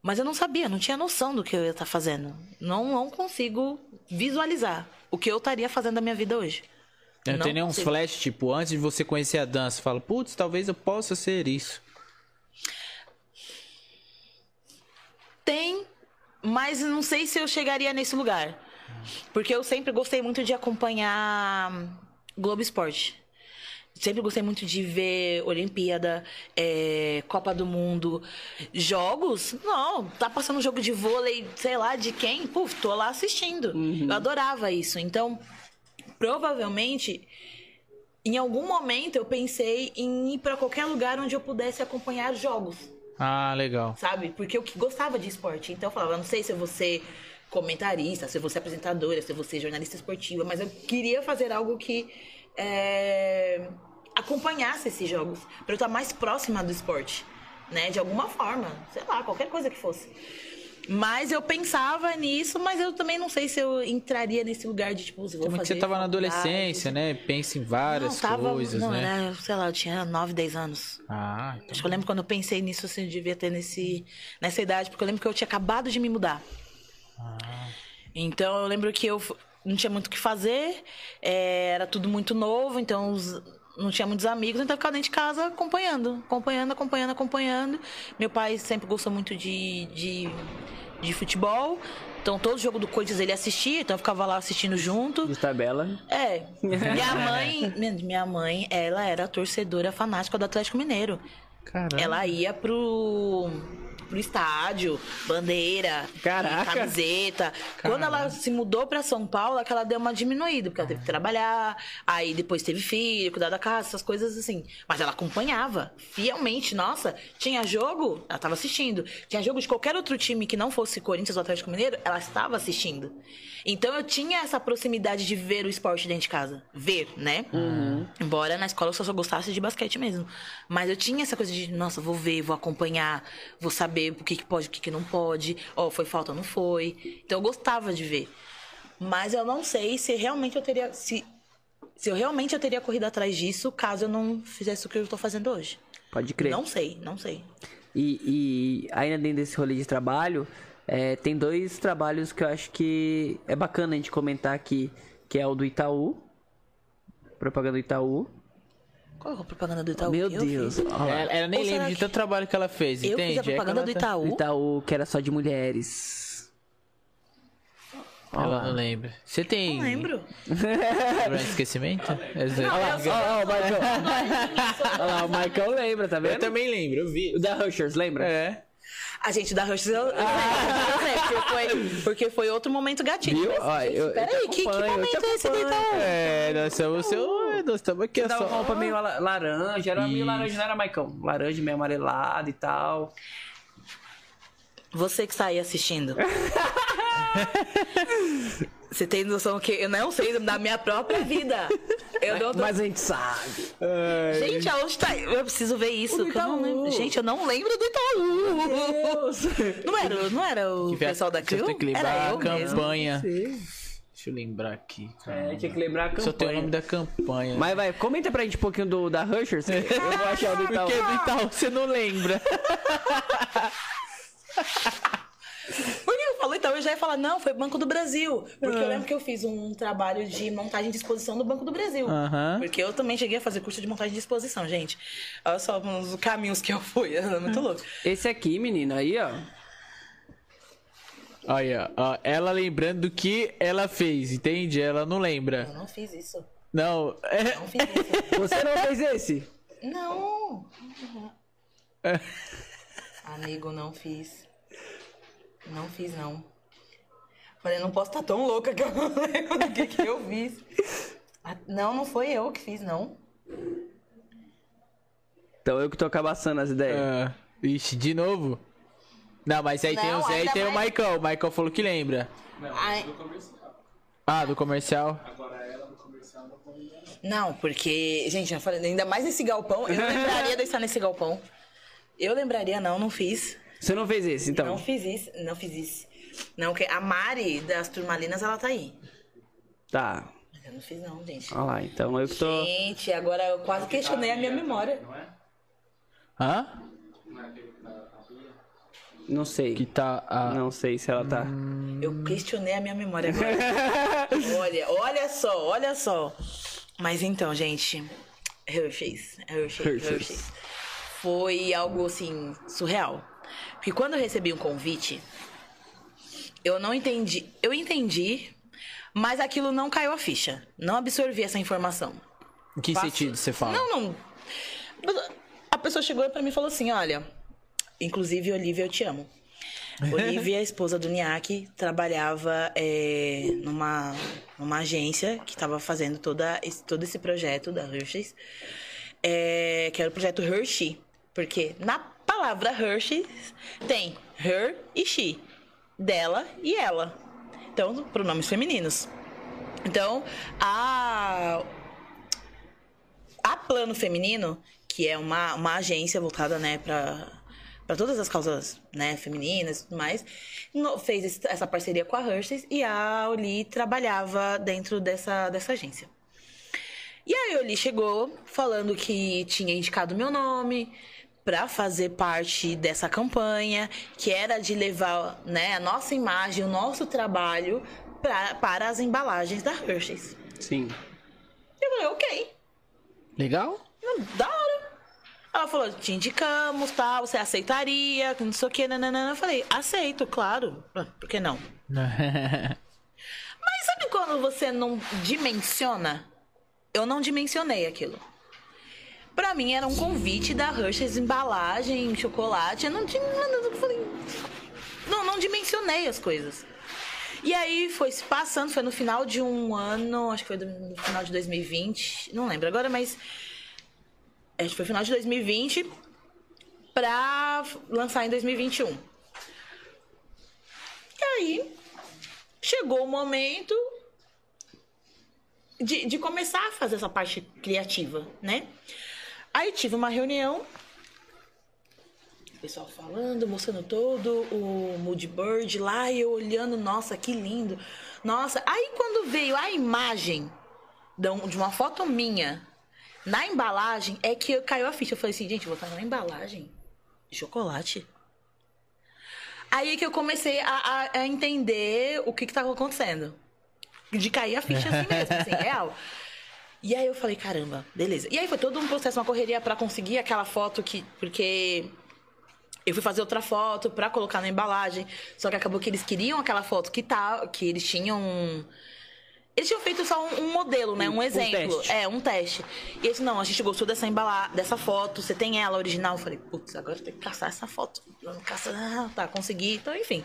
Mas eu não sabia, não tinha noção do que eu ia estar fazendo. Não, não consigo visualizar o que eu estaria fazendo da minha vida hoje. Não, Não tem nenhum consigo. flash, tipo, antes de você conhecer a dança, fala, putz, talvez eu possa ser isso. Tem, mas não sei se eu chegaria nesse lugar. Porque eu sempre gostei muito de acompanhar Globo Esporte. Sempre gostei muito de ver Olimpíada, é, Copa do Mundo, jogos. Não, tá passando um jogo de vôlei, sei lá, de quem? Puf, tô lá assistindo. Eu adorava isso. Então, provavelmente, em algum momento eu pensei em ir pra qualquer lugar onde eu pudesse acompanhar jogos Ah, legal. sabe? Porque eu que gostava de esporte. Então eu falava, não sei se eu vou ser comentarista, se eu vou ser apresentadora, se eu vou ser jornalista esportiva, mas eu queria fazer algo que é, acompanhasse esses jogos, para eu estar mais próxima do esporte, né? De alguma forma, sei lá, qualquer coisa que fosse. Mas eu pensava nisso, mas eu também não sei se eu entraria nesse lugar de tipo, vou que fazer você tava na adolescência, né? Pensa em várias não, tava, coisas, não, né? era, sei lá, eu tinha 9, 10 anos. Ah, então. Acho que eu lembro quando eu pensei nisso, assim, eu devia ter nesse, nessa idade, porque eu lembro que eu tinha acabado de me mudar. Então eu lembro que eu não tinha muito o que fazer, é, era tudo muito novo, então os- não tinha muitos amigos, então eu ficava dentro de casa acompanhando, acompanhando, acompanhando, acompanhando. Meu pai sempre gostou muito de, de, de futebol, então todo jogo do Corinthians ele assistia, então eu ficava lá assistindo junto. De tabela. É. Minha mãe, minha- minha mãe, ela era torcedora fanática do Atlético Mineiro. Caramba. Ela ia pro, pro estádio, bandeira, Caraca. camiseta. Quando ela se mudou pra São Paulo, é que ela deu uma diminuída, porque ela teve que trabalhar, aí depois teve filho, cuidar da casa, essas coisas assim. Mas ela acompanhava fielmente. Nossa, tinha jogo, ela tava assistindo. Tinha jogo de qualquer outro time que não fosse Corinthians ou Atlético Mineiro, ela estava assistindo. Então eu tinha essa proximidade de ver o esporte dentro de casa. Ver, né? Embora na escola eu só, só gostasse de basquete mesmo. Mas eu tinha essa coisa de, nossa, vou ver, vou acompanhar, vou saber o que, que pode, o que, que não pode. Ó, foi falta, não foi. Então eu gostava de ver. Mas eu não sei se realmente eu teria. Se se eu realmente eu teria corrido atrás disso caso eu não fizesse o que eu tô fazendo hoje. Pode crer. Não sei, não sei. E, e ainda dentro desse rolê de trabalho, é, tem dois trabalhos que eu acho que é bacana a gente comentar aqui, que é o do Itaú, propaganda do Itaú. Qual é a propaganda do Itaú? Meu que eu Deus. Ela, ela nem Ou lembra de que- tanto trabalho que ela fez, Eu entende? fiz a É propaganda ela do tá- Itaú. Itaú, que era só de mulheres. Ela não lembra. Você tem. Não lembro. problema esquecimento? Olha lá, ó, ó, o Michael. Olha lá, o Michael lembra, tá Eu vendo? também lembro, eu vi. O da Rushers, lembra? É. A gente da Rush, eu, eu, eu sei, porque foi, porque foi outro momento gatilho. Viu? Mas, Ó, gente, eu- eu peraí, que, que eu momento é esse acompanho. Itaú? É, nós estamos, seu, nós estamos aqui Você é dava só. roupa meio la- laranja, era meio laranja, não era, Maicão? Laranja, meio amarelado e tal. Você que está aí assistindo. Você tem noção que eu não sei da minha própria vida. Eu não tô... Mas a gente sabe. Gente, aonde tá? Eu preciso ver isso. Eu não Itaú. lembro. Gente, eu não lembro do Itaú. Não era, não era o pessoal da Crew? tem que lembrar Era a eu mesmo. campanha. Deixa eu lembrar aqui. É, tinha que lembrar a campanha. Só tem o nome da campanha. Mas vai, comenta pra gente um pouquinho do, da Rushers. que Eu vou achar o do Itaú. Porque do Itaú você não lembra. Por que eu falo então? Eu já ia falar, não, foi Banco do Brasil. Porque eu lembro que eu fiz um trabalho de montagem de exposição no Banco do Brasil. Aham. Porque eu também cheguei a fazer curso de montagem de exposição, gente. Olha só os caminhos que eu fui. É muito louco. Esse aqui, menino, aí, ó. Olha, ó, ela lembrando do que ela fez, entende? Ela não Eu lembra. não fiz isso. Não. É, Não fiz isso. Você não fez esse? Não. Amigo, não fiz. Não fiz, não. Falei, não posso estar tão louca que eu não lembro do que, que eu fiz. Ah, Não, não foi eu que fiz, não. Então eu que tô cabaçando as ideias. Ah, ixi, de novo? Não, mas aí tem Não, o Zé e tem o mais- Michael. O Michael falou que lembra. Não, Ai. do comercial. Ah, do comercial. Agora ela do comercial não. Não, porque, gente, eu falei, ainda mais nesse galpão, eu não lembraria de estar nesse galpão. Eu lembraria, não, não fiz. Você não fez esse, então? Não fiz isso, não fiz isso. Não, que a Mari das Turmalinas, ela tá aí. Tá. Mas eu não fiz, não, gente. Olha lá, então eu que tô. Gente, agora eu quase questionei a minha memória. Não é? Hã? Não é aquele que tá na Bia? Não sei. Que tá. ah, Não sei se ela tá. Eu questionei a minha memória agora. olha, olha só, olha só. Mas então, gente, Hershey's, Hershey's, Hershey's. Hershey's. Foi algo assim surreal. Porque quando eu recebi um convite, eu não entendi. Eu entendi, mas aquilo não caiu a ficha. Não absorvi essa informação. Em que sentido você fala? Não, não. A pessoa chegou pra mim e falou assim: olha, inclusive, Olivia, eu te amo. Olivia, a esposa do Niak, trabalhava é, numa, numa agência que estava fazendo toda esse, todo esse projeto da Hershey's, é, que era o projeto Hershey. Porque na palavra Hershey's tem her e she, dela e ela. Então, pronomes femininos. Então, a, a Plano Feminino, que é uma, uma agência voltada, né, para para todas as causas, né, femininas e tudo mais, no- fez essa parceria com a Hershey's e a Oli trabalhava dentro dessa, dessa agência. E aí a Oli chegou falando que tinha indicado meu nome para fazer parte dessa campanha, que era de levar, né, a nossa imagem, o nosso trabalho pra, para as embalagens da Hershey's. Sim. Eu falei, ok. Legal? Da hora. Ela falou, te indicamos, tal, você aceitaria, não sei o que, nananana. Eu falei, aceito, claro. Ah, Por que não? Mas sabe quando você não dimensiona? Eu não dimensionei aquilo. Pra mim era um convite da Hershey's embalagem, chocolate. Eu não tinha. Eu falei. Não, não dimensionei as coisas. E aí foi se passando, foi no final de um ano, acho que foi no final de 2020, não lembro agora, mas. Acho que foi final de 2020 pra lançar em 2021. E aí, chegou o momento de, de começar a fazer essa parte criativa, né? Aí tive uma reunião, o pessoal falando, mostrando todo o Mood lá, e eu olhando, nossa, que lindo. Nossa, aí quando veio a imagem de um- uma foto minha na embalagem é que caiu a ficha. Eu falei assim, gente, vou estar na embalagem de chocolate. Aí que eu comecei a, a- a entender o que que tava acontecendo. De cair a ficha assim mesmo, assim, real. E aí eu falei, caramba, beleza. E aí foi todo um processo, uma correria pra conseguir aquela foto que. Porque eu fui fazer outra foto pra colocar na embalagem. Só que acabou que eles queriam aquela foto que tá. Que eles tinham. Eles tinham feito só um, um modelo, né? Um, Um exemplo. teste. É, um teste. E eles, não, a gente gostou dessa embala dessa foto, você tem ela original? Eu falei, putz, agora tem que caçar essa foto. Ah, tá, consegui. Então, enfim.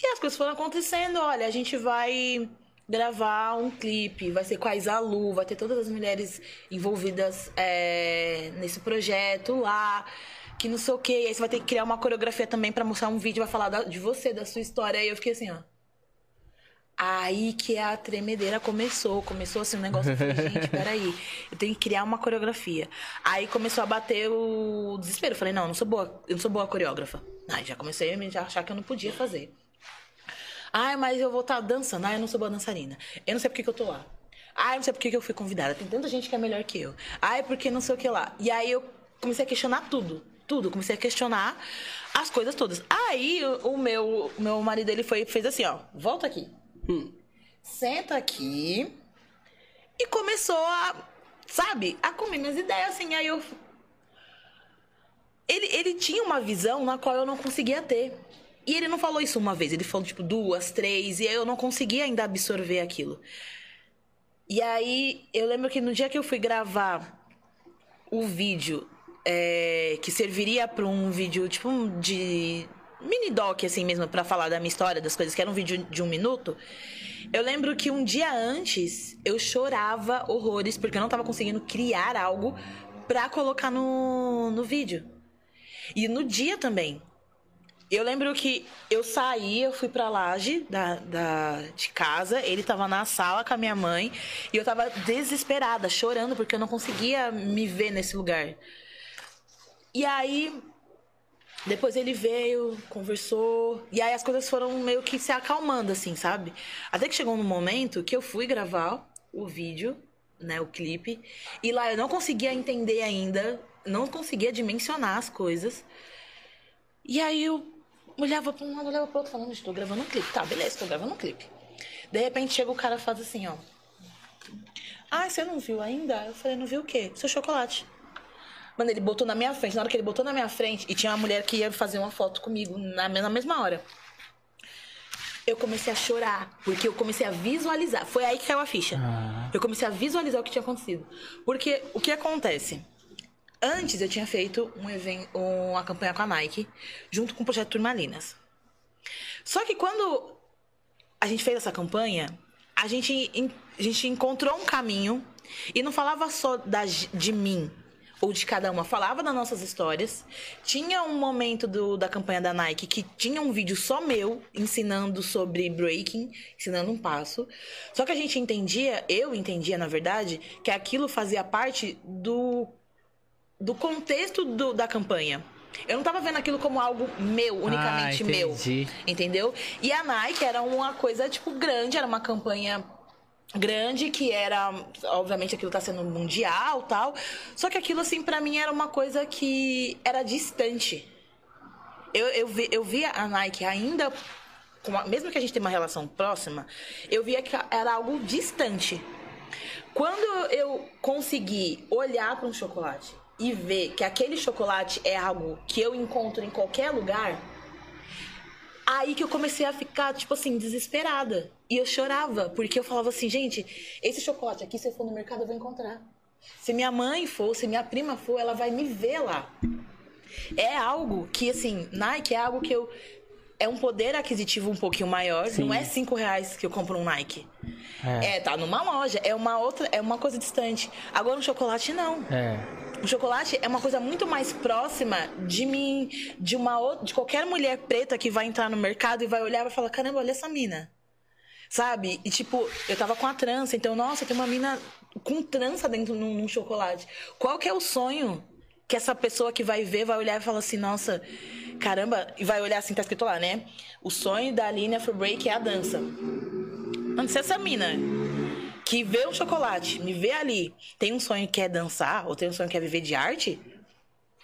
E as coisas foram acontecendo, olha, a gente vai gravar um clipe, vai ser com a Isalu, vai ter todas as mulheres envolvidas é, nesse projeto lá, que não sei o quê. E aí você vai ter que criar uma coreografia também pra mostrar um vídeo, vai falar da- de você, da sua história. Aí eu fiquei assim, ó. Aí que a tremedeira começou. Começou assim um negócio. Eu falei, gente, peraí. Eu tenho que criar uma coreografia. Aí começou a bater o desespero. Eu falei, não, eu não sou boa, eu não sou boa coreógrafa. Aí já comecei a achar que eu não podia fazer. Ai, mas eu vou estar dançando. Ai, eu não sou boa dançarina. Eu não sei por que, que eu tô lá. Ai, eu não sei por que, que eu fui convidada. Tem tanta gente que é melhor que eu. Ai, porque não sei o que lá. E aí eu comecei a questionar tudo. Tudo. Comecei a questionar as coisas todas. Aí o, meu, o meu marido, ele foi, fez assim, ó. Volta aqui. Senta aqui. E começou a, sabe, a comer minhas ideias, assim. Aí eu... Ele, ele tinha uma visão na qual eu não conseguia ter. E ele não falou isso uma vez, ele falou tipo duas, três, e aí eu não conseguia ainda absorver aquilo. E aí eu lembro que no dia que eu fui gravar o vídeo é, que serviria para um vídeo tipo de mini doc assim mesmo para falar da minha história, das coisas, que era um vídeo de um minuto. Eu lembro que um dia antes eu chorava horrores porque eu não tava conseguindo criar algo pra colocar no, no vídeo. E no dia também. Eu lembro que eu saí, eu fui pra laje da, da, de casa, ele tava na sala com a minha mãe, e eu tava desesperada, chorando, porque eu não conseguia me ver nesse lugar. E aí, depois ele veio, conversou, e aí as coisas foram meio que se acalmando, assim, sabe? Até que chegou um momento que eu fui gravar o vídeo, né, o clipe, e lá eu não conseguia entender ainda, não conseguia dimensionar as coisas. E aí eu olhava pra um lado, olhava pro outro, falando, estou gravando um clipe. Tá, beleza, estou gravando um clipe. De repente chega o cara e faz assim, ó. Ah, você não viu ainda? Eu falei, não viu o quê? Seu chocolate. Mano, ele botou na minha frente. Na hora que ele botou na minha frente, e tinha uma mulher que ia fazer uma foto comigo na, na mesma hora. Eu comecei a chorar, porque eu comecei a visualizar. Foi aí que caiu a ficha. Eu comecei a visualizar o que tinha acontecido. Porque o que acontece? Antes eu tinha feito um evento, uma campanha com a Nike, junto com o projeto Turmalinas. Só que quando a gente fez essa campanha, a gente, en- a gente encontrou um caminho e não falava só da, de mim ou de cada uma, falava das nossas histórias. Tinha um momento do, da campanha da Nike que tinha um vídeo só meu ensinando sobre breaking, ensinando um passo. Só que a gente entendia, eu entendia na verdade, que aquilo fazia parte do do contexto do- da campanha. Eu não tava vendo aquilo como algo meu, unicamente Ah, meu. Entendeu? E a Nike era uma coisa, tipo, grande, era uma campanha grande que era, obviamente aquilo tá sendo mundial, tal. Só que aquilo assim pra mim era uma coisa que era distante. Eu, eu, vi, eu via a Nike ainda com uma- mesmo que a gente tenha uma relação próxima, eu via que era algo distante. Quando eu consegui olhar para um chocolate e ver que aquele chocolate é algo que eu encontro em qualquer lugar, aí que eu comecei a ficar, tipo assim, desesperada. E eu chorava, porque eu falava assim, gente, esse chocolate aqui, se eu for no mercado, eu vou encontrar. Se minha mãe for, se minha prima for, ela vai me ver lá. É algo que, assim, Nike é algo que eu. É um poder aquisitivo um pouquinho maior. Não é cinco reais que eu compro um Nike. É. tá numa loja. É uma outra, é uma coisa distante. Agora um chocolate não. É. O chocolate é uma coisa muito mais próxima de mim, de uma outra, de qualquer mulher preta que vai entrar no mercado e vai olhar e vai falar: caramba, olha essa mina. Sabe? E tipo, eu tava com a trança, então, nossa, tem uma mina com trança dentro num, num chocolate. Qual que é o sonho que essa pessoa que vai ver vai olhar e falar assim, nossa, caramba, e vai olhar assim, tá escrito lá, né? O sonho da Aline Afro Break é a dança. Mano, se essa mina que vê um chocolate, me vê ali, tem um sonho que é dançar, ou tem um sonho que é viver de arte,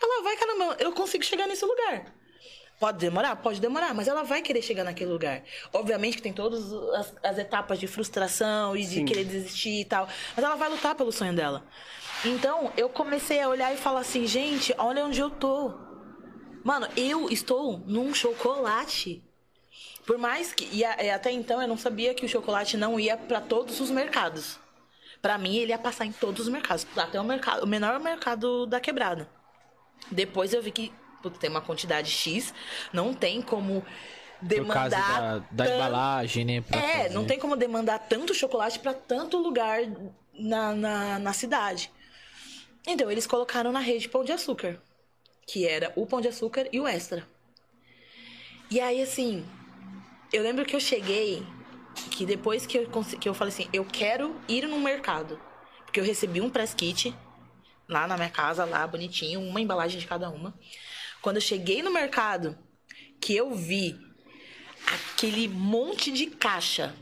ela vai, caramba, eu consigo chegar nesse lugar. Pode demorar? Pode demorar, mas ela vai querer chegar naquele lugar. Obviamente que tem todas as, as etapas de frustração e de Sim. querer desistir e tal, mas ela vai lutar pelo sonho dela. Então, eu comecei a olhar e falar assim, gente, olha onde eu tô. Mano, eu estou num chocolate. Por mais que. E, e até então eu não sabia que o chocolate não ia pra todos os mercados. Pra mim, ele ia passar em todos os mercados. Até o, mercado, o menor mercado da quebrada. Depois eu vi que putz, tem uma quantidade X, não tem como Por demandar. causa da, da embalagem, né? pra É, fazer. não tem como demandar tanto chocolate pra tanto lugar na, na, na cidade. Então, eles colocaram na rede Pão de Açúcar, que era o Pão de Açúcar e o Extra. E aí, assim, eu lembro que eu cheguei, que depois que eu, que eu falei assim, eu quero ir no mercado. Porque eu recebi um press kit lá na minha casa, lá bonitinho, uma embalagem de cada uma. Quando eu cheguei no mercado, que eu vi aquele monte de caixa.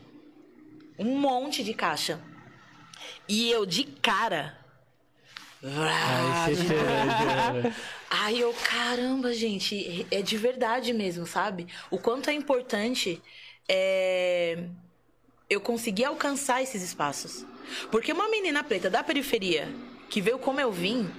Um monte de caixa. E eu de cara. vrá, Aí Aí eu, caramba, gente, é de verdade mesmo, sabe? O quanto é importante é, eu conseguir alcançar esses espaços. Porque uma menina preta da periferia, que veio como eu vim,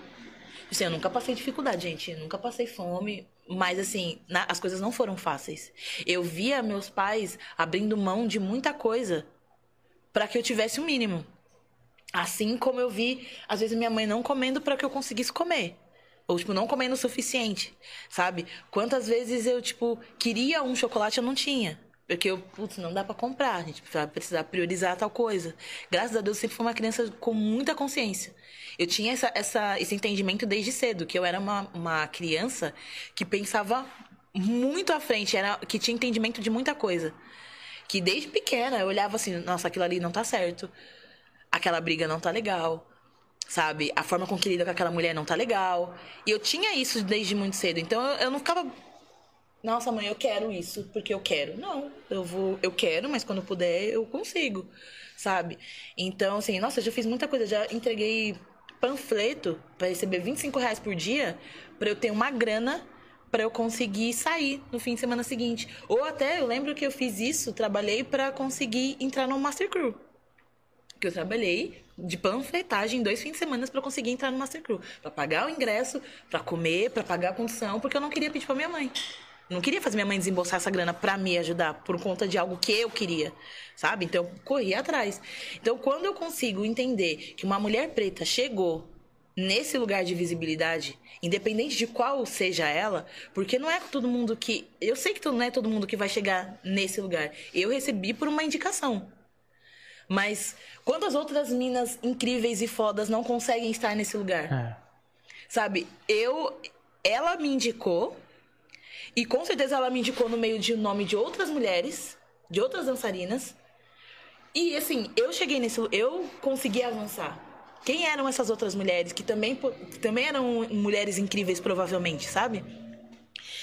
assim, eu nunca passei dificuldade, gente, nunca passei fome, mas assim, na- as coisas não foram fáceis. Eu via meus pais abrindo mão de muita coisa para que eu tivesse o mínimo. Assim como eu vi, às vezes, minha mãe não comendo para que eu conseguisse comer. Ou, tipo, não comendo o suficiente, sabe? Quantas vezes eu, tipo, queria um chocolate eu não tinha. Porque eu, putz, não dá pra comprar, a gente precisar priorizar tal coisa. Graças a Deus, eu sempre fui uma criança com muita consciência. Eu tinha essa, essa, esse entendimento desde cedo, que eu era uma, uma criança que pensava muito à frente, era, que tinha entendimento de muita coisa. Que desde pequena eu olhava assim, nossa, aquilo ali não tá certo. Aquela briga não tá legal. Sabe? A forma com que lida com aquela mulher não tá legal. E eu tinha isso desde muito cedo. Então eu, eu não ficava. Nossa, mãe, eu quero isso porque eu quero. Não, eu vou, eu quero, mas quando puder eu consigo, sabe? Então, assim, nossa, eu já fiz muita coisa. Já entreguei panfleto para receber 25 reais por dia para eu ter uma grana para eu conseguir sair no fim de semana seguinte. Ou até, eu lembro que eu fiz isso, trabalhei para conseguir entrar no Master Crew que eu trabalhei de panfletagem em dois fins de semana para conseguir entrar no Master Crew. Pra pagar o ingresso, pra comer, pra pagar a condição, porque eu não queria pedir pra minha mãe. Não queria fazer minha mãe desembolsar essa grana pra me ajudar por conta de algo que eu queria, sabe? Então eu corri atrás. Então quando eu consigo entender que uma mulher preta chegou nesse lugar de visibilidade, independente de qual seja ela, porque não é todo mundo que, eu sei que não é todo mundo que vai chegar nesse lugar. Eu recebi por uma indicação. Mas quantas outras minas incríveis e fodas não conseguem estar nesse lugar? É. Sabe? Eu. Ela me indicou. E com certeza ela me indicou no meio de nome de outras mulheres, de outras dançarinas. E assim, eu cheguei nesse. Eu consegui avançar. Quem eram essas outras mulheres que também, que também eram mulheres incríveis, provavelmente, sabe?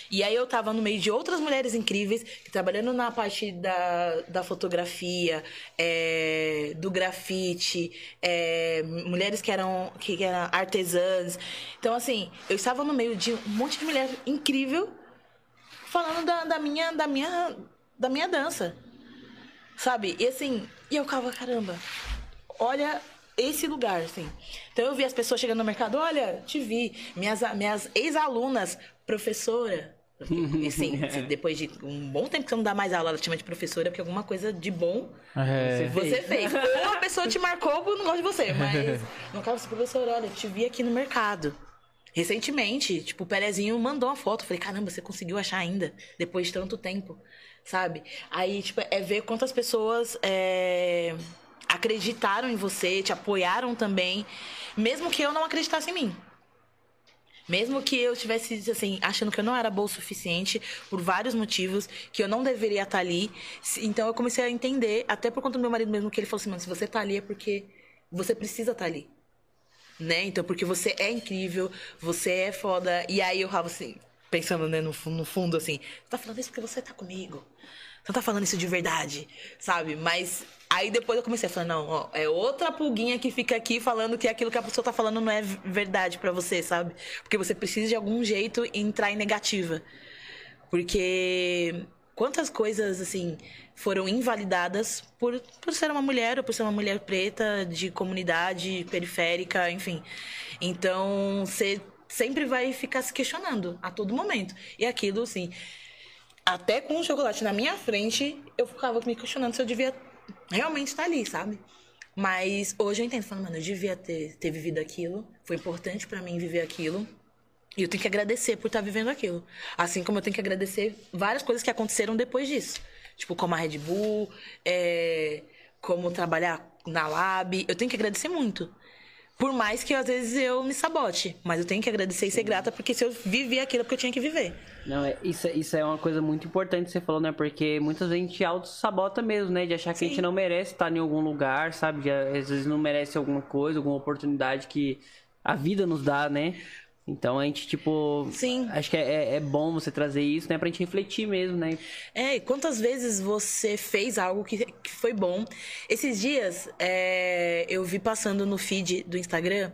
E aí eu tava no meio de outras mulheres incríveis, trabalhando na parte da, da fotografia, é, do grafite, é, mulheres que eram, que eram artesãs. Então, assim, eu estava no meio de um monte de mulher incrível falando da, da minha, da, minha, da minha dança. Sabe? E assim, e eu ficava, caramba, olha esse lugar, assim. Então eu vi as pessoas chegando no mercado, olha, te vi. Minhas, minhas ex-alunas, professora. E sim, depois de um bom tempo que você não dá mais aula, ela te chama de professora, porque alguma coisa de bom É. você fez. Ou a pessoa te marcou por não gosta de você, mas no caso, assim, professor, olha, te vi aqui no mercado. Recentemente, tipo, o Perezinho mandou uma foto. Falei, caramba, você conseguiu achar ainda, depois de tanto tempo, sabe? Aí, tipo, é ver quantas pessoas é, acreditaram em você, te apoiaram também, mesmo que eu não acreditasse em mim. Mesmo que eu estivesse, assim, achando que eu não era boa o suficiente, por vários motivos, que eu não deveria estar ali. Se- Então eu comecei a entender, até por conta do meu marido mesmo, que ele falou assim, mano, se você tá ali é porque você precisa estar ali. Né? Então, porque você é incrível, você é foda. E aí eu tava assim, pensando, né, no, no fundo, assim, tá falando isso porque você tá comigo. Não tá falando isso de verdade, sabe? Mas aí depois eu comecei a falar, não, ó, é outra pulguinha que fica aqui falando que aquilo que a pessoa tá falando não é verdade pra você, sabe? Porque você precisa de algum jeito entrar em negativa. Porque quantas coisas, assim, foram invalidadas por, por ser uma mulher ou por ser uma mulher preta, de comunidade periférica, enfim. Então, você sempre vai ficar se questionando a todo momento. E aquilo, assim, até com o chocolate na minha frente, eu ficava me questionando se eu devia realmente estar ali, sabe? Mas hoje eu entendo, falando, mano, eu devia ter, ter vivido aquilo, foi importante para mim viver aquilo. E eu tenho que agradecer por estar vivendo aquilo. Assim como eu tenho que agradecer várias coisas que aconteceram depois disso. Tipo, como a Red Bull, é, como trabalhar na Lab. Eu tenho que agradecer muito. Por mais que às vezes eu me sabote. Mas eu tenho que agradecer e ser grata, porque se eu vivi aquilo que eu tinha que viver. Não, é, isso, isso é uma coisa muito importante que você falou, né? Porque muitas vezes a gente auto-sabota mesmo, né? De achar que Sim. a gente não merece estar em algum lugar, sabe? De, às vezes não merece alguma coisa, alguma oportunidade que a vida nos dá, né? Então a gente, tipo. Sim. Acho que é, é bom você trazer isso, né? Pra gente refletir mesmo, né? É, e quantas vezes você fez algo que, que foi bom? Esses dias, é, eu vi passando no feed do Instagram.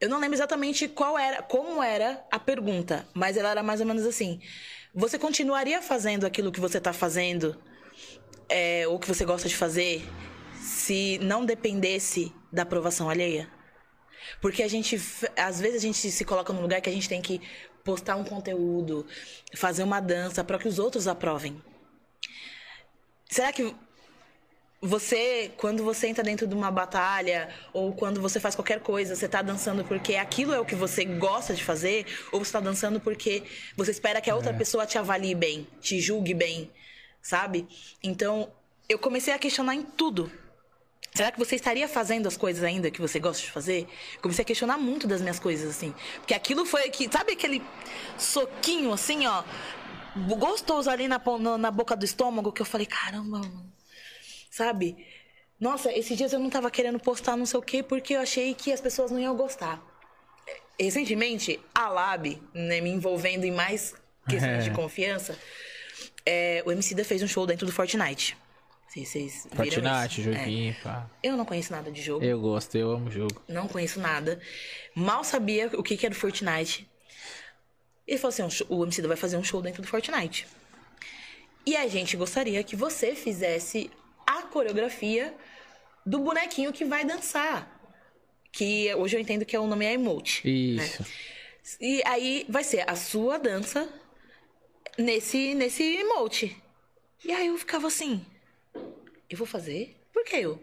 Eu não lembro exatamente qual era, como era a pergunta, mas ela era mais ou menos assim: Você continuaria fazendo aquilo que você tá fazendo, é, ou que você gosta de fazer, se não dependesse da aprovação alheia? Porque a gente, às vezes a gente se coloca num lugar que a gente tem que postar um conteúdo, fazer uma dança para que os outros aprovem. Será que você, quando você entra dentro de uma batalha ou quando você faz qualquer coisa, você tá dançando porque aquilo é o que você gosta de fazer ou você tá dançando porque você espera que a outra pessoa te avalie bem, te julgue bem, sabe? Então, eu comecei a questionar em tudo. Será que você estaria fazendo as coisas ainda que você gosta de fazer? Comecei a questionar muito das minhas coisas, assim. Porque aquilo foi que. Sabe aquele soquinho, assim, ó? Gostoso ali na, na, boca do estômago que eu falei, caramba, mano. Sabe? Nossa, esses dias eu não tava querendo postar não sei o quê porque eu achei que as pessoas não iam gostar. Recentemente, a Lab, né, me envolvendo em mais questões de confiança, é, o Emicida fez um show dentro do Fortnite. Vocês Fortnite, isso. É. joguinho, pá. Eu não conheço nada de jogo. Eu gosto, eu amo jogo. Não conheço nada. Mal sabia o que, que era o Fortnite. Ele falou assim: "Um show- o MC vai fazer um show dentro do Fortnite. E a gente gostaria que você fizesse a coreografia do bonequinho que vai dançar. Que hoje eu entendo que é o nome é emote. Isso. E aí vai ser a sua dança nesse, nesse emote. E aí eu ficava assim, eu vou fazer? Por que eu?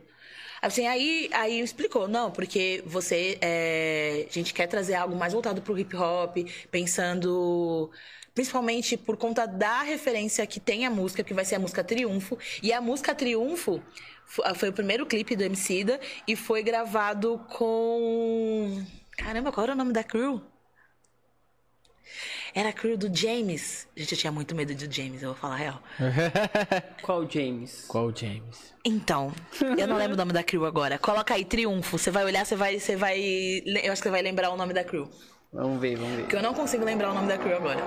Assim, aí, aí explicou, não, porque você. é, a gente quer trazer algo mais voltado pro hip hop, pensando. Principalmente por conta da referência que tem a música, que vai ser a música Triunfo. E a música Triunfo fo- foi o primeiro clipe do Emicida e foi gravado com. Caramba, qual era o nome da crew? Era a crew do James. Gente, eu tinha muito medo do James, eu vou falar a real. Qual James? Qual o James? Então, eu não lembro o nome da crew agora. Coloca aí Triunfo. Você vai olhar, você vai, você vai. Eu acho que você vai lembrar o nome da crew. Vamos ver, vamos ver. Que eu não consigo lembrar o nome da crew agora.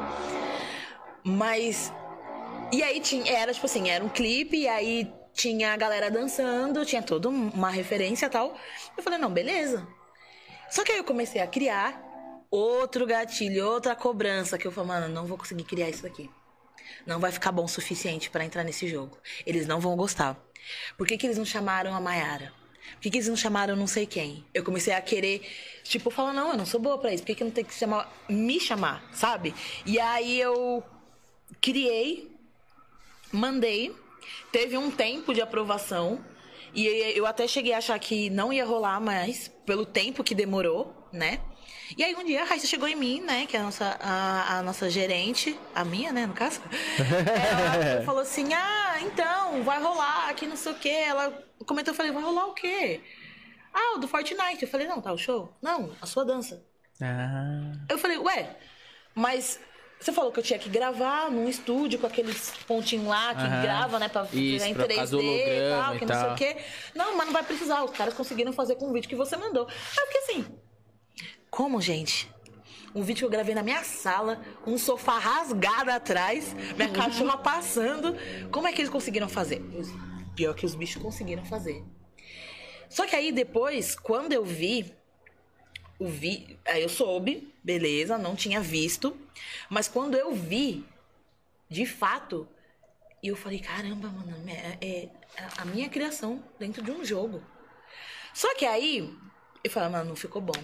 Mas. E aí tinha. Era tipo assim, era um clipe, e aí tinha a galera dançando, tinha toda um- uma referência e tal. Eu falei, não, beleza. Só que aí eu comecei a criar outro gatilho, outra cobrança, que eu falei, mano, não vou conseguir criar isso daqui. Não vai ficar bom o suficiente pra entrar nesse jogo. Eles não vão gostar. Por que, que eles não chamaram a Mayara? Por que, que eles não chamaram não sei quem? Eu comecei a querer, tipo, falar, não, eu não sou boa pra isso. Por que, que não tem que chamar, me chamar, sabe? E aí eu criei, mandei, teve um tempo de aprovação. E eu até cheguei a achar que não ia rolar mais, pelo tempo que demorou, né? E aí um dia a Raíssa chegou em mim, né? Que é a nossa, a, a nossa gerente, a minha, né, no caso. Ela falou assim: ah, então, vai rolar aqui não sei o quê. Ela comentou, eu falei, vai rolar o quê? Ah, o do Fortnite. Eu falei, não, tá o show? Não, a sua dança. Ah. Eu falei, ué, mas você falou que eu tinha que gravar num estúdio com aqueles pontinhos lá que Aham. grava, né, pra Isso, virar em pra 3D fazer e holograma tal, e que não sei tal. o quê. Não, mas não vai precisar. Os caras conseguiram fazer com o vídeo que você mandou. Aí eu fiquei assim, como, gente? um vídeo que eu gravei na minha sala, com um sofá rasgado atrás, minha cachorra passando. Como é que eles conseguiram fazer? Pior que os bichos conseguiram fazer. Só que aí depois, quando eu vi o vi, aí eu soube, beleza, não tinha visto, mas quando eu vi, de fato, eu falei, caramba, mano, é, é a- a minha criação dentro de um jogo. Só que aí, eu falei, mano, não ficou bom.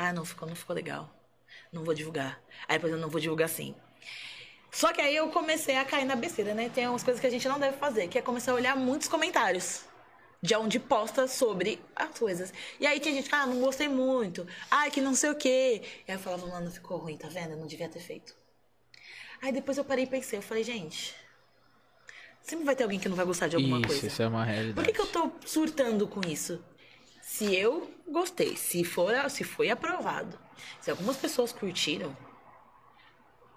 Ah, não ficou, não ficou legal. Não vou divulgar. Aí depois eu não vou divulgar sim. Só que aí eu comecei a cair na besteira, né? Tem umas coisas que a gente não deve fazer, que é começar a olhar muitos comentários. De onde posta sobre as coisas. E aí tinha gente ah, não gostei muito. Ai, que não sei o quê. E aí eu falava, mano, ficou ruim, tá vendo? Eu não devia ter feito. Aí depois eu parei e pensei, eu falei, gente, sempre vai ter alguém que não vai gostar de alguma Isso, coisa. isso é uma Por realidade. que, que eu tô surtando com isso? Se eu gostei, se for, se foi aprovado, se algumas pessoas curtiram,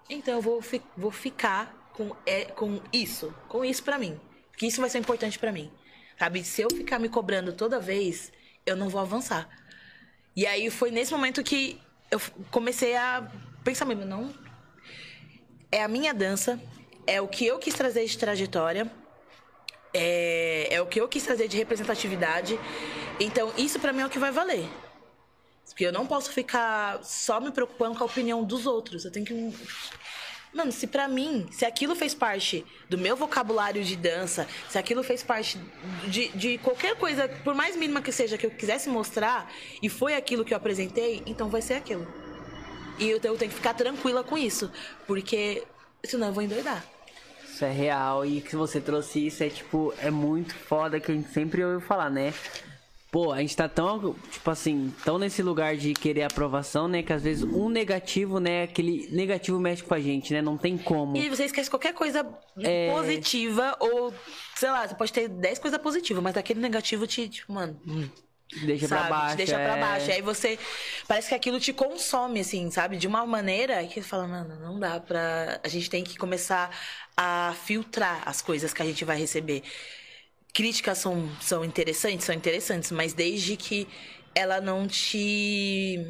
então eu vou, fi- vou ficar com, é, com isso, com isso pra mim. Porque isso vai ser importante pra mim. Sabe? Se eu ficar me cobrando toda vez, eu não vou avançar. E aí foi nesse momento que eu comecei a pensar mesmo, não. É a minha dança, é o que eu quis trazer de trajetória é, é o que eu quis trazer de representatividade. Então, isso pra mim é o que vai valer. Porque eu não posso ficar só me preocupando com a opinião dos outros. Eu tenho que. Mano, se pra mim, se aquilo fez parte do meu vocabulário de dança, se aquilo fez parte de, de qualquer coisa, por mais mínima que seja, que eu quisesse mostrar, e foi aquilo que eu apresentei, então vai ser aquilo. E eu tenho, eu tenho que ficar tranquila com isso. Porque senão eu vou endoidar. Isso é real e que você trouxe isso é tipo, é muito foda que a gente sempre ouviu falar, né? Pô, a gente tá tão, tipo assim, tão nesse lugar de querer aprovação, né? Que às vezes um negativo, né? Aquele negativo mexe com a gente, né? Não tem como. E você esquece qualquer coisa É. positiva, ou, sei lá, você pode ter 10 coisas positivas, mas aquele negativo te, tipo, mano, hum, Deixa sabe? pra baixo. te deixa pra é. baixo. Aí você. Parece que aquilo te consome, assim, sabe? De uma maneira que você fala, mano, não dá pra. A gente tem que começar a filtrar as coisas que a gente vai receber. Críticas são, são interessantes, são interessantes, mas desde que ela não te.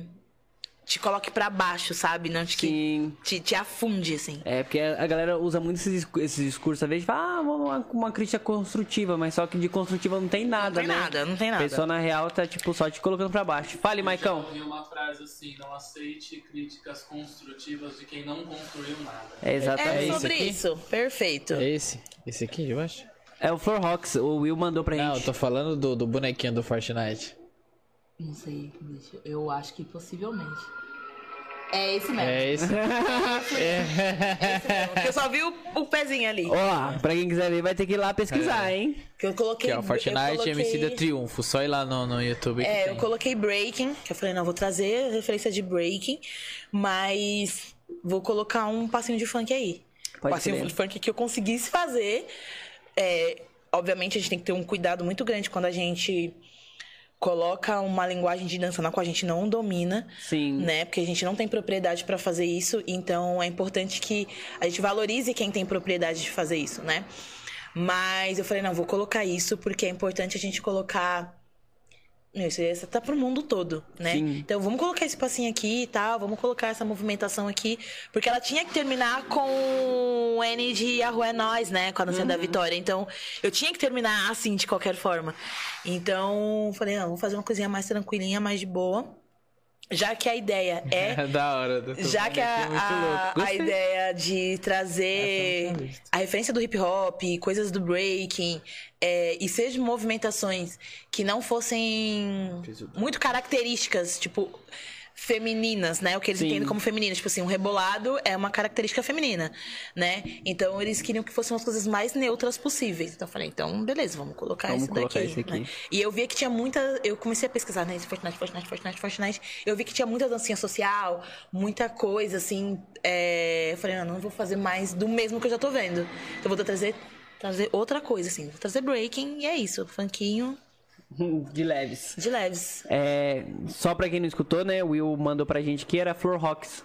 te coloque pra baixo, sabe? Não te, que, te, te afunde, assim. É, porque a galera usa muito esses, esses discursos, às vezes, fala, ah, vamos lá com uma crítica construtiva, mas só que de construtiva não tem nada, tem né? nada, não tem nada. A pessoa, na real, tá, tipo, só te colocando pra baixo. Fale, Maicão. Eu já ouvi uma frase assim, não aceite críticas construtivas de quem não construiu nada. É É exatamente. isso sobre aqui? isso. Perfeito. É esse? Esse aqui de baixo? É o Floor Rocks, o Will mandou pra Não, eu gente. tô falando do, do bonequinho do Fortnite. Não sei, deixa. Eu acho que possivelmente. É esse mesmo. É esse. Eu só vi o, o pezinho ali. Ó, pra quem quiser ver, vai ter que ir lá pesquisar, hein? Que eu coloquei. Que é o Fortnite coloquei- MC da Triunfo. Só ir lá no, no YouTube. que É, tem. eu coloquei breaking, que eu falei, não, vou trazer referência de breaking, mas vou colocar um passinho de funk aí. Pode passinho crer. de funk que eu conseguisse fazer. É, obviamente, a gente tem que ter um cuidado muito grande quando a gente coloca uma linguagem de dança na qual a gente não domina. Sim. né? Porque a gente não tem propriedade para fazer isso, então é importante que a gente valorize quem tem propriedade de fazer isso, né? Mas eu falei, não, vou colocar isso porque é importante a gente colocar. Isso aí tá pro mundo todo, né? Sim. Então vamos colocar esse passinho aqui e tal, vamos colocar essa movimentação aqui, porque ela tinha que terminar com o N de Arrua é Nós, né? Com a dança da vitória. Então eu tinha que terminar assim, de qualquer forma. Então falei, não, vou fazer uma coisinha mais tranquilinha, mais de boa. Já que a ideia é É da hora. já que a, muito a- a ideia de trazer a referência do hip hop, coisas do breaking, é, e seja movimentações que não fossem muito características, tipo, femininas, né? O que eles Sim. entendem como feminino. Tipo assim, um rebolado é uma característica feminina, né? Então eles queriam que fossem as coisas mais neutras possíveis. Então eu falei, então beleza, vamos colocar Vamos isso colocar daqui. esse aqui. né? E eu vi que tinha muita. Eu comecei a pesquisar, né? Fortnite, Fortnite, Fortnite, Fortnite. Eu vi que tinha muita dancinha social, muita coisa, assim. é, Eu falei, não, não vou fazer mais do mesmo que eu já tô vendo. Então eu vou trazer, trazer outra coisa, assim. Vou trazer breaking e é isso. Funkinho De leves. de leves. É, só pra quem não escutou, né? O Will mandou pra gente que era Floor Rocks,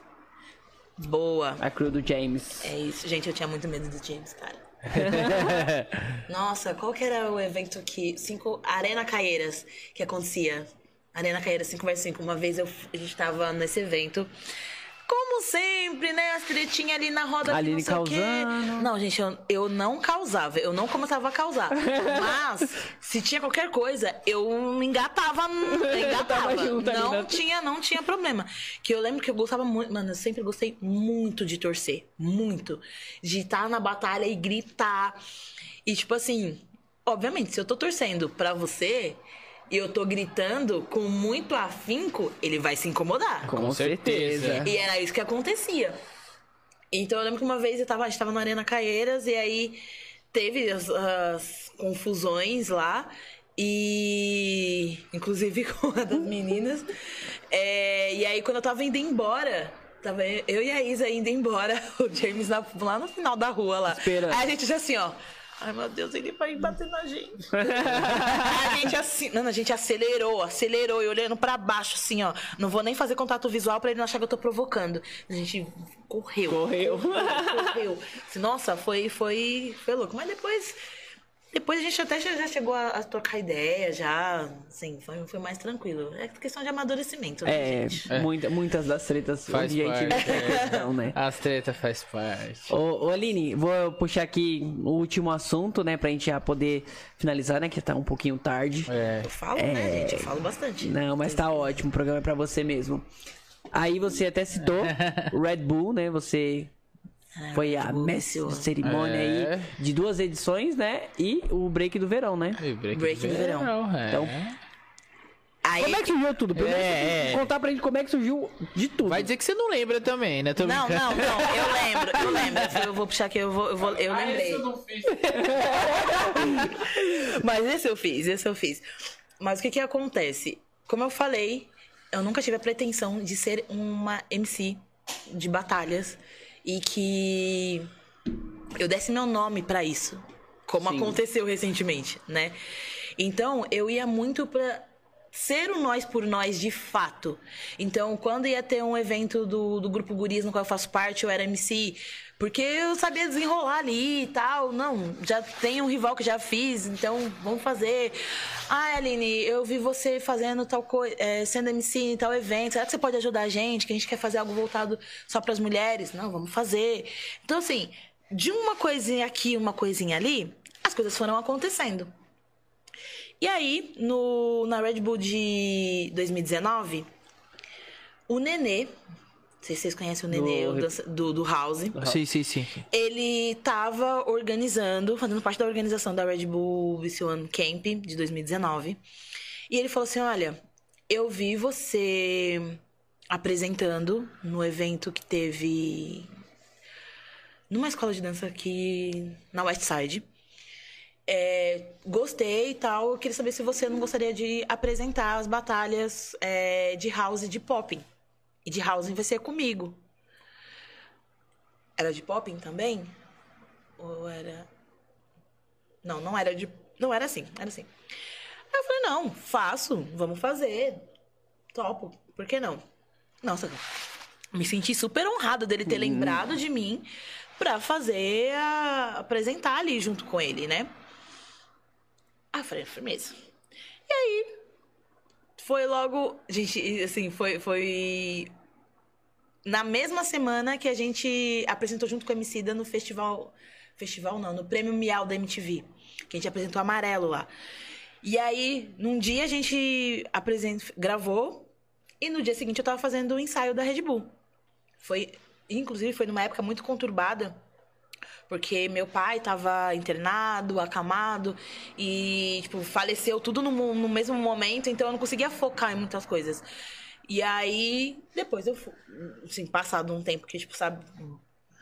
Boa. a crew do James. É isso, gente. Eu tinha muito medo do James, cara. Nossa, qual que era o evento que. Cinco. Arena Caieiras que acontecia. Arena Caeira 5x5. Uma vez eu, a gente tava nesse evento. Como sempre, né? As tretinhas ali na roda Aline não sei o quê. causando. Não, gente, eu, eu não causava. Eu não começava a causar. Mas, se tinha qualquer coisa, eu engatava. Engatava. junto ali não na- tinha, não tinha problema. Que eu lembro que eu gostava muito. Mano, eu sempre gostei muito de torcer. Muito. De estar na batalha e gritar. E, tipo assim, obviamente, se eu tô torcendo pra você e eu tô gritando com muito afinco, ele vai se incomodar. Com, Com certeza. certeza. E era isso que acontecia. Então eu lembro que uma vez eu tava, a gente tava na Arena Caieiras e aí teve as, as confusões lá. E inclusive com uma das meninas. É, e aí quando eu tava indo embora. Tava eu e a Isa indo embora, o James na- lá no final da rua lá. Esperando. Aí a gente já assim, ó. Ai meu Deus, ele vai bater na gente. A gente assim, não, a gente acelerou, acelerou e olhando pra baixo assim, ó. Não vou nem fazer contato visual pra ele não achar que eu tô provocando. A gente correu. Correu. Correu. Nossa, foi, foi, foi louco. Mas depois, depois a gente até já já chegou a, a trocar ideia, já, assim, foi, foi mais tranquilo. É questão de amadurecimento, né, É, gente? muita- muitas das tretas Faz onde a gente parte, é. não, né? As tretas faz parte. Ô, ô, Aline, vou puxar aqui o último assunto, né, pra gente já poder finalizar, né, que tá um pouquinho tarde. É. Eu falo, né, gente? Eu falo bastante. Não, mas tá ótimo, o programa é pra você mesmo. Aí você até citou Red Bull, né, você É, foi a de cerimônia É. aí de duas edições, né, e o break do verão, né? E break, Break do do verão. é. Então, Aí, Como é que surgiu tudo? Primeiro, É, é. contar pra gente como é que surgiu de tudo. Vai dizer que você não lembra também, né? Tô Não, brincando. não, não, eu lembro, eu lembro. Eu vou puxar aqui, eu vou, eu, vou, eu Ah, esse lembrei. eu não fiz. Mas esse eu fiz, esse eu fiz. Mas o que que acontece? Como eu falei, eu nunca tive a pretensão de ser uma MC de batalhas e que eu desse meu nome pra isso, como Sim. aconteceu recentemente, né? Então, eu ia muito pra ser o nós por nós de fato. Então, quando ia ter um evento do, do grupo Guris no qual eu faço parte, eu era MC, porque eu sabia desenrolar ali e tal. Não, já tem um rival que já fiz, então vamos fazer. Ah, Aline, eu vi você fazendo tal coisa, sendo MC em tal evento. Será que você pode ajudar a gente? Que a gente quer fazer algo voltado só para as mulheres? Não, vamos fazer. Então, assim, de uma coisinha aqui, uma coisinha ali, as coisas foram acontecendo. E aí, no, na Red Bull de 2019, o Nenê, não sei se vocês conhecem o Nenê, Do- o do, do House, Sim, sim, sim. ele tava organizando, fazendo parte da organização da Red Bull VC1 Camp de 2019. E ele falou assim: Olha, eu vi você apresentando no evento que teve numa escola de dança aqui na West Side. É, gostei e tal. Eu queria saber se você não gostaria de apresentar as batalhas é, de house e de popping. E de house vai ser comigo. Era de popping também? Ou era. Não, não era de. Não era assim, era assim. Aí eu falei, não, faço, vamos fazer. Topo, por que não? Nossa, me senti super honrada dele ter lembrado de mim pra fazer a... apresentar ali junto com ele, né? Eu falei, firmeza. E aí, foi logo. Gente, assim, foi. foi na mesma semana que a gente apresentou junto com a Emicida no festival. Festival não, no Prêmio Miau da MTV. Que a gente apresentou amarelo lá. E aí, num dia a gente apresent... gravou. E no dia seguinte eu tava fazendo o ensaio da Red Bull. Foi. Inclusive, foi numa época muito conturbada. Porque meu pai tava internado, acamado e, tipo, faleceu tudo no, no mesmo momento, então eu não conseguia focar em muitas coisas. E aí, depois eu fui, assim, passado um tempo que, tipo, sabe,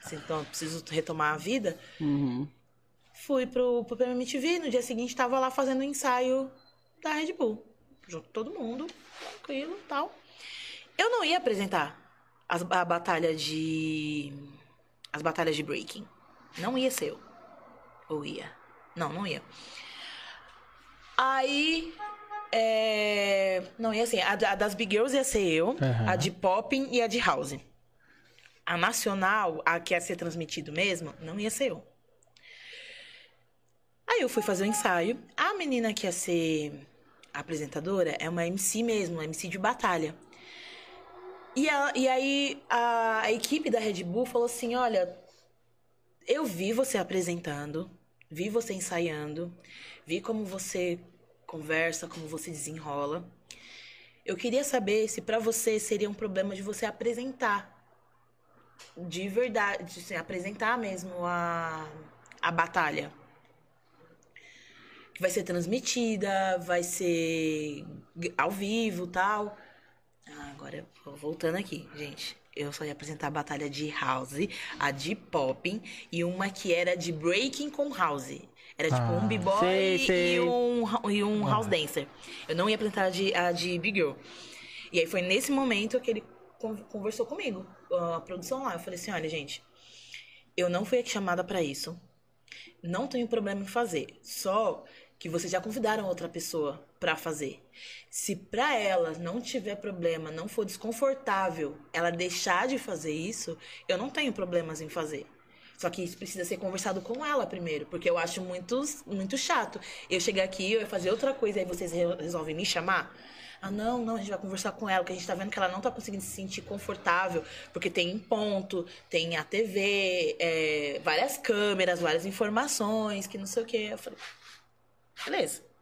assim, então eu preciso retomar a vida, Uhum. fui pro, pro Prêmio MTV, no dia seguinte tava lá fazendo o ensaio da Red Bull. Junto todo mundo, tranquilo tal. Eu não ia apresentar as, a batalha de. As batalhas de breaking. Não ia ser eu. Ou ia? Não, não ia. Aí. É... Não, ia assim. A, a das Big Girls ia ser eu, Aham. a de Popping e a de House. A nacional, a que ia ser transmitido mesmo, não ia ser eu. Aí eu fui fazer o ensaio. A menina que ia ser apresentadora é uma MC mesmo, uma MC de batalha. E, ela- e aí a, a equipe da Red Bull falou assim: olha, eu vi você apresentando, vi você ensaiando, vi como você conversa, como você desenrola. Eu queria saber se pra você seria um problema de você apresentar. De verdade, assim, apresentar mesmo a, a batalha. Que vai ser transmitida, vai ser ao vivo tal. Ah, agora, voltando aqui, gente. Eu só ia apresentar a batalha de house, a de popping e uma que era de breaking com house. Era tipo um b-boy e um, e um house dancer. Eu não ia apresentar a de, a de Big Girl. E aí foi nesse momento que ele con- conversou comigo, a produção lá. Eu falei assim: olha, gente, eu não fui aqui chamada pra isso. Não tenho problema em fazer. Só que vocês já convidaram outra pessoa pra fazer. Se pra ela não tiver problema, não for desconfortável ela deixar de fazer isso, eu não tenho problemas em fazer. Só que isso precisa ser conversado com ela primeiro, porque eu acho muito, muito chato. Eu chegar aqui, eu ia fazer outra coisa, aí vocês re- resolvem me chamar. Ah, não, não, a gente vai conversar com ela, porque a gente tá vendo que ela não tá conseguindo se sentir confortável, porque tem em ponto, tem a TV, é, várias câmeras, várias informações, que não sei o quê. Eu falei, beleza.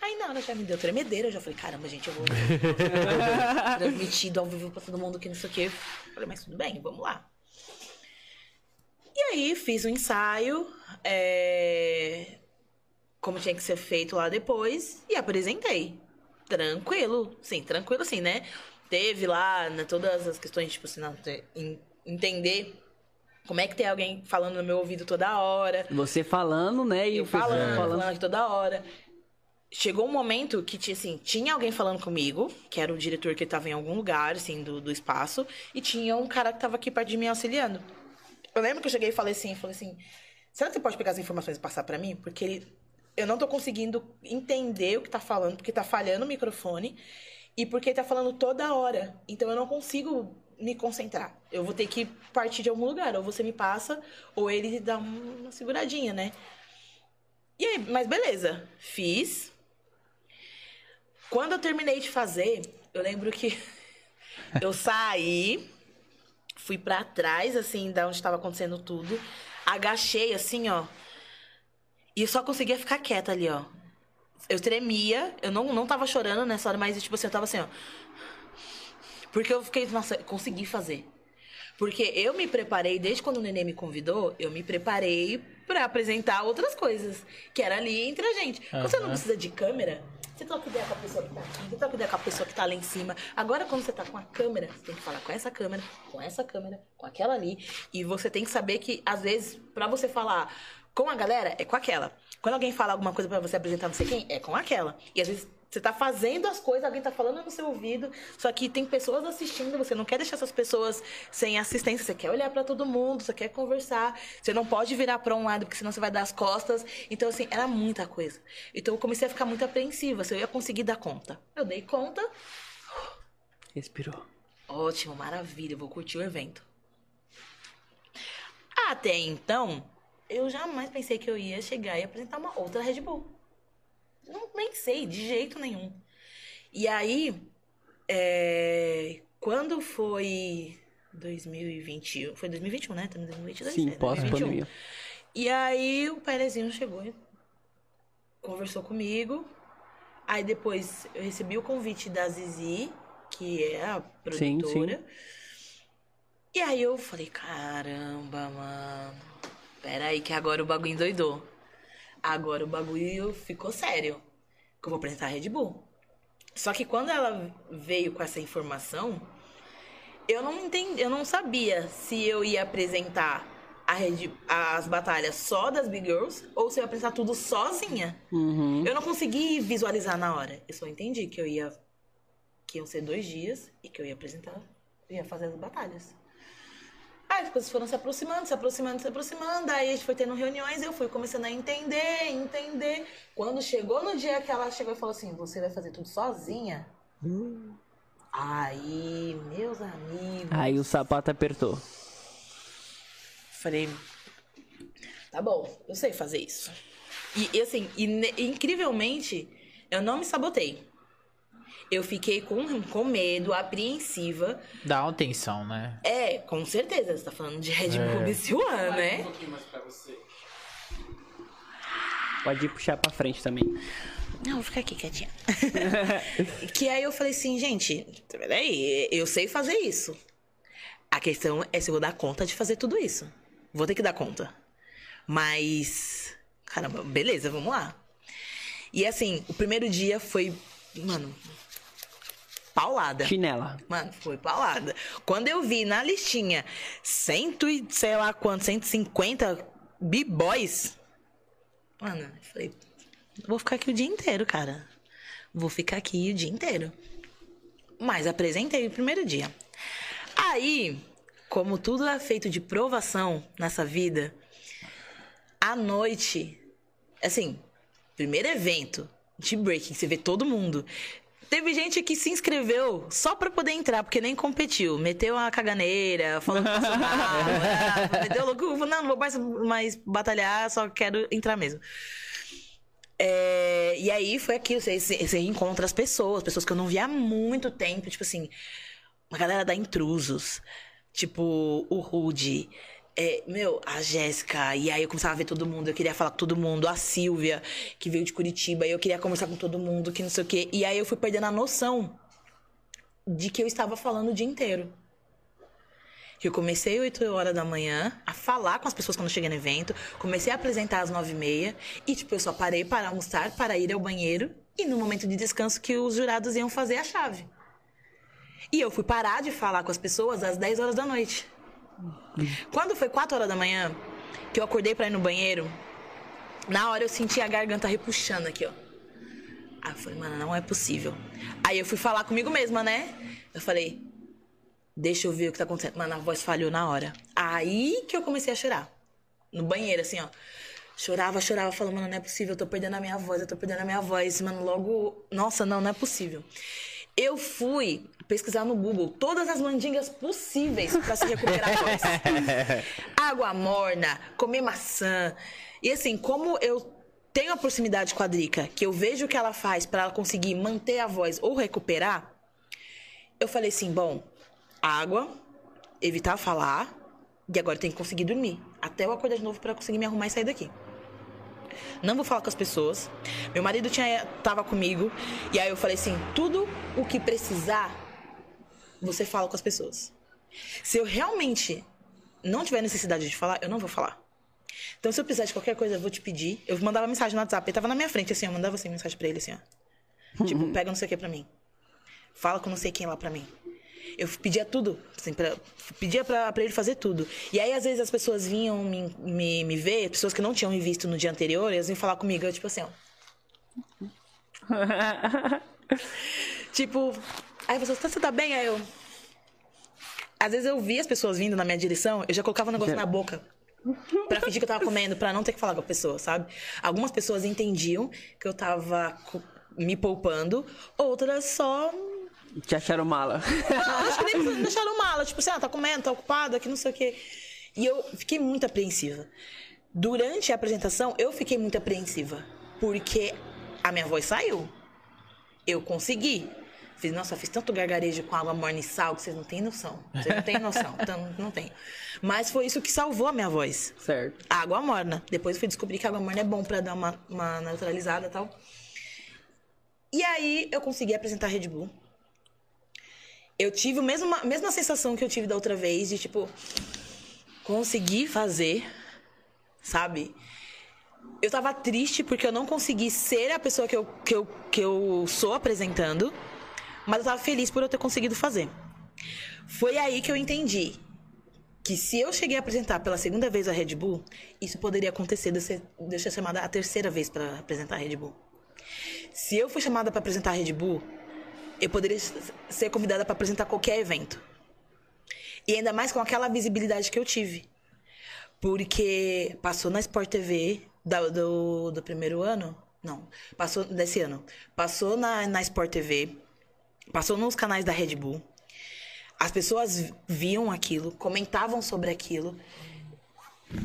Aí na hora já me deu tremedeira, eu já falei, caramba, gente, eu vou transmitido ao vivo pra todo mundo que não sei o quê. Falei, mas tudo bem, vamos lá. E aí fiz o ensaio, é, como tinha que ser feito lá depois, e apresentei. Tranquilo, sim, tranquilo assim, né? Teve lá né, todas as questões, tipo assim, não, te- en- entender como é que tem alguém falando no meu ouvido toda hora. Você falando, né? E Eu falando, falando. falando aqui toda hora. Chegou um momento que tinha, assim, tinha alguém falando comigo, que era o diretor que tava em algum lugar, assim, do, do espaço, e tinha um cara que tava aqui perto de mim auxiliando. Eu lembro que eu cheguei e falei assim, falei assim, será que você pode pegar as informações e passar pra mim? Porque ele- eu não tô conseguindo entender o que tá falando, porque tá falhando o microfone, e porque ele tá falando toda hora. Então eu não consigo me concentrar. Eu vou ter que partir de algum lugar, ou você me passa, ou ele dá uma seguradinha, né? E aí, mas beleza, fiz. Quando eu terminei de fazer, eu lembro que eu saí, fui pra trás, assim, da onde estava acontecendo tudo, agachei, assim, ó, e só conseguia ficar quieta ali, ó. Eu tremia, eu não, não tava chorando nessa hora, mas, tipo assim, eu tava assim, ó. Porque eu fiquei, nossa, consegui fazer. Porque eu me preparei, desde quando o Nenê me convidou, eu me preparei pra apresentar outras coisas. Que era ali entre a gente. Quando você não precisa de câmera, você troca ideia com a pessoa que tá aqui, você troca ideia com a pessoa que tá lá em cima. Agora, quando você tá com a câmera, você tem que falar com essa câmera, com essa câmera, com aquela ali. E você tem que saber que, às vezes, pra você falar com a galera, é com aquela. Quando alguém fala alguma coisa pra você apresentar não sei quem, é com aquela. E às vezes você tá fazendo as coisas, alguém tá falando no seu ouvido, só que tem pessoas assistindo, você não quer deixar essas pessoas sem assistência, você quer olhar pra todo mundo, você quer conversar, você não pode virar pra um lado, porque senão você vai dar as costas. Então, assim, era muita coisa. Então eu comecei a ficar muito apreensiva, se eu ia conseguir dar conta. Eu dei conta, Respirou. Ótimo, maravilha, eu vou curtir o evento. Até então, eu jamais pensei que eu ia chegar e apresentar uma outra Red Bull. Não pensei, de jeito nenhum. E aí, é, quando foi 2021, foi 2021, né? Estamos em 2022, Sim, é, pós-pandemia. E aí o Perezinho chegou e conversou comigo. Aí depois eu recebi o convite da Zizi, que é a Sim, produtora. E aí eu falei, caramba, mano. Peraí, que agora o bagulho endoidou. Agora o bagulho ficou sério. Que eu vou apresentar a Red Bull. Só que quando ela veio com essa informação, eu não entendi, eu não sabia se eu ia apresentar Red, as batalhas só das Big Girls ou se eu ia apresentar tudo sozinha. Uhum. Eu não consegui visualizar na hora. Eu só entendi que eu ia. que iam ser dois dias e que eu ia apresentar. Eu ia fazer as batalhas. Aí as coisas foram se aproximando, se aproximando, se aproximando. Aí a gente foi tendo reuniões, eu fui começando a entender, entender. Quando chegou no dia que ela chegou e falou assim: Você vai fazer tudo sozinha? Aí, meus amigos. Aí o sapato apertou. Falei, tá bom, eu sei fazer isso. E, e assim, e incrivelmente, Eu não me sabotei. Eu fiquei com, com medo, apreensiva. Dá uma tensão, né? É, com certeza. Você tá falando de Red Bull É. desse ano, Vai um né? pouquinho mais pra você. Pode ir puxar pra frente também. Não, vou ficar aqui quietinha. que aí eu falei assim, gente, peraí, eu sei fazer isso. A questão é se eu vou dar conta de fazer tudo isso. Vou ter que dar conta. Mas. Caramba, beleza, vamos lá. E assim, o primeiro dia foi. Mano. Paulada. Chinela. Mano, foi paulada. Quando eu vi na listinha cento e sei lá quanto, 150 b-boys. Mano, eu falei, vou ficar aqui o dia inteiro, cara. Vou ficar aqui o dia inteiro. Mas apresentei o primeiro dia. Aí, como tudo é feito de provação nessa vida, à noite, assim, primeiro evento de breaking, você vê todo mundo. Teve gente que se inscreveu só pra poder entrar, porque nem competiu. Meteu uma caganeira, falou que passou mal, é, meteu louco, não, não vou mais, mais batalhar, só quero entrar mesmo. É, e aí foi aquilo, você, você você encontra as pessoas, pessoas que eu não via há muito tempo, tipo assim, uma galera da Intrusos, tipo o Rude, é, meu, a Jéssica, e aí eu começava a ver todo mundo, eu queria falar com todo mundo, a Silvia, que veio de Curitiba, e eu queria conversar com todo mundo, que não sei o quê, e aí eu fui perdendo a noção de que eu estava falando o dia inteiro. Eu comecei 8 horas da manhã a falar com as pessoas quando eu cheguei no evento, comecei a apresentar às 9 e meia, e tipo, eu só parei para almoçar, para ir ao banheiro, e no momento de descanso que os jurados iam fazer a chave. E eu fui parar de falar com as pessoas às 10 horas da noite. Quando foi 4 horas da manhã, que eu acordei pra ir no banheiro, na hora eu senti a garganta repuxando aqui, ó. Aí eu falei, mano, não é possível. Aí eu fui falar comigo mesma, né? Eu falei, deixa eu ver o que tá acontecendo. Mano, a voz falhou na hora. Aí que eu comecei a chorar. No banheiro, assim, ó. Chorava, chorava, falando, mano, não é possível, eu tô perdendo a minha voz, eu tô perdendo a minha voz. Mano, logo. Nossa, não, não é possível. Eu fui pesquisar no Google todas as mandingas possíveis pra se recuperar a voz. Água morna, comer maçã. E assim, como eu tenho a proximidade com a Drica, que eu vejo o que ela faz pra ela conseguir manter a voz ou recuperar, eu falei assim, bom, água, evitar falar, e agora tenho que conseguir dormir. Até eu acordar de novo pra conseguir me arrumar e sair daqui. Não vou falar com as pessoas. Meu marido tinha, tava comigo. E aí eu falei assim: tudo o que precisar, você fala com as pessoas. Se eu realmente não tiver necessidade de falar, eu não vou falar. Então, se eu precisar de qualquer coisa, eu vou te pedir. Eu mandava mensagem no WhatsApp. Ele tava na minha frente, assim, eu mandava assim, mensagem pra ele, assim, ó. Tipo, pega não sei o que pra mim. Fala com não sei quem lá pra mim. Eu pedia tudo, assim, pra, pedia pra, pra ele fazer tudo. E aí, às vezes, as pessoas vinham me, me, me ver, pessoas que não tinham me visto no dia anterior, elas vinham falar comigo, eu, tipo assim, ó. Tipo, aí a pessoa, você tá bem? Aí eu. Às vezes eu via as pessoas vindo na minha direção, eu já colocava um negócio na boca. Pra fingir que eu tava comendo, pra não ter que falar com a pessoa, sabe? Algumas pessoas entendiam que eu tava me poupando, outras só. Te acharam mala. Não, acho que nem deixaram mala. Tipo assim, ah, tá comendo, tá ocupada, que não sei o quê. E eu fiquei muito apreensiva. Durante a apresentação, eu fiquei muito apreensiva. Porque a minha voz saiu. Eu consegui. Fiz, nossa, fiz tanto gargarejo com água morna e sal que vocês não têm noção. Vocês não têm noção. Então, não tem. Mas foi isso que salvou a minha voz. certo. Água morna. Depois eu fui descobrir que água morna é bom pra dar uma, uma neutralizada e tal. E aí eu consegui apresentar a Red Bull. Eu tive a mesma, mesma sensação que eu tive da outra vez, de tipo, conseguir fazer, sabe? Eu tava triste porque eu não consegui ser a pessoa que eu, que eu, que eu sou apresentando, mas eu tava feliz por eu ter conseguido fazer. Foi aí que eu entendi que se eu cheguei a apresentar pela segunda vez a Red Bull, isso poderia acontecer de eu ser, de ser chamada a terceira vez para apresentar a Red Bull. Se eu fui chamada para apresentar a Red Bull, eu poderia ser convidada para apresentar qualquer evento. E ainda mais com aquela visibilidade que eu tive. Porque passou na Sport TV da- do, do primeiro ano. Não, passou desse ano. Passou na, na Sport TV. Passou nos canais da Red Bull. As pessoas viam aquilo, comentavam sobre aquilo.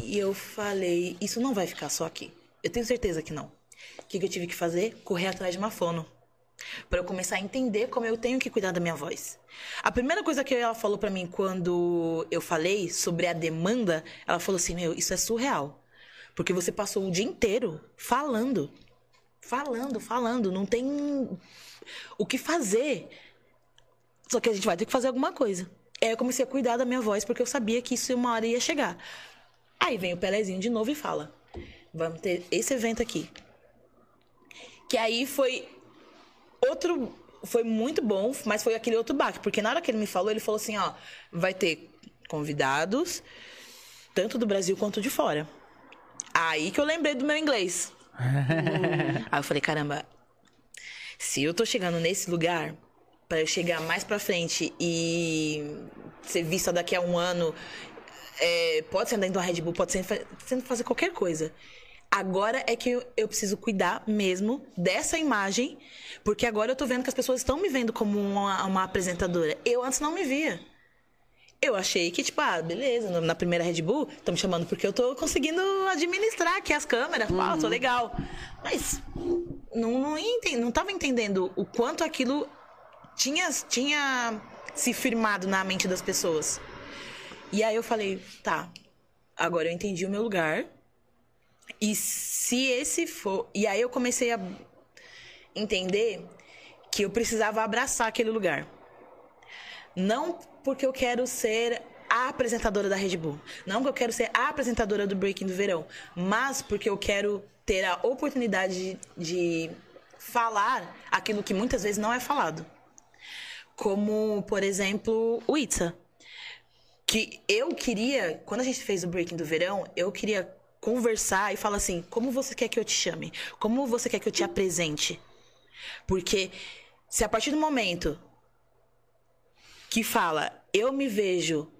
E eu falei, isso não vai ficar só aqui. Eu tenho certeza que não. O que, que eu tive que fazer? Correr atrás de uma fono. Pra eu começar a entender como eu tenho que cuidar da minha voz. A primeira coisa que ela falou pra mim quando eu falei sobre a demanda, ela falou assim: Meu, isso é surreal. Porque você passou o dia inteiro falando. Falando, falando. Não tem o que fazer. Só que a gente vai ter que fazer alguma coisa. Aí eu comecei a cuidar da minha voz, porque eu sabia que isso uma hora ia chegar. Aí vem o Pelezinho de novo e fala: Vamos ter esse evento aqui. Que aí foi outro. Foi muito bom, mas foi aquele outro baque. Porque na hora que ele me falou, ele falou assim: Ó, vai ter convidados, tanto do Brasil quanto de fora. Aí que eu lembrei do meu inglês. Aí eu falei: Caramba, se eu tô chegando nesse lugar, para eu chegar mais pra frente e ser vista daqui a um ano, é, pode ser dentro da Red Bull, pode ser sendo fazer qualquer coisa. Agora é que eu, eu preciso cuidar mesmo dessa imagem, porque agora eu tô vendo que as pessoas estão me vendo como uma, uma apresentadora. Eu antes não me via. Eu achei que, tipo, ah, beleza, na primeira Red Bull, estão me chamando porque eu tô conseguindo administrar aqui as câmeras, pá, tô legal. Mas não, não, enten- não tava entendendo o quanto aquilo tinha, tinha se firmado na mente das pessoas. E aí eu falei, tá, agora eu entendi o meu lugar. E se esse for. E aí eu comecei a entender que eu precisava abraçar aquele lugar. Não porque eu quero ser a apresentadora da Red Bull. Não porque eu quero ser a apresentadora do Breaking do Verão. Mas porque eu quero ter a oportunidade de, de falar aquilo que muitas vezes não é falado. Como, por exemplo, o Itza. Que eu queria, quando a gente fez o Breaking do Verão, eu queria conversar e falar assim: como você quer que eu te chame? Como você quer que eu te apresente? Porque se a partir do momento que fala, eu me vejo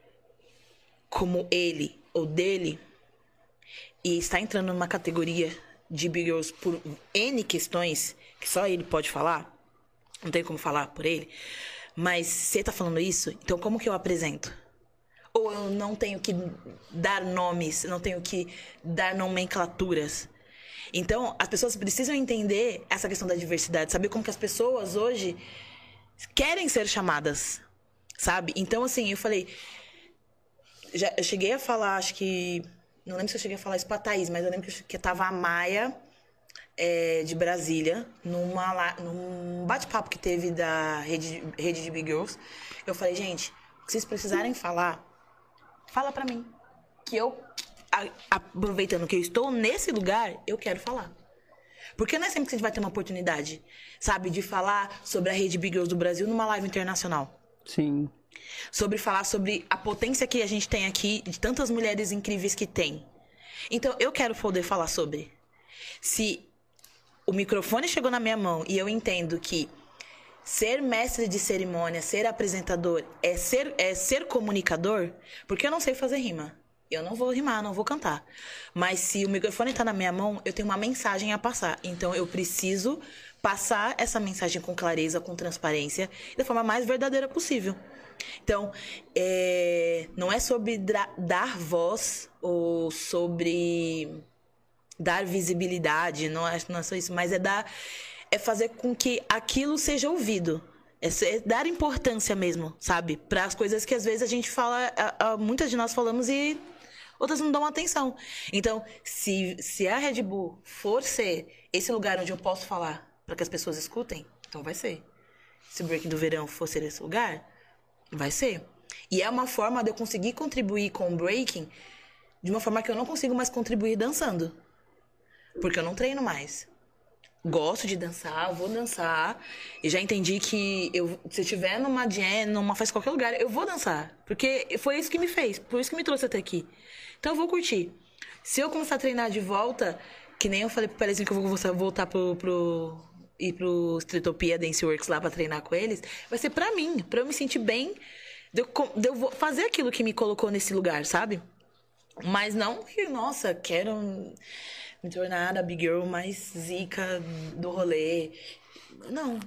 como ele ou dele, e está entrando numa categoria de Big Girls por N questões, que só ele pode falar, não tem como falar por ele, mas se ele tá falando isso, então como que eu apresento? Ou eu não tenho que dar nomes, não tenho que dar nomenclaturas. Então, as pessoas precisam entender essa questão da diversidade, saber como que as pessoas hoje querem ser chamadas, sabe? Então, assim, eu falei. Já, eu cheguei a falar, acho que. Não lembro se eu cheguei a falar isso pra Thaís, mas eu lembro que, eu- que tava a Maia é, de Brasília, numa, num bate-papo que teve da rede, rede de Big Girls. Eu falei, gente, o que vocês precisarem falar, fala pra mim. Que eu, a- aproveitando que eu estou nesse lugar, eu quero falar. Porque não é sempre que a gente vai ter uma oportunidade, sabe, de falar sobre a rede Big Girls do Brasil numa live internacional. Sim. Sobre falar sobre a potência que a gente tem aqui, de tantas mulheres incríveis que tem. Então, eu quero poder falar sobre. Se o microfone chegou na minha mão e eu entendo que ser mestre de cerimônia, ser apresentador, é ser, é ser comunicador, porque eu não sei fazer rima. Eu não vou rimar, não vou cantar. Mas se o microfone está na minha mão, eu tenho uma mensagem a passar. Então eu preciso passar essa mensagem com clareza, com transparência, da forma mais verdadeira possível. Então, é, não é sobre dar voz ou sobre dar visibilidade, não é, não é só isso, mas é dar é fazer com que aquilo seja ouvido. É, é dar importância mesmo, sabe? Para as coisas que às vezes a gente fala, muitas de nós falamos e outras não dão atenção. Então, se, se a Red Bull for ser esse lugar onde eu posso falar para que as pessoas escutem, então vai ser. Se o Breaking do Verão for ser esse lugar, vai ser. E é uma forma de eu conseguir contribuir com o Breaking de uma forma que eu não consigo mais contribuir dançando. Porque eu não treino mais. Gosto de dançar, vou dançar. E já entendi que eu, se eu estiver numa jam, numa festa, qualquer lugar, eu vou dançar. Porque foi isso que me fez, por isso que me trouxe até aqui. Então eu vou curtir. Se eu começar a treinar de volta, que nem eu falei pro Pelezinho que eu vou voltar- pro, pro, ir pro Streetopia Dance Works lá pra treinar com eles, vai ser pra mim, pra eu me sentir bem, de eu, de eu fazer aquilo que me colocou nesse lugar, sabe? Mas não que, nossa, quero me tornar a big girl mais zica do rolê. Não.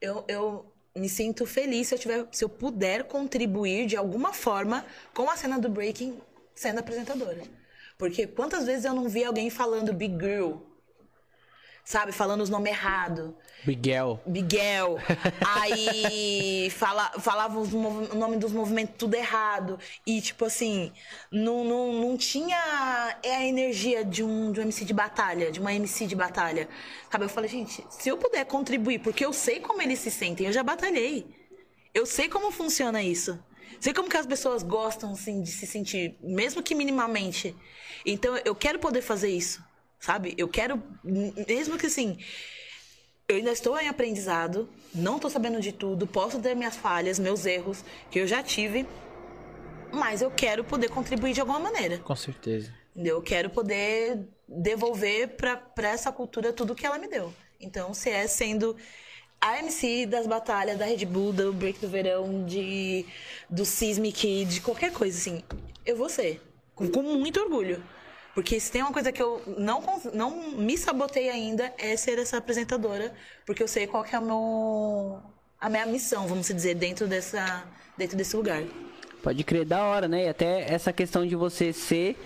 Eu, eu me sinto feliz se eu, tiver, se eu puder contribuir de alguma forma com a cena do breaking sendo apresentadora. Porque quantas vezes eu não vi alguém falando big girl? Sabe? Falando os nomes errados. Miguel. Miguel. Aí fala, falava o nome dos movimentos tudo errado. E, tipo assim, não, não, não tinha é a energia de um, de um MC de batalha, de uma MC de batalha. Sabe? Eu falei, gente, se eu puder contribuir, porque eu sei como eles se sentem, eu já batalhei. Eu sei como funciona isso. Sei como que as pessoas gostam, assim, de se sentir, mesmo que minimamente. Então, eu quero poder fazer isso, sabe? Eu quero, mesmo que assim, eu ainda estou em aprendizado, não estou sabendo de tudo, posso ter minhas falhas, meus erros, que eu já tive, mas eu quero poder contribuir de alguma maneira. Com certeza. Eu quero poder devolver para essa cultura tudo que ela me deu. Então, se é sendo a MC das batalhas, da Red Bull, do Break do Verão, de, do Sismic, de qualquer coisa, assim, eu vou ser. Com, com muito orgulho. Porque se tem uma coisa que eu não, não me sabotei ainda, é ser essa apresentadora. Porque eu sei qual que é o meu, a minha missão, vamos dizer, dentro, dessa, dentro desse lugar. Pode crer, da hora, né? E até essa questão de você ser,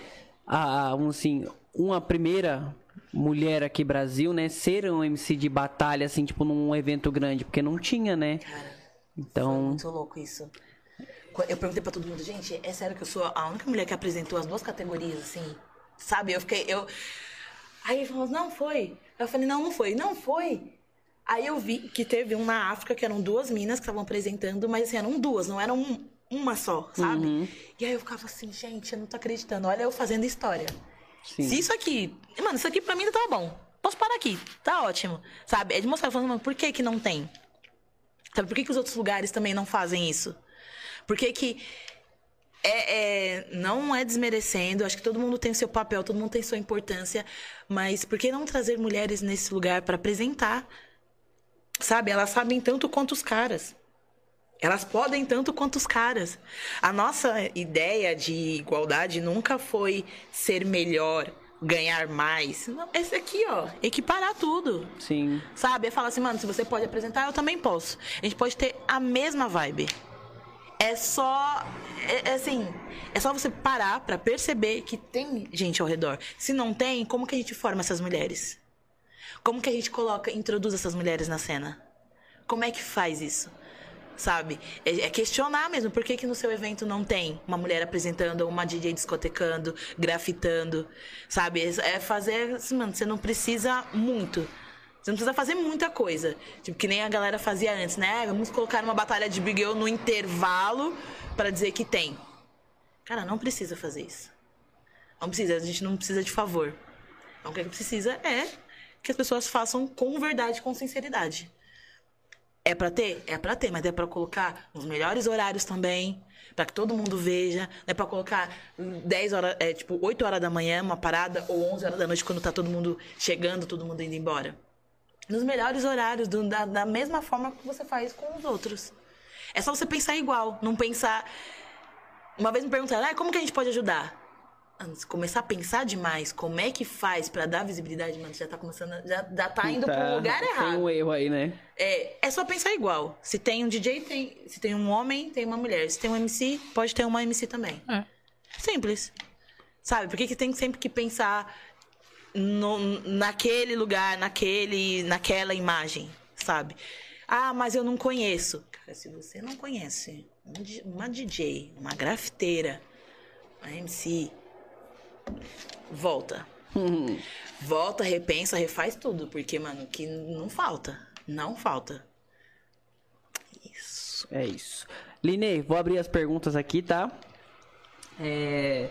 a, assim, uma primeira mulher aqui no Brasil, né? Ser um MC de batalha, assim, tipo, num evento grande, porque não tinha, né? Cara, Foi Então, muito louco isso. Eu perguntei pra todo mundo, gente, é sério que eu sou a única mulher que apresentou as duas categorias, assim? Sabe? Eu fiquei. Eu... Aí ele falou, não foi. Eu falei, não, não foi. Não foi. Aí eu vi que teve um na África, que eram duas minas que estavam apresentando, mas assim, eram duas, não eram um- uma só, sabe? E aí eu ficava assim, gente, eu não tô acreditando. Olha eu fazendo história. sim. Se isso aqui. Mano, isso aqui pra mim tá bom. Posso parar aqui. Tá ótimo. Sabe? É de mostrar, falando, mano, por que que não tem? Sabe, por que, que os outros lugares também não fazem isso? Por que que. É, é- não é desmerecendo, acho que todo mundo tem seu papel, todo mundo tem sua importância, mas por que não trazer mulheres nesse lugar pra apresentar? Sabe, elas sabem tanto quanto os caras. Elas podem tanto quanto os caras. A nossa ideia de igualdade nunca foi ser melhor, ganhar mais. Esse aqui, ó, equiparar tudo. Sim. Sabe? É falar assim, mano, se você pode apresentar, eu também posso. A gente pode ter a mesma vibe. É só. É, é assim. É só você parar pra perceber que tem gente ao redor. Se não tem, como que a gente forma essas mulheres? Como que a gente coloca, introduz essas mulheres na cena? Como é que faz isso? Sabe? É, é questionar mesmo. Por que, que no seu evento não tem uma mulher apresentando, uma DJ discotecando, grafitando? Sabe? É é fazer. assim, Mano, você não precisa muito. Você não precisa fazer muita coisa. Tipo, que nem a galera fazia antes, né? Ah, Vamos colocar uma batalha de Big no intervalo pra dizer que tem. Cara, não precisa fazer isso. Não precisa, a gente não precisa de favor. Então, o que precisa é que as pessoas façam com verdade, com sinceridade. É pra ter? É pra ter, mas é pra colocar nos melhores horários também, pra que todo mundo veja. Não é pra colocar 10 horas, é, tipo, 8 horas da manhã, uma parada, ou 11 horas da noite, quando tá todo mundo chegando, todo mundo indo embora. Nos melhores horários, do- da, da mesma forma que você faz com os outros. É só você pensar igual, não pensar. Uma vez me perguntaram, ah, como que a gente pode ajudar? Antes, começar a pensar demais, como é que faz pra dar visibilidade, mano, já tá começando, a- já, já tá indo pro lugar Tem errado. um erro aí, né? É, é só pensar igual. Se tem um DJ, tem. Se tem um homem, tem uma mulher. Se tem um MC, pode ter uma MC também. É. Simples. Sabe? Por que, que tem sempre que pensar no- naquele lugar, naquele, naquela imagem? Sabe? Ah, mas eu não conheço. Cara, se você não conhece um uma DJ, uma grafiteira, uma MC, volta. Volta, repensa, refaz tudo. Porque, mano, que não falta. Não falta. Isso. É isso. Line, vou abrir as perguntas aqui, tá? É...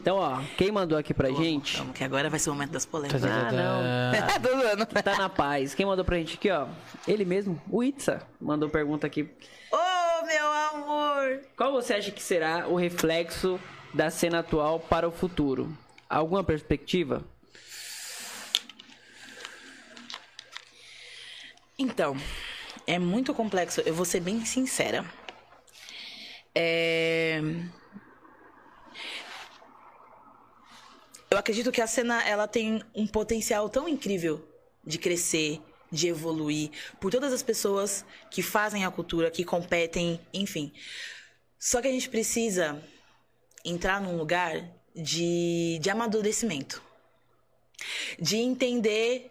Então, ó, quem mandou aqui pra gente Calma, que agora vai ser o momento das polêmicas. Ah, não. Tô zoando. tá na paz. Quem mandou pra gente aqui, ó? Ele mesmo, o Itza, mandou pergunta aqui. Ô, meu amor! Qual você acha que será o reflexo da cena atual para o futuro? Alguma perspectiva? Então, é muito complexo. Eu vou ser bem sincera. É... Eu acredito que a cena ela tem um potencial tão incrível de crescer, de evoluir, por todas as pessoas que fazem a cultura, que competem, enfim. Só que a gente precisa entrar num lugar de, de amadurecimento. De entender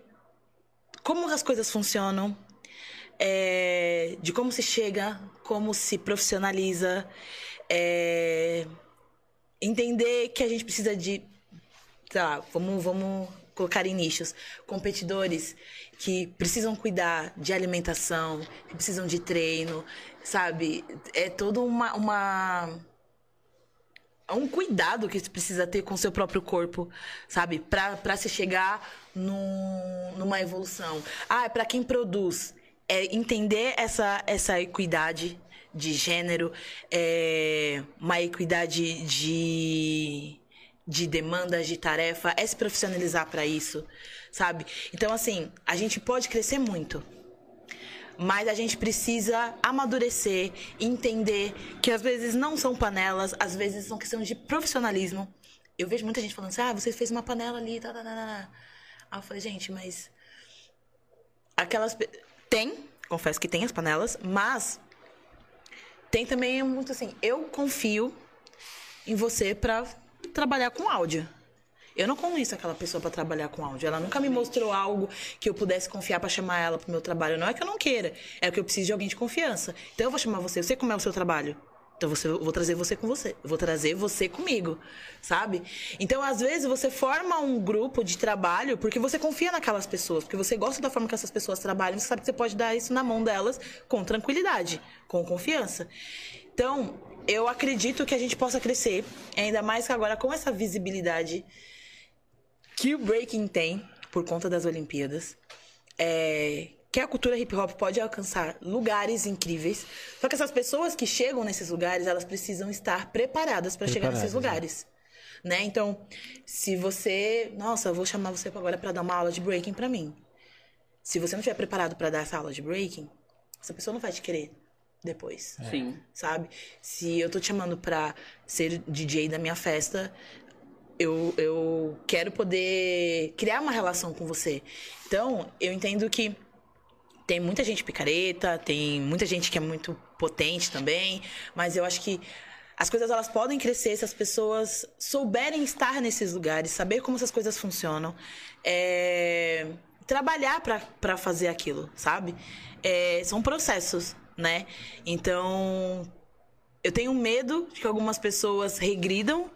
como as coisas funcionam, é, de como se chega, como se profissionaliza, é, entender que a gente precisa de, tá, vamos, vamos colocar em nichos, competidores que precisam cuidar de alimentação, que precisam de treino, sabe? É todo uma, uma é um cuidado que você precisa ter com o seu próprio corpo, sabe? Pra, se chegar num, numa evolução. Ah, é pra quem produz. É entender essa, essa equidade de gênero, é uma equidade de, de demandas, de tarefa, é se profissionalizar para isso, sabe? Então, assim, a gente pode crescer muito mas a gente precisa amadurecer, entender que às vezes não são panelas, às vezes são questão de profissionalismo. Eu vejo muita gente falando assim: ah, você fez uma panela ali, tá, tá, tá, tá. Aí eu falei, gente, mas. Aquelas. Tem, confesso que tem as panelas, mas. Tem também muito assim: eu confio em você para trabalhar com áudio. Eu não conheço aquela pessoa para trabalhar com áudio. Ela nunca me mostrou algo que eu pudesse confiar para chamar ela pro meu trabalho. Não é que eu não queira, é que eu preciso de alguém de confiança. Então eu vou chamar você. Eu sei como é o seu trabalho. Então você, eu vou trazer você com você. Eu vou trazer você comigo, sabe? Então, às vezes, você forma um grupo de trabalho porque você confia naquelas pessoas, porque você gosta da forma que essas pessoas trabalham, você sabe que você pode dar isso na mão delas com tranquilidade, com confiança. Então, eu acredito que a gente possa crescer, ainda mais que agora com essa visibilidade que o breaking tem por conta das Olimpíadas. É, que a cultura hip hop pode alcançar lugares incríveis. Só que essas pessoas que chegam nesses lugares, elas precisam estar preparadas para chegar nesses né? lugares. Né? Então, se você, nossa, eu vou chamar você agora para dar uma aula de breaking para mim. Se você não estiver preparado para dar essa aula de breaking, essa pessoa não vai te querer depois. Sim. Sabe? Se eu tô te chamando pra ser DJ da minha festa, eu, eu quero poder criar uma relação com você. Então, eu entendo que tem muita gente picareta, tem muita gente que é muito potente também, mas eu acho que as coisas elas podem crescer se as pessoas souberem estar nesses lugares, saber como essas coisas funcionam, é, trabalhar para fazer aquilo, sabe? É, são processos, né? Então, eu tenho medo de que algumas pessoas regridam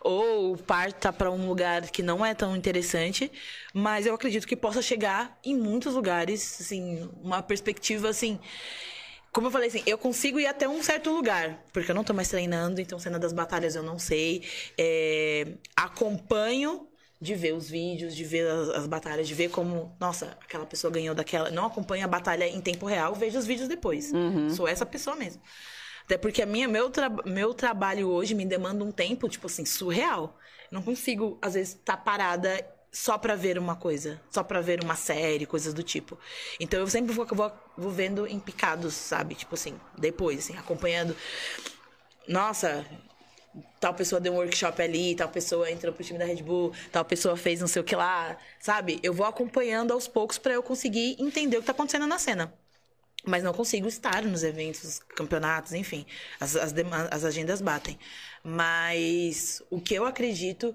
ou parta para um lugar que não é tão interessante, mas eu acredito que possa chegar em muitos lugares, assim, uma perspectiva assim. Como eu falei assim, eu consigo ir até um certo lugar, porque eu não tô mais treinando, então cena das batalhas eu não sei. É, acompanho de ver os vídeos, de ver as, as, batalhas, de ver como, nossa, aquela pessoa ganhou daquela. Não acompanho a batalha em tempo real, vejo os vídeos depois. Uhum. Sou essa pessoa mesmo. Até porque a minha, meu, tra meu trabalho hoje me demanda um tempo, tipo assim, surreal. Não consigo, às vezes, estar tá parada só para ver uma coisa, só para ver uma série, coisas do tipo. Então eu sempre vou, vou, vou vendo em picados, sabe? Tipo assim, depois, assim, acompanhando. Nossa, tal pessoa deu um workshop ali, tal pessoa entrou pro time da Red Bull, tal pessoa fez não sei o que lá, sabe? Eu vou acompanhando aos poucos para eu conseguir entender o que tá acontecendo na cena mas não consigo estar nos eventos, campeonatos, enfim, as, as, as, agendas batem. Mas o que eu acredito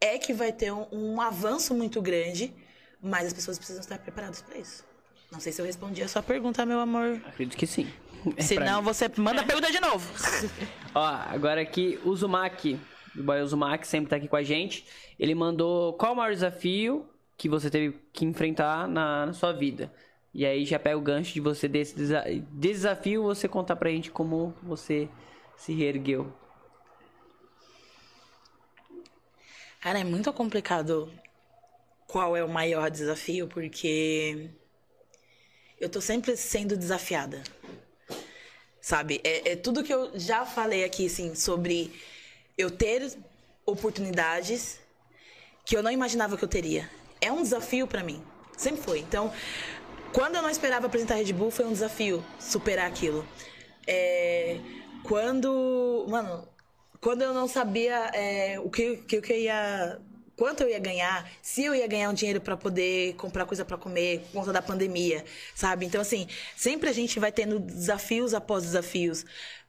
é que vai ter um, um avanço muito grande, mas as pessoas precisam estar preparadas para isso. Não sei se eu respondi a sua pergunta, meu amor. Acredito que sim. Se não, você manda a pergunta de novo. Ó, agora aqui, o Zumak, o boy Zumak sempre tá aqui com a gente. Ele mandou qual o maior desafio que você teve que enfrentar na, na sua vida? E aí já pega o gancho de você desse desafio, você contar pra gente como você se reergueu. Cara, é muito complicado qual é o maior desafio, porque eu tô sempre sendo desafiada. Sabe? É, é tudo que eu já falei aqui, assim, sobre eu ter oportunidades que eu não imaginava que eu teria. É um desafio para mim. Sempre foi. Então, quando eu não esperava apresentar Red Bull, foi um desafio superar aquilo. É, quando. Mano, quando eu não sabia é, o que, que, que eu ia quanto eu ia ganhar, se eu ia ganhar um dinheiro para poder comprar coisa para comer por conta da pandemia, sabe? Então assim, sempre a gente vai tendo desafios após desafios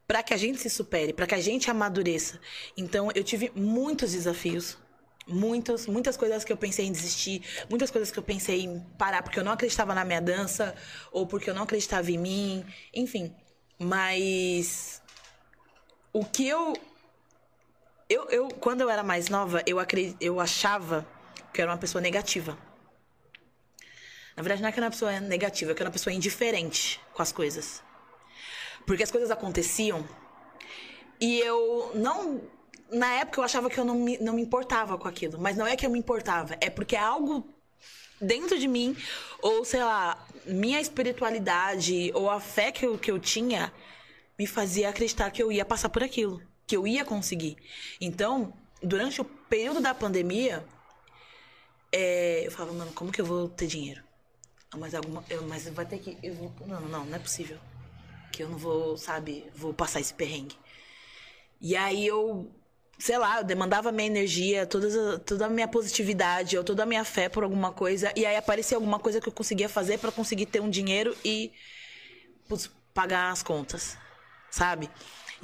para que a gente se supere, para que a gente amadureça. Então eu tive muitos desafios Muitas, muitas coisas que eu pensei em desistir, muitas coisas que eu pensei em parar porque eu não acreditava na minha dança, ou porque eu não acreditava em mim, enfim. Mas o que eu. Eu, eu quando eu era mais nova, eu, eu achava que eu era uma pessoa negativa. Na verdade, não é que eu era uma pessoa negativa, é que eu era uma pessoa indiferente com as coisas. Porque as coisas aconteciam e eu não. Na época eu achava que eu não me, não me importava com aquilo. Mas não é que eu me importava, é porque algo dentro de mim, ou sei lá, minha espiritualidade, ou a fé que eu, que eu tinha, me fazia acreditar que eu ia passar por aquilo, que eu ia conseguir. Então, durante o período da pandemia, é, eu falava, mano, como que eu vou ter dinheiro? Ah, Mas, alguma, eu- mas vai ter que. Eu vou, não, não, não é possível. Que eu não vou, sabe, vou passar esse perrengue. E aí eu, sei lá, eu demandava minha energia, todas a- toda a minha positividade, ou toda a minha fé por alguma coisa. E aí aparecia alguma coisa que eu conseguia fazer pra conseguir ter um dinheiro e putz, pagar as contas, sabe?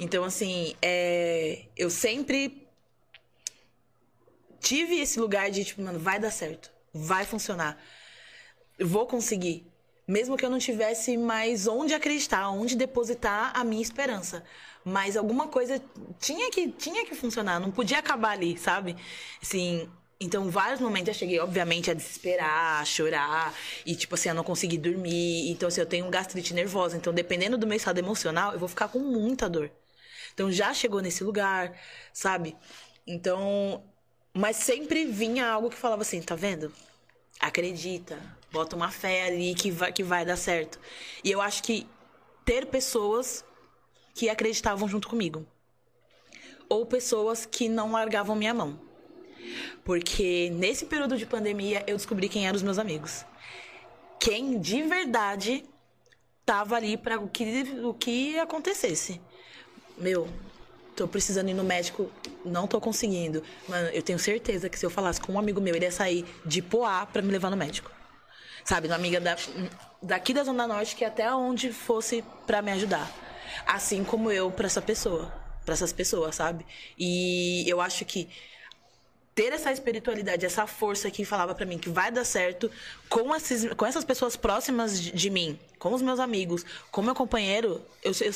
Então, assim, é, eu sempre tive esse lugar de, tipo, mano, vai dar certo, vai funcionar, eu vou conseguir. Mesmo que eu não tivesse mais onde acreditar, onde depositar a minha esperança. Mas alguma coisa tinha que, tinha que funcionar, não podia acabar ali, sabe? Assim, então, vários momentos eu cheguei, obviamente, a desesperar, a chorar. E, tipo assim, a não conseguir dormir. Então, assim, eu tenho gastrite nervosa. Então, dependendo do meu estado emocional, eu vou ficar com muita dor. Então, já chegou nesse lugar, sabe? Então, mas sempre vinha algo que falava assim, tá vendo? Acredita, bota uma fé ali que vai, que vai dar certo. E eu acho que ter pessoas que acreditavam junto comigo. Ou pessoas que não largavam minha mão. Porque nesse período de pandemia eu descobri quem eram os meus amigos. Quem de verdade tava ali para o que, o que acontecesse. Meu, tô precisando ir no médico, não tô conseguindo. Mano, eu tenho certeza que se eu falasse com um amigo meu, ele ia sair de Poá pra me levar no médico. Sabe, uma amiga da, daqui da Zona Norte que até onde fosse pra me ajudar. Assim como eu pra essa pessoa, pra essas pessoas, sabe? E eu acho que ter essa espiritualidade, essa força que falava pra mim que vai dar certo com, esses, com essas pessoas próximas de, de mim, com os meus amigos, com meu companheiro, eu, eu,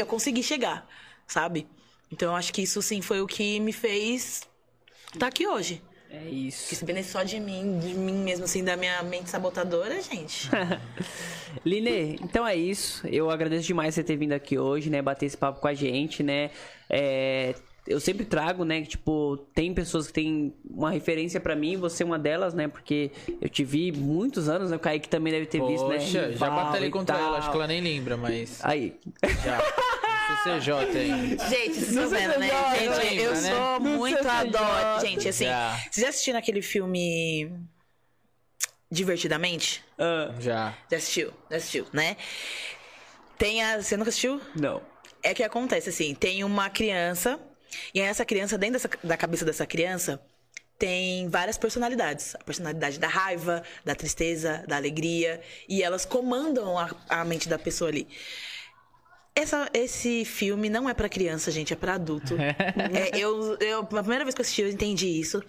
eu consegui chegar, sabe? Então eu acho que isso sim foi o que me fez estar aqui hoje. É Porque isso. se depender só de mim, de mim mesmo, assim, da minha mente sabotadora, gente. Line, então é isso. Eu agradeço demais você ter vindo aqui hoje, né? Bater esse papo com a gente, né? É, eu sempre trago, né? que, Tipo, tem pessoas que têm uma referência pra mim, você é uma delas, né? Porque eu te vi muitos anos, né? O Kaique também deve ter visto, né? Poxa, já batalhei contra tal. ela, acho que ela nem lembra, mas. Aí. Já. CCJ, hein? Gente, vocês estão vendo, né? CCJ, Gente, eu né? sou No muito CCJ. adoro. Gente, assim, Já. vocês já assistiram aquele filme Divertidamente? Ah, Já. Já assistiu? Já assistiu, né? Tem a. Você nunca assistiu? não. É que acontece assim, tem uma criança, e essa criança, dentro dessa- da cabeça dessa criança, tem várias personalidades. A personalidade da raiva, da tristeza, da alegria, e elas comandam a, a mente da pessoa ali. Essa- esse filme não é pra criança, gente, é pra adulto. É, eu, eu, a primeira vez que eu assisti, eu entendi isso.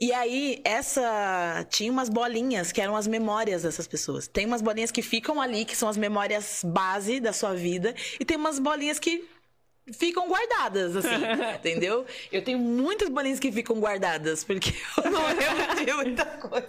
E aí, essa. Tinha umas bolinhas que eram as memórias dessas pessoas. Tem umas bolinhas que ficam ali, que são as memórias base da sua vida. E tem umas bolinhas que ficam guardadas, assim. entendeu? Eu tenho muitas bolinhas que ficam guardadas, porque eu não lembro de muita coisa.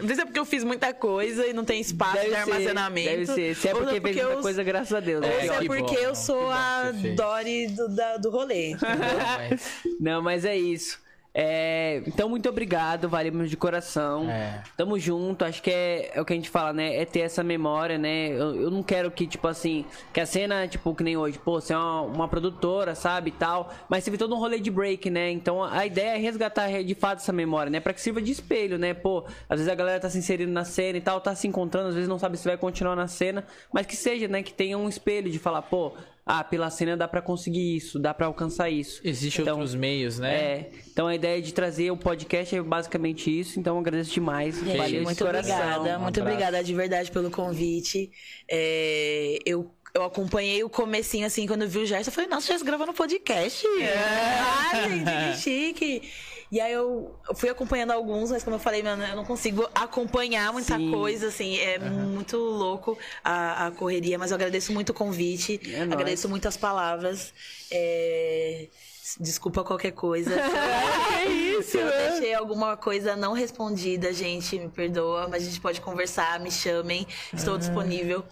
Não sei se é porque eu fiz muita coisa e não tem espaço Deve de ser, armazenamento. Deve ser. Se é ou porque, fez muita eu- coisa, graças a Deus. Ou né? se é que porque bom, eu sou a. Dory do, da- do rolê. Mas- Não, mas é isso. É, então, muito obrigado, valemos de coração. É. Tamo junto, acho que é, é o que a gente fala, né? É ter essa memória, né? Eu, eu não quero que, tipo assim, que a cena, tipo, que nem hoje, pô, você é uma, uma produtora, sabe, e tal. Mas teve todo um rolê de break, né? Então a ideia é resgatar de fato essa memória, né? Pra que sirva de espelho, né? Pô, às vezes a galera tá se inserindo na cena e tal, tá se encontrando, às vezes não sabe se vai continuar na cena, mas que seja, né? Que tenha um espelho de falar, pô, ah, pela cena dá pra conseguir isso, dá pra alcançar isso. Existem Então, outros meios, né? É, então a ideia de trazer o podcast é basicamente isso, então eu agradeço demais. Gente, Valeu de muito coração. obrigada, Um muito obrigada de verdade pelo convite. É, eu, eu acompanhei o comecinho, assim, quando eu vi o Gerson, eu falei, nossa, o Gerson gravando podcast. Ah, gente, que chique. E aí eu fui acompanhando alguns, mas como eu falei, mano, eu não consigo acompanhar muita Sim. coisa, assim, é muito louco a, a correria, mas eu agradeço muito o convite, É nóis. agradeço muito as palavras. é, Desculpa qualquer coisa. É isso, Se eu né? deixei alguma coisa não respondida, gente, me perdoa, mas a gente pode conversar, me chamem, estou Ah. disponível.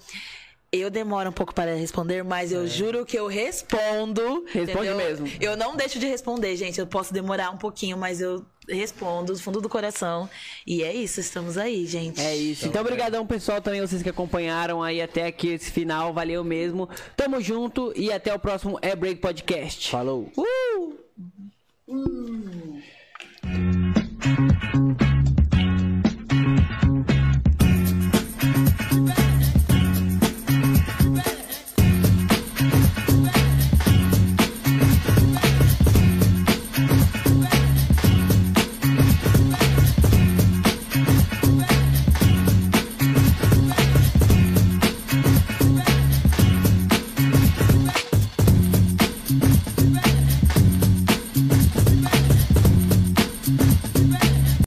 Eu demoro um pouco para responder, mas eu juro que eu respondo. Responde entendeu? mesmo. Eu não deixo de responder, gente. Eu posso demorar um pouquinho, mas eu respondo do fundo do coração. E é isso, estamos aí, gente. É isso. Então, obrigadão, pessoal, também vocês que acompanharam aí até aqui esse final. Valeu mesmo. Tamo junto e até o próximo É Break Podcast. Falou. Uh!